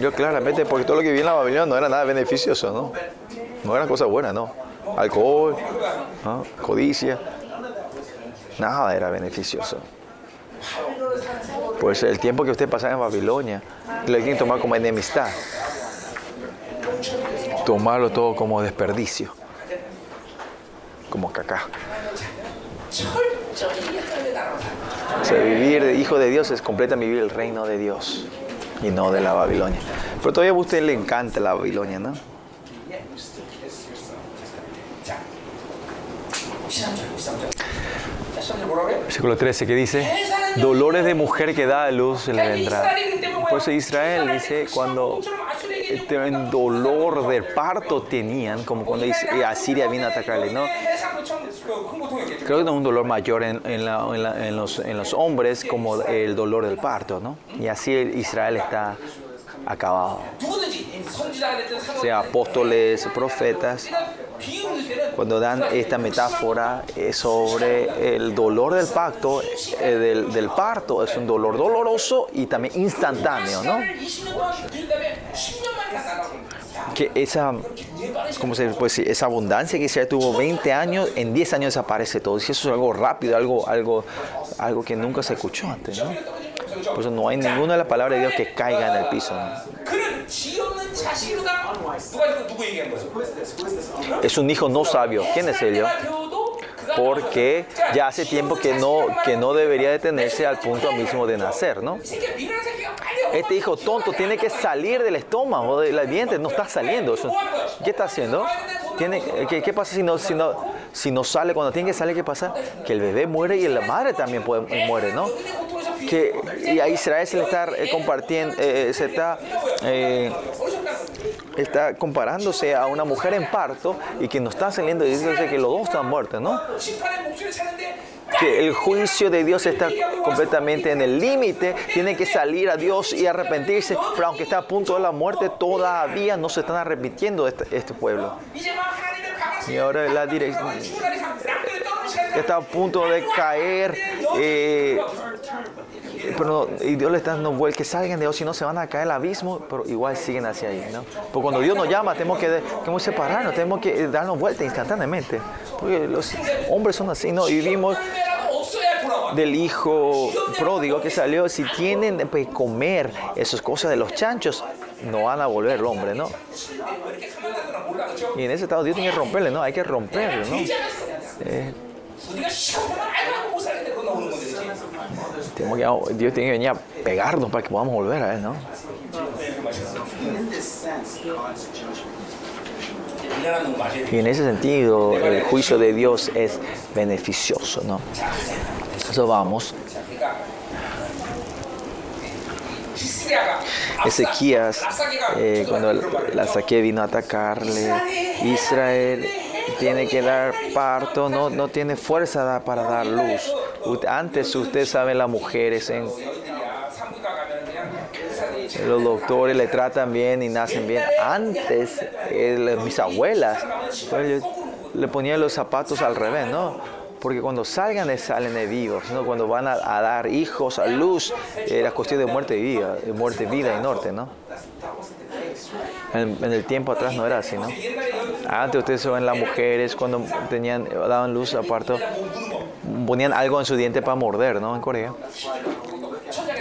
Yo claramente, porque todo lo que vi en la Babilonia no era nada beneficioso, ¿no? No eran cosas buenas, ¿no? Alcohol, codicia, nada era beneficioso. Pues el tiempo que usted pasaba en Babilonia, lo hay que tomar como enemistad. Tomarlo todo como desperdicio. Como caca. O vivir hijo de Dios es completa vivir el reino de Dios y no de la Babilonia. Pero todavía a usted le encanta la Babilonia, ¿no? Versículo 13 que dice, dolores de mujer que da a luz se le vendrá. Por eso Israel dice, cuando este, en dolor del parto tenían, como cuando Asiria vino a atacarle, ¿no? Creo que no es un dolor mayor en, en la- en la- en los, en los hombres como el dolor del parto, ¿no? Y así Israel está acabado. Sea apóstoles, profetas, cuando dan esta metáfora sobre el dolor del pacto, eh, del, del, parto, es un dolor doloroso y también instantáneo, ¿no? Que esa, ¿cómo se puede decir? Esa abundancia que se tuvo 20 años, en 10 años desaparece todo. Y eso es algo rápido, algo, algo, algo que nunca se escuchó antes, ¿no? Por eso no hay ninguna de las palabras de Dios que caiga en el piso. Es un hijo no sabio. ¿Quién es él? porque ya hace tiempo que no, que no debería detenerse al punto mismo de nacer, ¿no? Este hijo tonto tiene que salir del estómago, del vientre, no está saliendo. ¿Qué está haciendo? Qué, pasa si no, si, no, si no sale? Cuando tiene que salir, ¿qué pasa? Que el bebé muere y la madre también puede, muere, ¿no? Que, y a Israel se le está eh, compartiendo, eh, se está... Eh, está comparándose a una mujer en parto y que no está saliendo y dice que los dos están muertos, ¿no? Que el juicio de Dios está completamente en el límite, tiene que salir a Dios y arrepentirse, pero aunque está a punto de la muerte, todavía no se están arrepintiendo este, este, pueblo. Y ahora la dirección está a punto de caer. Eh, pero y Dios le está dando vuelta, que salgan de Dios, si no se van a caer al abismo, pero igual siguen hacia ahí, ¿no? Porque cuando Dios nos llama, tenemos que, tenemos que separarnos, tenemos que eh, darnos vuelta instantáneamente, porque los hombres son así, ¿no? Y vimos del hijo pródigo que salió, si tienen que comer esas cosas de los chanchos, no van a volver el hombre, ¿no? Y en ese estado Dios tiene que romperle, ¿no? Hay que romperle, ¿no? Eh, este, oh, Dios tiene que venir a pegarnos para que podamos volver a Él, ¿no? Y en ese sentido, el juicio de Dios es beneficioso, ¿no? Eso vamos. Ezequías, eh, cuando la saque vino a atacarle, Israel tiene que dar parto, no, no tiene fuerza para dar luz. Antes ustedes saben las mujeres en los doctores le tratan bien y nacen bien. Antes, mis abuelas pues, le ponían los zapatos al revés, ¿no? Porque cuando salgan, salen de vivos. Cuando van a, dar hijos a luz, era cuestión de muerte y vida, de muerte, vida y norte, ¿no? En, en, el tiempo atrás no era así, ¿no? Antes ustedes ven las mujeres cuando tenían, daban luz a parto, ponían algo en su diente para morder, ¿no? En Corea.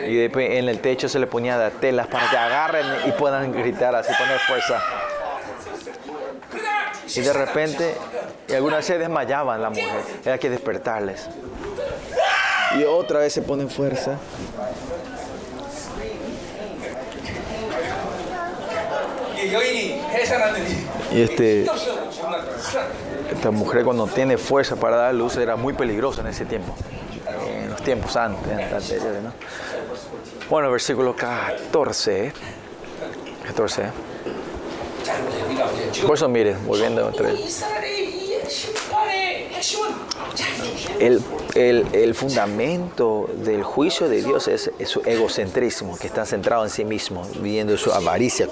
Y después en el techo se le ponía de telas para que agarren y puedan gritar así, poner fuerza. Y de repente, y algunas se desmayaban las mujeres, era que despertarles. Y otra vez se ponen fuerza. Y este, esta mujer cuando tiene fuerza para dar luz era muy peligrosa en ese tiempo, en los tiempos antes, anteriores. ¿no? Bueno, versículo 14. 14. ¿eh? ¿eh? Por eso mire, volviendo otra vez. El, el, el, fundamento del juicio de Dios es, es, su egocentrismo, que está centrado en sí mismo, viendo su avaricia,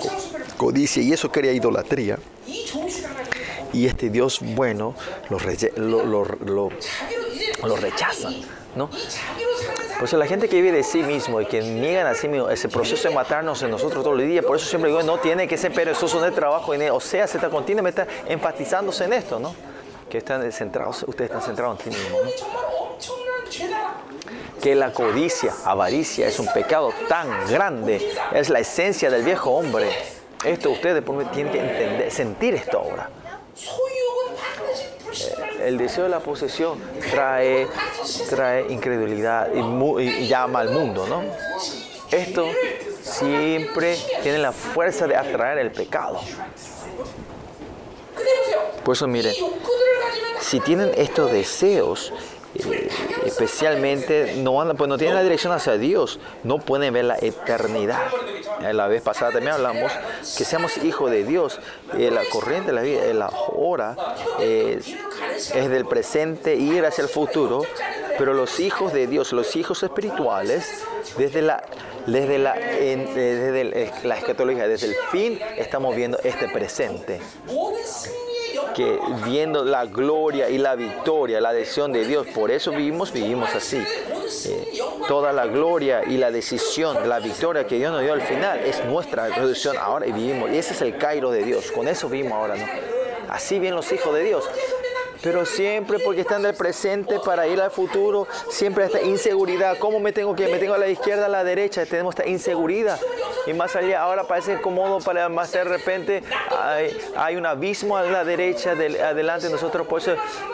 codicia, y eso crea idolatría. Y este Dios bueno lo, reye, lo, lo, lo, lo rechaza. ¿no? Por eso la gente que vive de sí mismo y que niegan a sí mismo ese proceso de matarnos en nosotros todos los días, por eso siempre digo, no tiene que ser perezoso en el trabajo, en o sea, se está continuamente enfatizándose en esto, ¿no? que están centrados, ustedes están centrados en sí mismos. ¿no? Que la codicia, avaricia, es un pecado tan grande, es la esencia del viejo hombre. Esto ustedes tienen que entender, sentir esto ahora. Eh, el deseo de la posesión trae, trae incredulidad y, y llama al mundo, ¿no? Esto siempre tiene la fuerza de atraer el pecado. Por eso mire, si tienen estos deseos, eh, especialmente no van, pues no tienen la dirección hacia Dios, no pueden ver la eternidad. Eh, la vez pasada también hablamos que seamos hijos de Dios. Eh, la corriente de la vida, la hora es del presente ir hacia el futuro, pero los hijos de Dios, los hijos espirituales, desde la desde la, en, eh, desde el, la escatología, desde el fin, estamos viendo este presente. Que viendo la gloria y la victoria, la decisión de Dios, por eso vivimos, vivimos así. Eh, toda la gloria y la decisión, la victoria que Dios nos dio al final es nuestra decisión ahora y vivimos. Y ese es el Cairo de Dios. Con eso vivimos ahora, ¿no? Así bien los hijos de Dios. Pero siempre porque están del presente para ir al futuro, siempre esta inseguridad. ¿Cómo me tengo que? Me tengo a la izquierda, a la derecha, tenemos esta inseguridad. Y más allá, ahora parece cómodo para más de repente hay, hay un abismo a la derecha, del- adelante de nosotros. Por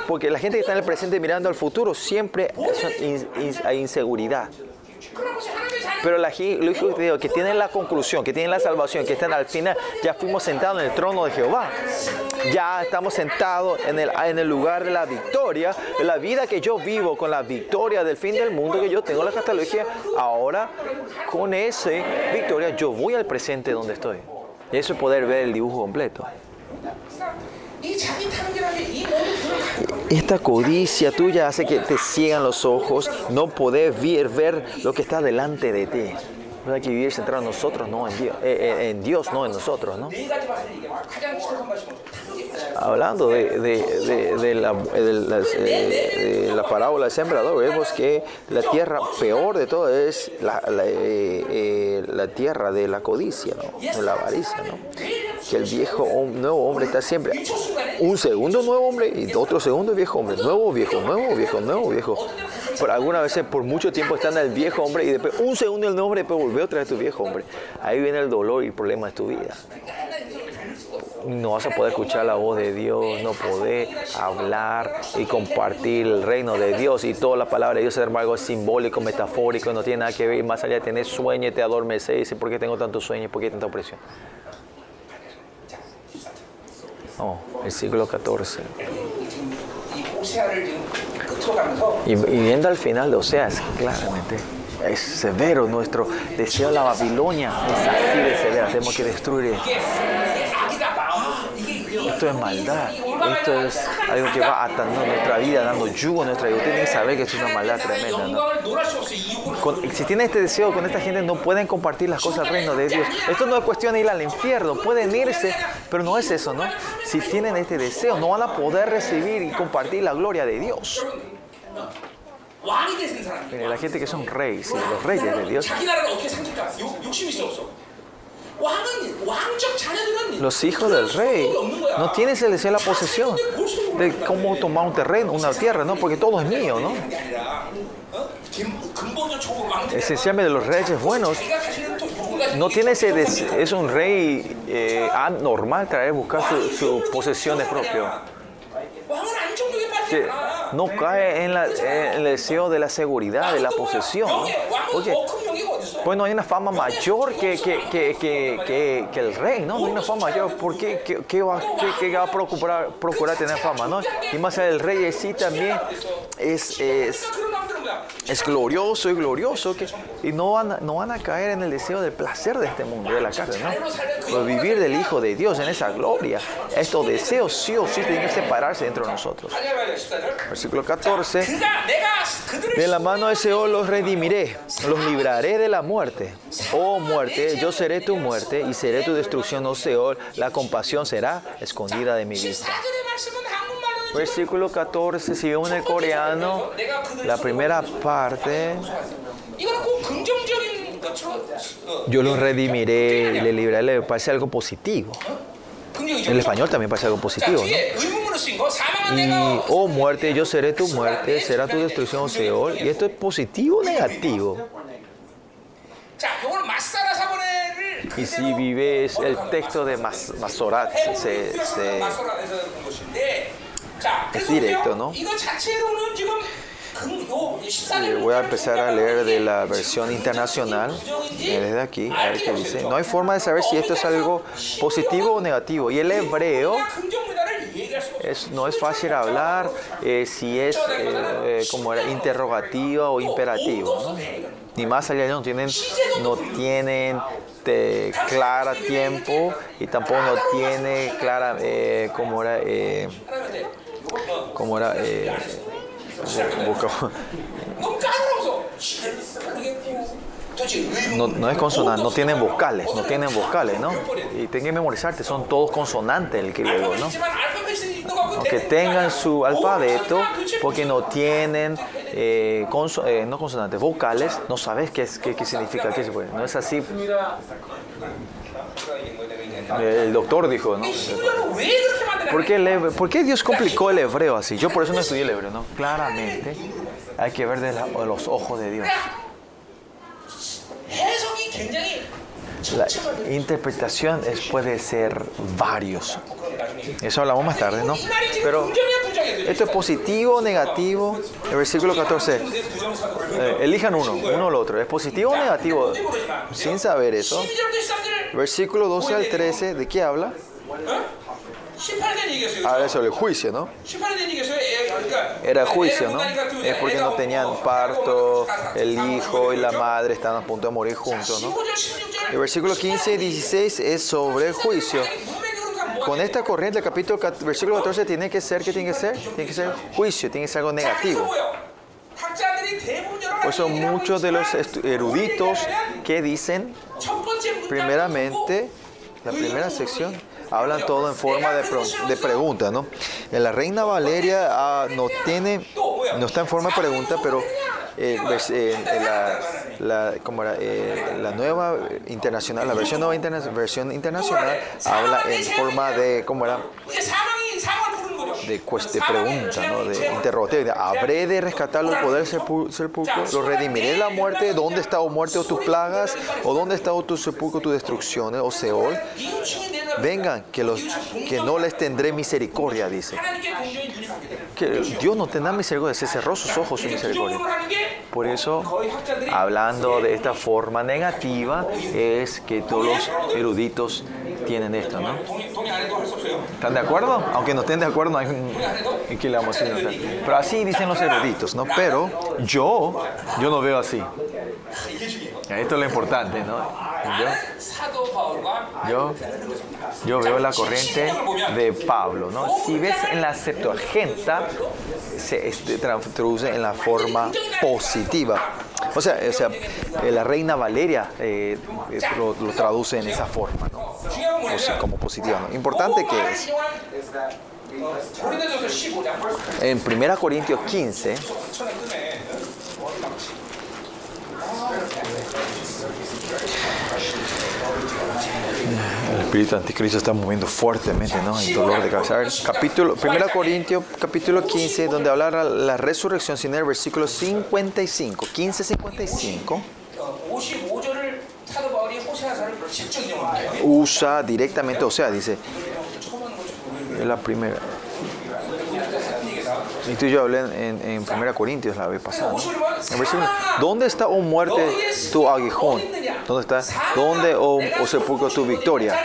porque la gente que está en el presente mirando al futuro, siempre hay inseguridad. Pero la, lo que tienen la conclusión, que tienen la salvación, que están al final, ya fuimos sentados en el trono de Jehová. Ya estamos sentados en el, lugar de la victoria, de la vida que yo vivo, con la victoria del fin del mundo que yo tengo, la catalogía. Ahora, con esa victoria, yo voy al presente donde estoy. Eso es poder ver el dibujo completo. Esta codicia tuya hace que te ciegan los ojos, no poder ver, ver lo que está delante de ti. Hay que vivir centrado en nosotros, no en Dios, eh, eh, en Dios no en nosotros. ¿no? Hablando de, la, eh, la, de, parábola del sembrador, vemos que la tierra peor de todo es la, tierra de la codicia, de la avaricia. ¿no? Que el viejo nuevo hombre está siempre un segundo nuevo hombre y otro segundo viejo hombre, nuevo viejo, nuevo viejo, nuevo viejo. Por algunas veces, por mucho tiempo, están el viejo hombre y después un segundo el nuevo hombre, después volver otra vez a tu viejo hombre, ahí viene el dolor y el problema de tu vida. No vas a poder escuchar la voz de Dios, no poder hablar y compartir el reino de Dios y toda la palabra de Dios es algo simbólico, metafórico, no tiene nada que ver, más allá de tener sueño y te adormeces y dices, ¿por qué tengo tanto sueño? ¿Por qué tanta opresión? Oh, el siglo XIV. Y, y viendo al final de Oseas, claramente es severo nuestro deseo a la Babilonia. Es así de severo. Tenemos que destruir esto. Es maldad. Esto es algo que va atando nuestra vida, dando yugo a nuestra vida. Tienen que saber que es una maldad tremenda. si tienen este deseo con esta gente, no pueden compartir las cosas del reino de Dios. Esto no es cuestión de ir al infierno. Pueden irse, pero no es eso, ¿no? Si tienen este deseo, no van a poder recibir y compartir la gloria de Dios. Eh, la gente que son reyes, los reyes de Dios. Los hijos del rey. no tienen el deseo de la posesión, de cómo tomar un terreno, una tierra, ¿no? Porque todo es mío, ¿no? Esencialmente los reyes buenos. No tiene ese deseo, es un rey eh, anormal traer buscar sus su posesiones propias. Sí no cae en, la, el deseo de la seguridad, de la posesión. ¿no? Oye, pues no hay una fama mayor que, que, que, que, el rey, ¿no? No hay una fama mayor. ¿Por qué, qué, va, a procurar, procurar tener fama, no? Y más allá el rey sí también es es glorioso y glorioso que, y no van, no van a caer en el deseo del placer de este mundo, de la carne, ¿no? Pero vivir del Hijo de Dios en esa gloria, estos deseos sí o sí tienen que separarse dentro de nosotros. Versículo 14. De la mano de Seol los redimiré, los libraré de la muerte. Oh muerte, yo seré tu muerte y seré tu destrucción, oh Seol, la compasión será escondida de mi vista. Versículo 14, si vemos en el coreano la primera parte, yo lo redimiré le libraré, parece algo positivo. En el español también parece algo positivo. ¿no? Y, oh muerte, yo seré tu muerte, será tu destrucción, Seol. Y esto es positivo o negativo. Y si vives el texto de Masorat, se, se es directo, ¿no? Voy a empezar a leer de la versión internacional. Eh, desde aquí, a ver qué dice. No hay forma de saber si esto es algo positivo o negativo. Y el hebreo es, no es fácil hablar eh, si es eh, como era interrogativa o imperativo. Ni más allá no tienen, no tienen clara tiempo y tampoco no tiene clara eh, como era ¿Cómo era? Eh, no, es consonante, no tienen vocales, no tienen vocales, ¿no? Y tienen que memorizarte, son todos consonantes el griego, ¿no? Aunque tengan su alfabeto, porque no tienen eh, conso, eh, no consonantes, vocales, no sabes qué, es, qué, significa, qué se puede. No es así. Eh, el doctor dijo, ¿no? ¿Por qué, ¿Por qué Dios complicó el hebreo así? Yo por eso no estudié el hebreo, ¿no? Claramente hay que ver de los ojos de Dios. La interpretación puede ser varios, eso hablamos más tarde, ¿no? Pero esto es positivo o negativo. El versículo 14. Eh, elijan uno, uno o el otro. ¿Es positivo o negativo? Sin saber eso. Versículo 12 al 13, ¿de qué habla? Habla sobre el juicio, ¿no? Era juicio, ¿no? Es porque no tenían parto, el hijo y la madre estaban a punto de morir juntos, ¿no? El versículo 15 y 16 es sobre el juicio con esta corriente del capítulo versículo 14 tiene que ser, ¿qué tiene que ser? Tiene que ser juicio, tiene que ser algo negativo. Por eso muchos de los eruditos que dicen, primeramente, la primera sección, hablan todo en forma de, de pregunta, ¿no? La reina Valeria ah, no tiene, no está en forma de pregunta, pero eh, pues, eh la la, como era, eh, la nueva internacional, la versión nueva interna, versión internacional habla en forma de, ¿cómo era? De, pues, pregunta, ¿no? de interrogativo. Habré de rescatarlo el poder sepulcro, lo redimiré de la muerte, ¿dónde está o muerte o tus plagas? ¿O dónde está oh tu sepulcro, tus destrucciones, o Seol? Vengan, que, los, que no les tendré misericordia, dice. Dios no tendrá misericordia, se cerró sus ojos su misericordia. Por eso, hablando de esta forma negativa, es que todos los eruditos tienen esto, ¿no? ¿Están de acuerdo? Aunque no estén de acuerdo, no hay un... ¿Qué le vamos a decir? Pero así dicen los eruditos, ¿no? Pero yo, yo no veo así. Esto es lo importante, ¿no? Yo, yo, veo la corriente de Pablo, ¿no? Si ves en la Septuaginta, se este, traduce en la forma positiva. O sea, o sea eh, la reina Valeria eh, eh, lo, traduce en esa forma, ¿no? O como positiva. ¿no? Importante que es. En 1 Corintios 15, el espíritu anticristo está moviendo fuertemente, ¿no? El dolor de cabeza. Ver, capítulo, 1 Corintios, capítulo 15, donde habla la resurrección, sin el versículo 55, 15, 55 usa directamente, o sea, dice, es la primera, y tú y yo hablé en, en 1 Corintios la vez pasada. versículo, ¿Dónde está, oh muerte, tu aguijón? ¿Dónde está, dónde, oh, oh sepulcro, tu victoria?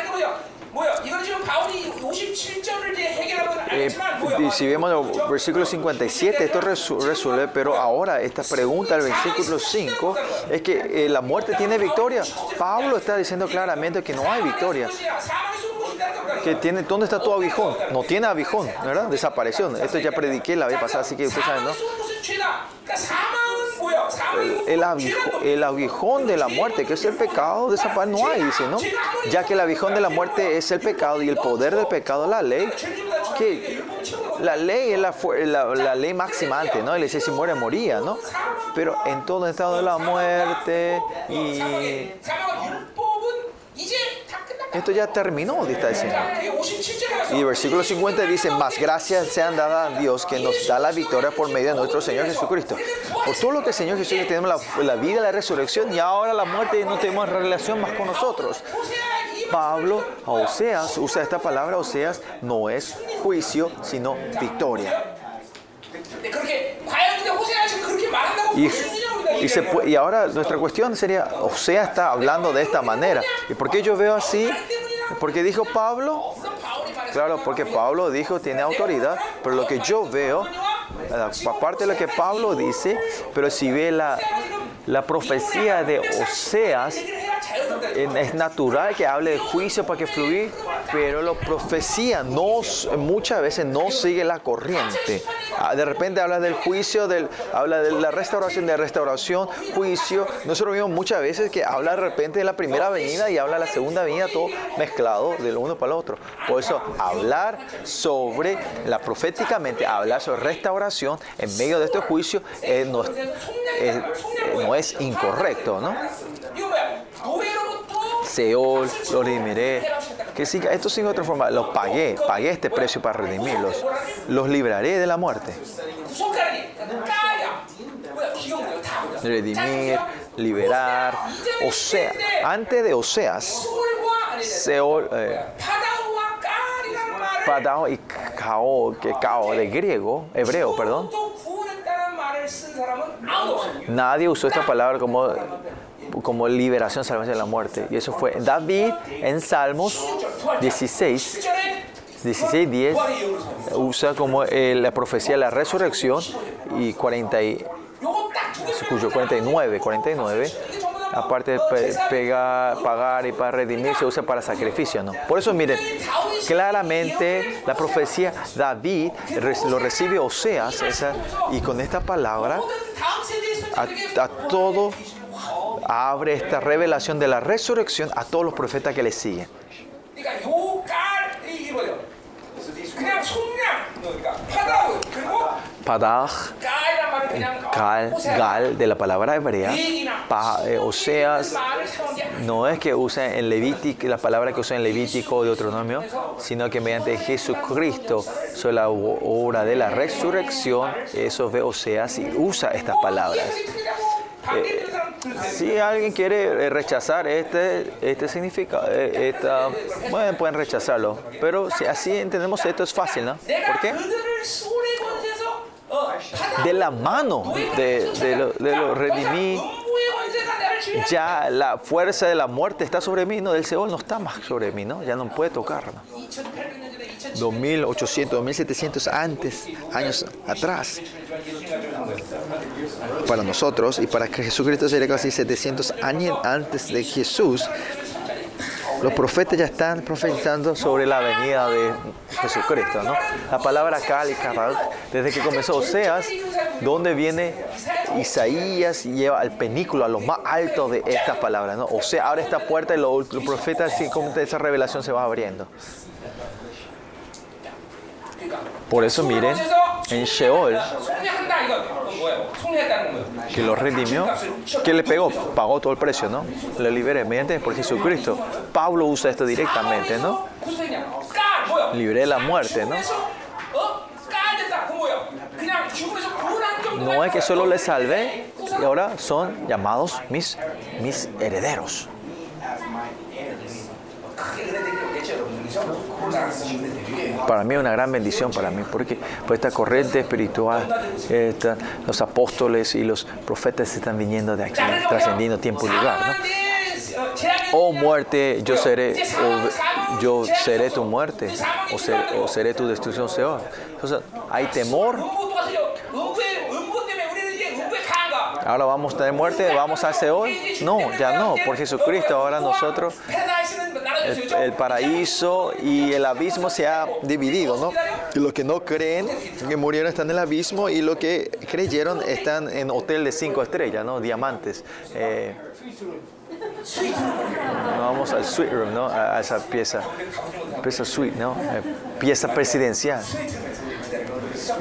Si vemos el versículo 57, esto resuelve, pero ahora esta pregunta del versículo 5 es que la muerte tiene victoria. Pablo está diciendo claramente que no hay victoria que tiene, ¿dónde está tu aguijón? No tiene aguijón, ¿verdad? Desapareció. Esto ya prediqué la vez pasada, así que ustedes saben, ¿no? El, aguijón, el aguijón de la muerte, que es el pecado, desaparece, no hay, dice, ¿no? Ya que el aguijón de la muerte es el pecado y el poder del pecado, la ley, que la ley es la, la, la ley máxima antes, ¿no? Él dice, si muere, moría, ¿no? Pero en todo estado de la muerte y esto ya terminó, está diciendo. Y el versículo 50 dice, más gracias sean dadas a Dios que nos da la victoria por medio de nuestro Señor Jesucristo. Por todo lo que el Señor Jesús tenemos la, vida, la resurrección y ahora la muerte no tenemos relación más con nosotros. Pablo a Oseas usa esta palabra, Oseas no es juicio, sino victoria. Y y, se, y ahora nuestra cuestión sería, Osea está hablando de esta manera. ¿Y por qué yo veo así? Porque dijo Pablo, claro, porque Pablo dijo tiene autoridad, pero lo que yo veo, aparte de lo que Pablo dice, pero si ve la, la profecía de Oseas, es natural que hable de juicio para que fluir, pero la profecía no, muchas veces no sigue la corriente. Ah, de repente habla del juicio, del, habla de la restauración, de restauración, juicio. Nosotros vimos muchas veces que habla de repente de la primera venida y habla de la segunda venida, todo mezclado del uno para el otro. Por eso, hablar sobre, la proféticamente, hablar sobre restauración en medio de este juicio eh, no, eh, no es incorrecto, ¿no? Seol, los redimiré. Que siga, esto sin otra forma, los pagué, pagué este precio para redimirlos. Los libraré de la muerte. Redimir, liberar. O sea, antes de Oseas, Seol, eh, Padao y Kao, que Kao de griego, hebreo, perdón Nadie usó esta palabra como, como liberación, salvación de la muerte. Y eso fue David en Salmos 16, 16, 10, usa como eh, la profecía de la resurrección y 40 y, 49, 49 aparte de pagar y para redimir, se usa para sacrificio, ¿no? Por eso, miren, claramente la profecía David lo recibe Oseas esa, y con esta palabra a, todo abre esta revelación de la resurrección a todos los profetas que le siguen. Padaj gal, gal de la palabra hebrea, paja, eh, Oseas, no es que usa en Levítico, la palabra que usa en Levítico o Deuteronomio, sino que mediante Jesucristo, sobre la obra de la resurrección, eso ve Oseas y usa estas palabras. Eh, si alguien quiere eh, rechazar este, este significado, eh, pueden rechazarlo. Pero si así entendemos esto es fácil, ¿no? ¿Por qué? de la mano de, de los lo redimí. Ya la fuerza de la muerte está sobre mí, no, del Seol no está más sobre mí, ¿no? ya no puede tocar. ¿no? 2800, 2700 antes, años atrás. Para nosotros y para que Jesucristo sería casi 700 años antes de Jesús, los profetas ya están profetizando sobre la venida de Jesucristo, ¿no? La palabra Cal y Cabal, desde que comenzó Oseas, donde viene Isaías y lleva al penículo, a lo más alto de estas palabras, ¿no? O sea, abre esta puerta y los, los profetas, así como esa revelación se va abriendo. Por eso miren en Sheol que lo redimió, que le pegó, pagó todo el precio, ¿no? Le liberé mediante por Jesucristo. Pablo usa esto directamente, ¿no? Libré la muerte, ¿no? No es que solo le salvé y ahora son llamados mis, mis herederos. Para mí es una gran bendición para mí, porque por esta corriente espiritual, los apóstoles y los profetas están viniendo de aquí, trascendiendo tiempo y lugar, ¿no? Oh muerte, yo seré, o yo seré tu muerte, o, o seré tu destrucción, Señor. Entonces, hay temor, ahora vamos a tener muerte, vamos a Seol. No, ya no, por Jesucristo ahora nosotros el, paraíso y el abismo se ha dividido, ¿no? Y los que no creen que murieron están en el abismo y los que creyeron están en hotel de cinco estrellas, ¿no? Diamantes. Eh, vamos al suite room, ¿no? A, esa pieza, pieza suite, ¿no? Eh, pieza presidencial.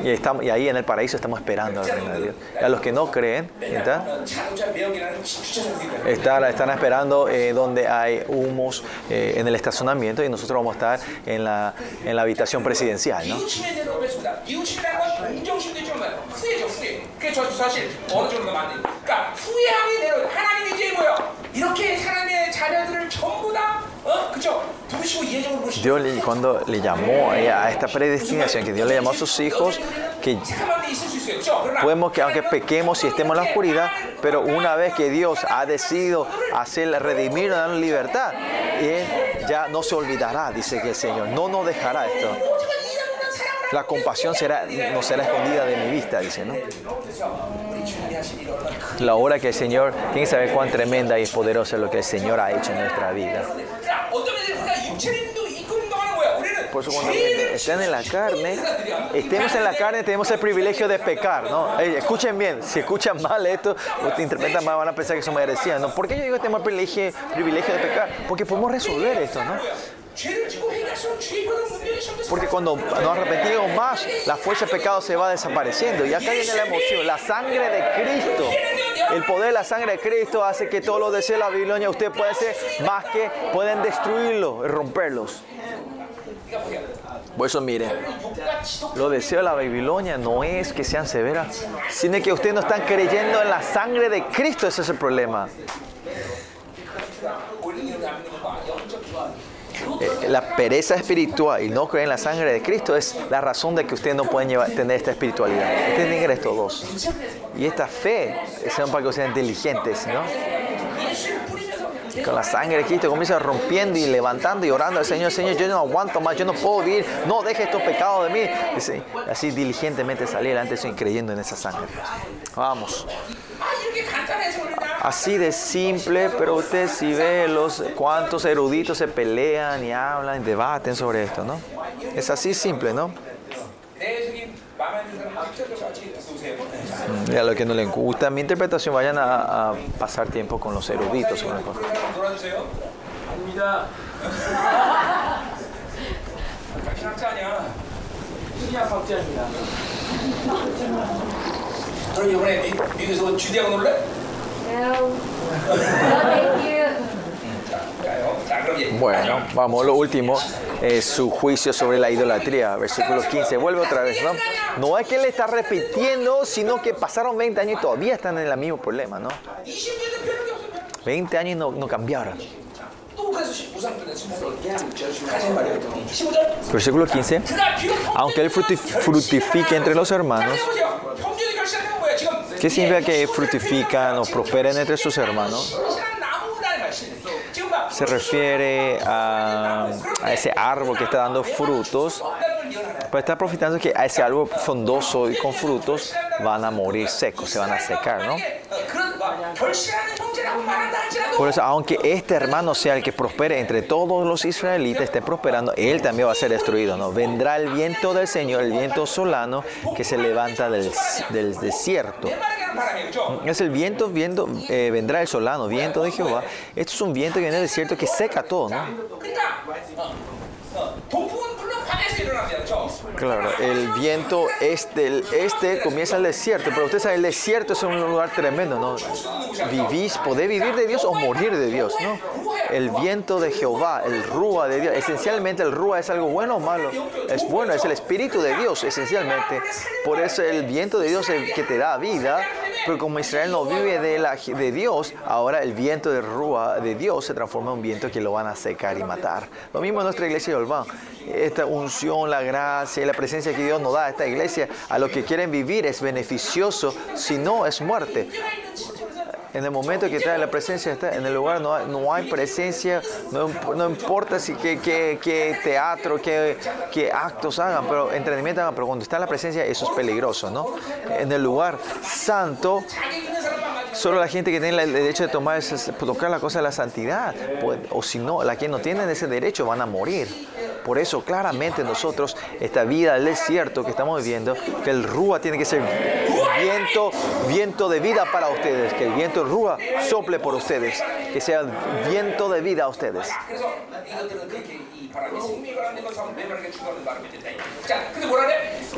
Y, estamos, y ahí en el paraíso estamos esperando a Dios. a los que no creen, ¿está? Están, están esperando eh, donde hay humos eh, en el estacionamiento y nosotros vamos a estar en la, en la habitación presidencial, ¿no? Dios le, cuando le llamó eh, a esta predestinación, que Dios le llamó a sus hijos, que podemos que aunque pequemos y estemos en la oscuridad, pero una vez que Dios ha decidido hacer redimir, dar libertad, ya no se olvidará, dice que el Señor, no nos dejará esto. La compasión será, no será escondida de mi vista, dice, ¿no? La obra que el Señor, tiene que saber cuán tremenda y poderosa es lo que el Señor ha hecho en nuestra vida. Por eso cuando estén en la carne, estemos en la carne, tenemos el privilegio de pecar, ¿no? Escuchen bien, si escuchan mal esto, o te interpretan mal, van a pensar que somos heresías, ¿Por qué yo digo que tenemos privilegio, privilegio de pecar? Porque podemos resolver esto, ¿no? Porque cuando nos arrepentimos más, la fuerza del pecado se va desapareciendo. Y acá viene la emoción. La sangre de Cristo, el poder de la sangre de Cristo hace que todos los deseos de la Babilonia, usted puede hacer más que pueden destruirlos, romperlos. Por eso mire, lo deseo de la Babilonia no es que sean severas, sino que ustedes no están creyendo en la sangre de Cristo, ese es el problema. Eh, la pereza espiritual y no creer en la sangre de Cristo es la razón de que ustedes no pueden tener esta espiritualidad. Ustedes tienen estos dos. Y esta fe, es para que sean diligentes, ¿no? con la sangre de Cristo comienza rompiendo y levantando y orando al Señor, Señor, yo no aguanto más, yo no puedo vivir, no deje estos pecados de mí. Así diligentemente salir delante Señor creyendo en esa sangre. Vamos. Así de simple, pero usted si ve los cuántos eruditos se pelean y hablan y debaten sobre esto, ¿no? Es así simple, ¿no? Y a los que no les gusta mi interpretación, vayan a, a pasar tiempo con los eruditos. sobre el- 놀아주세요. 아닙니다. 당신 학자 아니야. 시리아 박자입니다. 그럼 이번에 미, 미국에서 주대하고 놀래? No. Bueno, vamos, lo último, eh, su juicio sobre la idolatría, versículo 15, vuelve otra vez, ¿no? No es que le está repitiendo, sino que pasaron 20 años y todavía están en el mismo problema, ¿no? 20 años no, no cambiaron. Versículo 15. Aunque él fructifique entre los hermanos, ¿qué significa que fructifican o prosperen entre sus hermanos? se refiere a, ese árbol que está dando frutos, pero está profitando que a ese árbol frondoso y con frutos van a morir secos, se van a secar, ¿no? Por eso, aunque este hermano sea el que prospere entre todos los israelitas, esté prosperando, él también va a ser destruido. ¿no? Vendrá el viento del Señor, el viento solano que se levanta del, desierto. Es el viento, viento eh, vendrá el solano, viento de Jehová. Esto es un viento que viene del desierto que seca todo. ¿no? Claro, el viento este, el este comienza el desierto, pero usted sabe, el desierto es un lugar tremendo, ¿no? Vivís, podés vivir de Dios o morir de Dios, ¿no? El viento de Jehová, el rúa de Dios, esencialmente el rúa es algo bueno o malo, es bueno, es el espíritu de Dios, esencialmente. Por eso el viento de Dios es el que te da vida, pero como Israel no vive de, la, de Dios, ahora el viento de rúa de Dios se transforma en un viento que lo van a secar y matar. Lo mismo en nuestra iglesia de Olván. Esta unción, la gracia la presencia que Dios nos da a esta iglesia, a los que quieren vivir es beneficioso, si no es muerte. En el momento que trae la presencia, está en el lugar, no hay, no hay presencia, no, no, importa si qué, qué, qué teatro, qué, qué, actos hagan, pero entrenamiento hagan, pero cuando está la presencia, eso es peligroso, ¿no? En el lugar santo, solo la gente que tiene el derecho de tomar, tocar la cosa de la santidad, pues, o si no, la que no tienen ese derecho van a morir. Por eso claramente nosotros, esta vida del desierto que estamos viviendo, que el rúa tiene que ser viento, viento de vida para ustedes, que el viento Rúa sople por ustedes, que sea viento de vida a ustedes.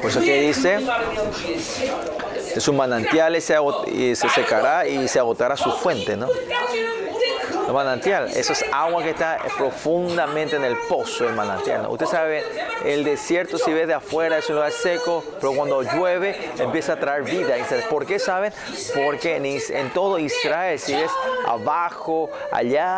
Por eso que dice, de sus manantiales se, se secará y se agotará su fuente, ¿no? el manantial. Eso es agua que está profundamente en el pozo del manantial. Usted sabe, el desierto si ve de afuera es un lugar seco, pero cuando llueve empieza a traer vida. ¿Por qué saben? Porque en, todo Israel, si ves abajo, allá,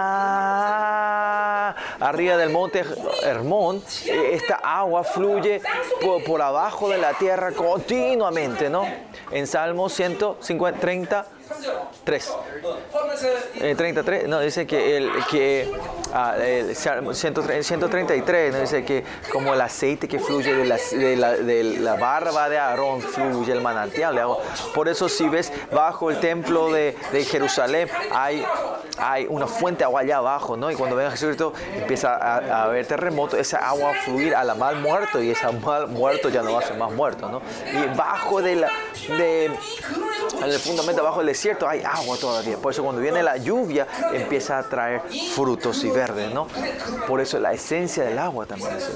arriba del monte Hermón, esta agua fluye por, por abajo de la tierra continuamente, ¿no? En Salmo 130 3. Eh, 33, no, dice que el, que, ah, el 133, no, dice que como el aceite que fluye de la, de la, barba de Aarón, fluye el manantial. De agua. Por eso si ves bajo el templo de, de Jerusalén hay, hay una fuente de agua allá abajo, ¿no? Y cuando ven a Jesucristo empieza a, haber terremoto, esa agua a fluir a la mal muerto y esa mal muerto ya no va a ser más muerto, ¿no? Y bajo de la, de, el fundamento, bajo el desierto hay agua todavía. Por eso cuando viene la lluvia empieza a traer frutos y verdes, ¿no? Por eso la esencia del agua también es.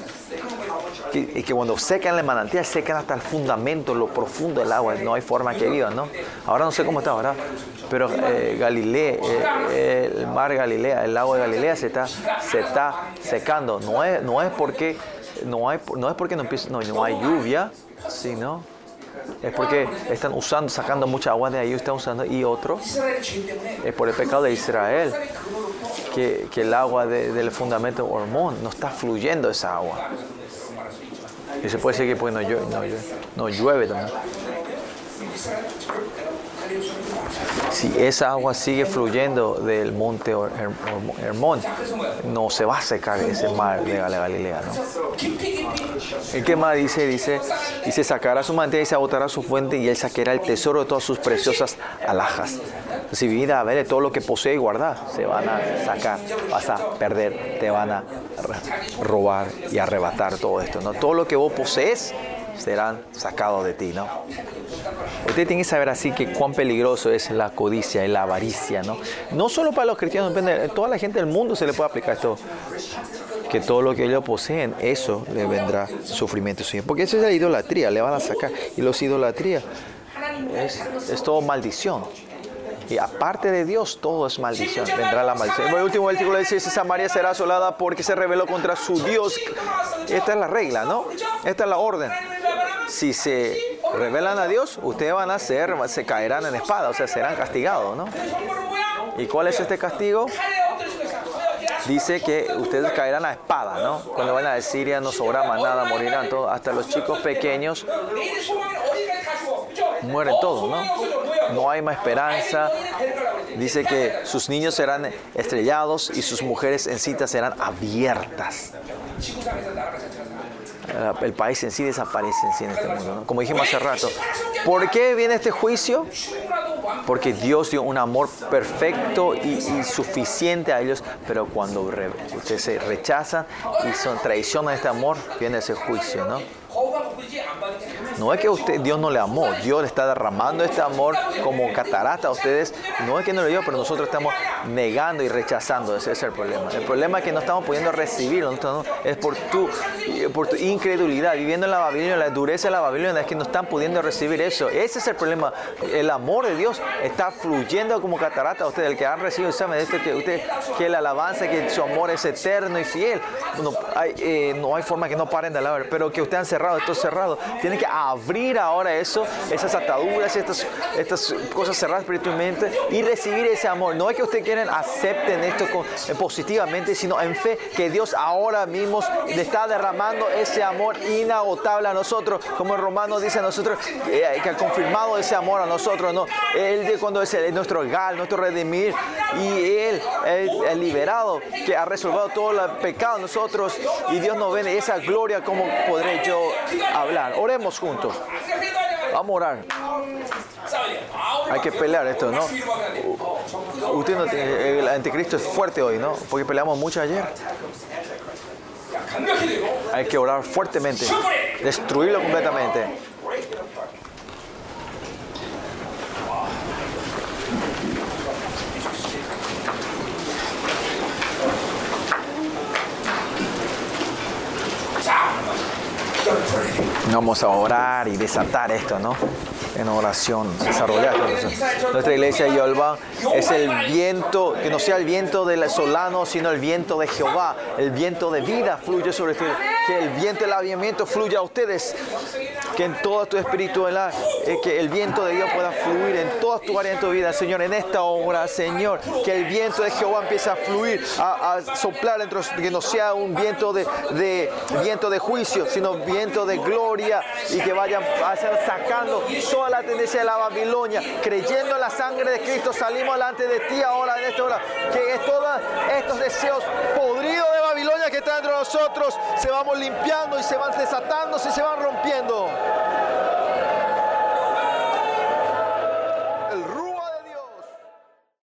Que, y que cuando secan el manantial, secan hasta el fundamento, lo profundo del agua. No hay forma que viva, ¿no? Ahora no sé cómo está ahora, pero eh, Galilea, eh, el mar Galilea, el lago de Galilea se está, se está secando. No es, no es porque no hay, no es porque no, empieza- no, no hay lluvia, sino es porque están usando, sacando mucha agua de ahí, están usando, y otro es por el pecado de Israel, que, que el agua del fundamento hormón no está fluyendo esa agua. Y se puede decir que pues, no, llueve, no, no llueve también. Si esa agua sigue fluyendo del monte Hermón, no se va a secar ese mar de Galilea. ¿no? ¿Y qué más dice? Dice, dice, sacará su mantilla y se agotará su fuente y él sacará el tesoro de todas sus preciosas alhajas. Si vida a ver todo lo que posee y guarda, se van a sacar, vas a perder, te van a robar y arrebatar todo esto. ¿no? Todo lo que vos posees serán sacados de ti, ¿no? Usted tiene que saber así que cuán peligroso es la codicia y la avaricia, ¿no? No solo para los cristianos, depende, toda la gente del mundo se le puede aplicar esto. Que todo lo que ellos poseen, eso le vendrá sufrimiento. Porque eso es la idolatría, le van a sacar. Y los idolatría es, es todo maldición. Y aparte de Dios, todo es maldición. Vendrá la maldición. El último versículo dice, esa María será asolada porque se rebeló contra su Dios. Esta es la regla, ¿no? Esta es la orden. Si se rebelan a Dios, ustedes van a ser, se caerán en espada, o sea, serán castigados, ¿no? ¿Y cuál es este castigo? dice que ustedes caerán a espada, ¿no? Cuando van a Siria no sobra más nada, morirán todos, hasta los chicos pequeños mueren todos, ¿no? No hay más esperanza. Dice que sus niños serán estrellados y sus mujeres en citas serán abiertas. Eh, el país en sí desaparece en sí en este mundo. ¿no? Como dijimos hace rato, ¿por qué viene este juicio? Porque Dios dio un amor perfecto y, suficiente a ellos, pero cuando re, ustedes se rechazan y son traicionan este amor, viene ese juicio, ¿no? No es que usted, Dios no le amó, Dios le está derramando este amor como catarata a ustedes. No es que no lo dio, pero nosotros estamos negando y rechazando. Ese es el problema. El problema es que no estamos pudiendo recibirlo. Es por tu, eh, por tu incredulidad. Viviendo en la Babilonia, la dureza de la Babilonia, es que no están pudiendo recibir eso. Ese es el problema. El amor de Dios está fluyendo como catarata a ustedes. El que han recibido sabe este, que usted que la alabanza, que su amor es eterno y fiel. No hay, eh, no hay forma que no paren de alabar, pero que ustedes han cerrado, esto cerrado. Tienen que abrir ahora eso, esas ataduras, estas, estas cosas cerradas espiritualmente y recibir ese amor. No es que ustedes quieren acepten esto eh, positivamente, sino en fe que Dios ahora mismo le está derramando ese amor inagotable a nosotros, como el romano dice a nosotros, eh, que ha confirmado ese amor a nosotros, ¿no? Él cuando es nuestro gal, nuestro redimir, y Él, el liberado, que ha resolvido todo el pecado de nosotros, y Dios nos ve esa gloria, como podré yo hablar? Oremos juntos. Vamos a orar. Hay que pelear esto, ¿no? Usted no tiene, el anticristo es fuerte hoy, ¿no? Porque peleamos mucho ayer. Hay que orar fuertemente, destruirlo completamente. Vamos a orar y desatar esto, ¿no? En oración, desarrollar. Nuestra iglesia Jehová es el viento, que no sea el viento del solano, sino el viento de Jehová. El viento de vida fluye sobre ustedes. Que el viento del avivamiento fluya a ustedes. Que en toda tu espiritualidad, eh, que el viento de Dios pueda fluir en todas tus áreas de tu vida, Señor. En esta hora, Señor, que el viento de Jehová empiece a fluir, a, soplar dentro, que no sea un viento de, viento de juicio, sino viento de gloria y que vayan a ser sacando la tendencia de la Babilonia, creyendo en la sangre de Cristo, salimos delante de ti ahora en esta hora, que todos estos deseos podridos de Babilonia que están entre nosotros se vamos limpiando y se van desatando y se van rompiendo.